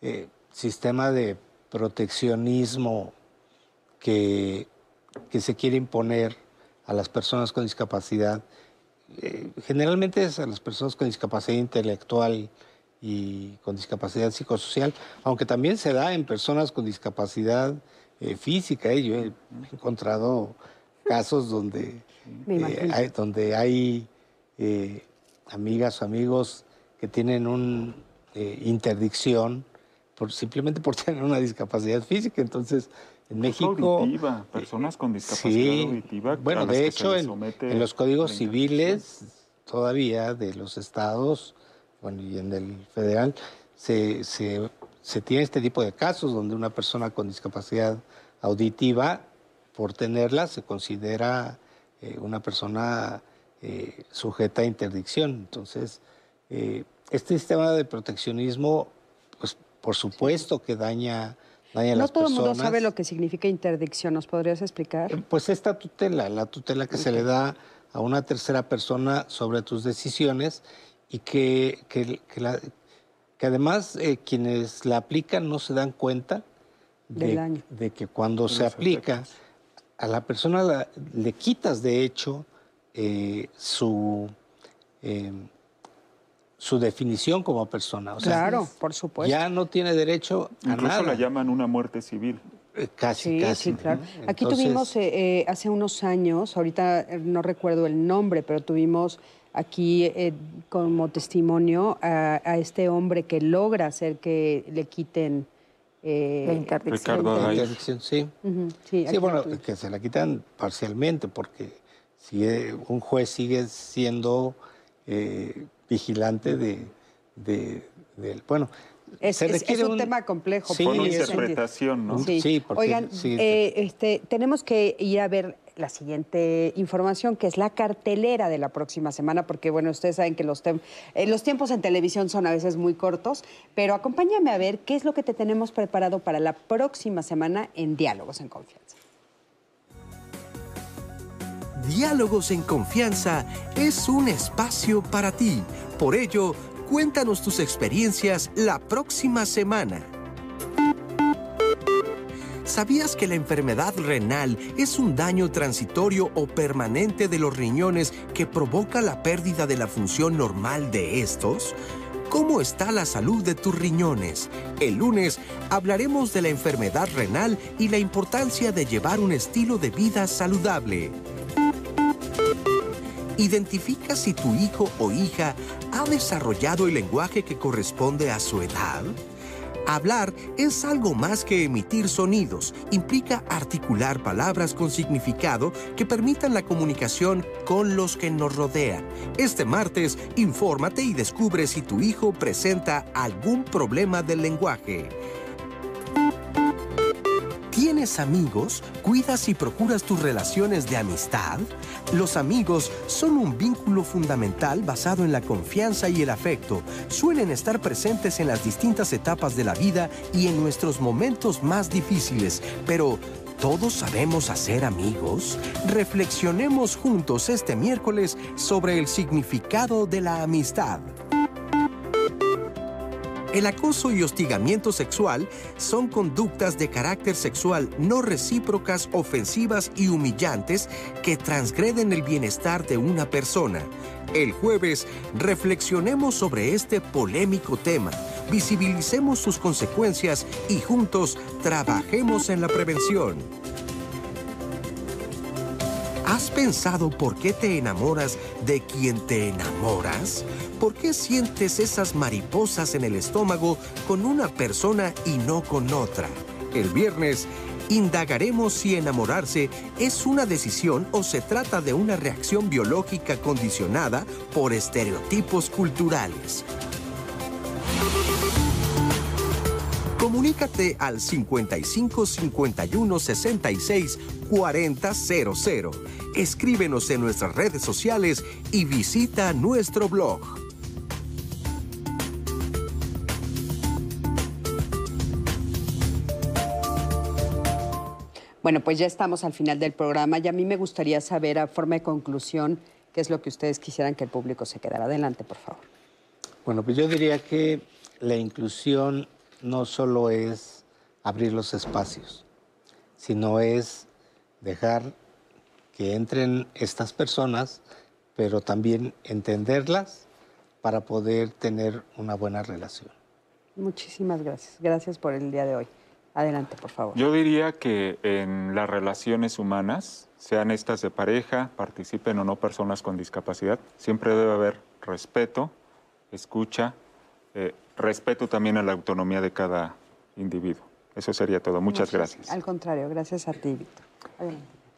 eh, sistema de proteccionismo que, que se quiere imponer a las personas con discapacidad, eh, generalmente es a las personas con discapacidad intelectual y con discapacidad psicosocial, aunque también se da en personas con discapacidad eh, física. ¿eh? Yo he encontrado casos donde, hay, donde hay amigas o amigos que tienen una interdicción por, simplemente por [laughs] tener una discapacidad física. Entonces, en México. Auditiva, personas con discapacidad auditiva. Bueno, de hecho, en, los códigos civiles todavía de los estados, bueno, y en el federal, se, se, se, tiene este tipo de casos donde una persona con discapacidad auditiva, por tenerla, se considera eh, una persona eh, sujeta a interdicción. Entonces, eh, este sistema de proteccionismo, pues por supuesto que daña no todo el mundo sabe lo que significa interdicción. ¿Nos podrías explicar? Eh, pues esta tutela, la tutela que se le da a una tercera persona sobre tus decisiones y que, que, además eh, quienes la aplican no se dan cuenta de, de que cuando se aplica a la persona le quitas de hecho eh, su su definición como persona. claro, por supuesto. Ya no tiene derecho a Incluso la llaman una muerte civil. Eh, casi, casi. Sí, claro. Aquí tuvimos eh, eh, hace unos años, ahorita no recuerdo el nombre, pero tuvimos aquí como testimonio a, este hombre que logra hacer que le quiten la interdicción. La interdicción, sí. sí, bueno, que se la quitan parcialmente, porque si un juez sigue siendo vigilante de, de, bueno, es, es, un, tema complejo. Sí, una interpretación, ¿no? Sí, Oigan, eh, este, tenemos que ir a ver la siguiente información, que es la cartelera de la próxima semana, porque, bueno, ustedes saben que los, eh, los tiempos en televisión son a veces muy cortos, pero acompáñame a ver qué es lo que te tenemos preparado para la próxima semana en Diálogos en Confianza. Diálogos en Confianza es un espacio para ti. Por ello, cuéntanos tus experiencias la próxima semana. ¿Sabías que la enfermedad renal es un daño transitorio o permanente de los riñones que provoca la pérdida de la función normal de estos? ¿Cómo está la salud de tus riñones? El lunes hablaremos de la enfermedad renal y la importancia de llevar un estilo de vida saludable. Identifica si tu hijo o hija ha desarrollado el lenguaje que corresponde a su edad. Hablar es algo más que emitir sonidos. Implica articular palabras con significado que permitan la comunicación con los que nos rodean. Este martes, infórmate y descubre si tu hijo presenta algún problema del lenguaje. ¿Tienes amigos? ¿Cuidas y procuras tus relaciones de amistad? Los amigos son un vínculo fundamental basado en la confianza y el afecto. Suelen estar presentes en las distintas etapas de la vida y en nuestros momentos más difíciles, pero ¿Todos sabemos hacer amigos? Reflexionemos juntos este miércoles sobre el significado de la amistad. El acoso y hostigamiento sexual son conductas de carácter sexual no recíprocas, ofensivas y humillantes que transgreden el bienestar de una persona. El jueves reflexionemos sobre este polémico tema, visibilicemos sus consecuencias y juntos trabajemos en la prevención. ¿Has pensado por qué te enamoras de quien te enamoras? ¿Por qué sientes esas mariposas en el estómago con una persona y no con otra? El viernes indagaremos si enamorarse es una decisión o se trata de una reacción biológica condicionada por estereotipos culturales. Comunícate al 55 51 66 40 Escríbenos en nuestras redes sociales y visita nuestro blog. Bueno, pues ya estamos al final del programa y a mí me gustaría saber, a forma de conclusión, qué es lo que ustedes quisieran que el público se quedara. Adelante, por favor. Bueno, pues yo diría que la inclusión no solo es abrir los espacios, sino es dejar que entren estas personas, pero también entenderlas para poder tener una buena relación. Muchísimas gracias. Gracias por el día de hoy. Adelante, por favor. Yo diría que en las relaciones humanas, sean estas de pareja, participen o no personas con discapacidad, siempre debe haber respeto, escucha, eh, respeto también a la autonomía de cada individuo. Eso sería todo. Muchas gracias. Al contrario, gracias a ti, Víctor.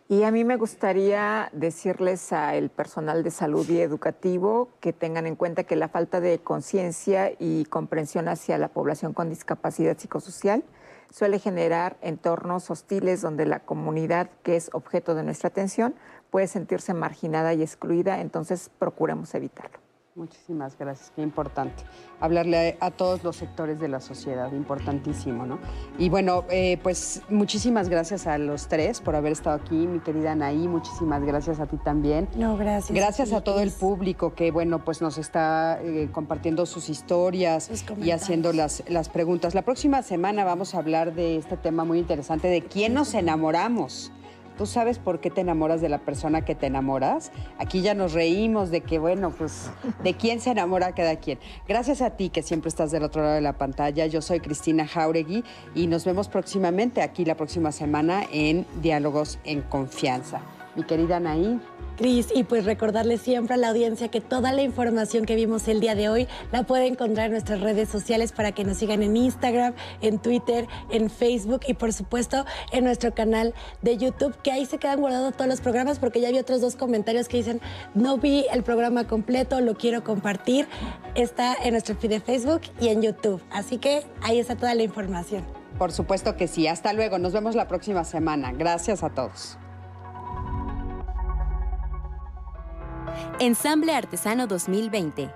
Y a mí me gustaría decirles al personal de salud y educativo que tengan en cuenta que la falta de conciencia y comprensión hacia la población con discapacidad psicosocial suele generar entornos hostiles donde la comunidad que es objeto de nuestra atención puede sentirse marginada y excluida, entonces procuremos evitarlo. Muchísimas gracias, qué importante. Hablarle a, todos los sectores de la sociedad, importantísimo, ¿no? Y bueno, eh, pues muchísimas gracias a los tres por haber estado aquí, mi querida Anaí, muchísimas gracias a ti también. No, gracias. Gracias a, todo el público que, bueno, pues nos está eh, compartiendo sus historias y haciendo las, las preguntas. La próxima semana vamos a hablar de este tema muy interesante, de quién nos enamoramos. ¿Tú sabes por qué te enamoras de la persona que te enamoras? Aquí ya nos reímos de que, bueno, pues, de quién se enamora cada quien. Gracias a ti que siempre estás del otro lado de la pantalla. Yo soy Cristina Jauregui y nos vemos próximamente aquí la próxima semana en Diálogos en Confianza. Mi querida Anaí. Cris, y pues recordarle siempre a la audiencia que toda la información que vimos el día de hoy la puede encontrar en nuestras redes sociales para que nos sigan en Instagram, en Twitter, en Facebook y por supuesto en nuestro canal de YouTube, que ahí se quedan guardados todos los programas porque ya vi otros dos comentarios que dicen, no vi el programa completo, lo quiero compartir. Está en nuestro feed de Facebook y en YouTube. Así que ahí está toda la información. Por supuesto que sí. Hasta luego. Nos vemos la próxima semana. Gracias a todos. Ensamble Artesano 2020,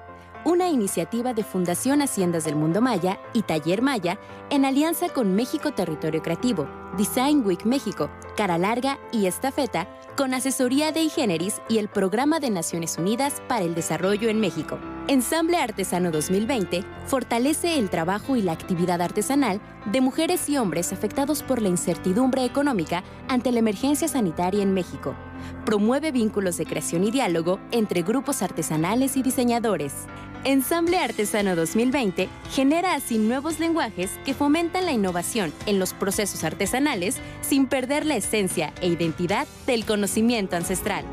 una iniciativa de Fundación Haciendas del Mundo Maya y Taller Maya en alianza con México Territorio Creativo, Design Week México, Cara Larga y Estafeta, con asesoría de Igeneris y el Programa de Naciones Unidas para el Desarrollo en México. Ensamble Artesano 2020 fortalece el trabajo y la actividad artesanal de mujeres y hombres afectados por la incertidumbre económica ante la emergencia sanitaria en México promueve vínculos de creación y diálogo entre grupos artesanales y diseñadores. Ensamble Artesano 2020 genera así nuevos lenguajes que fomentan la innovación en los procesos artesanales sin perder la esencia e identidad del conocimiento ancestral.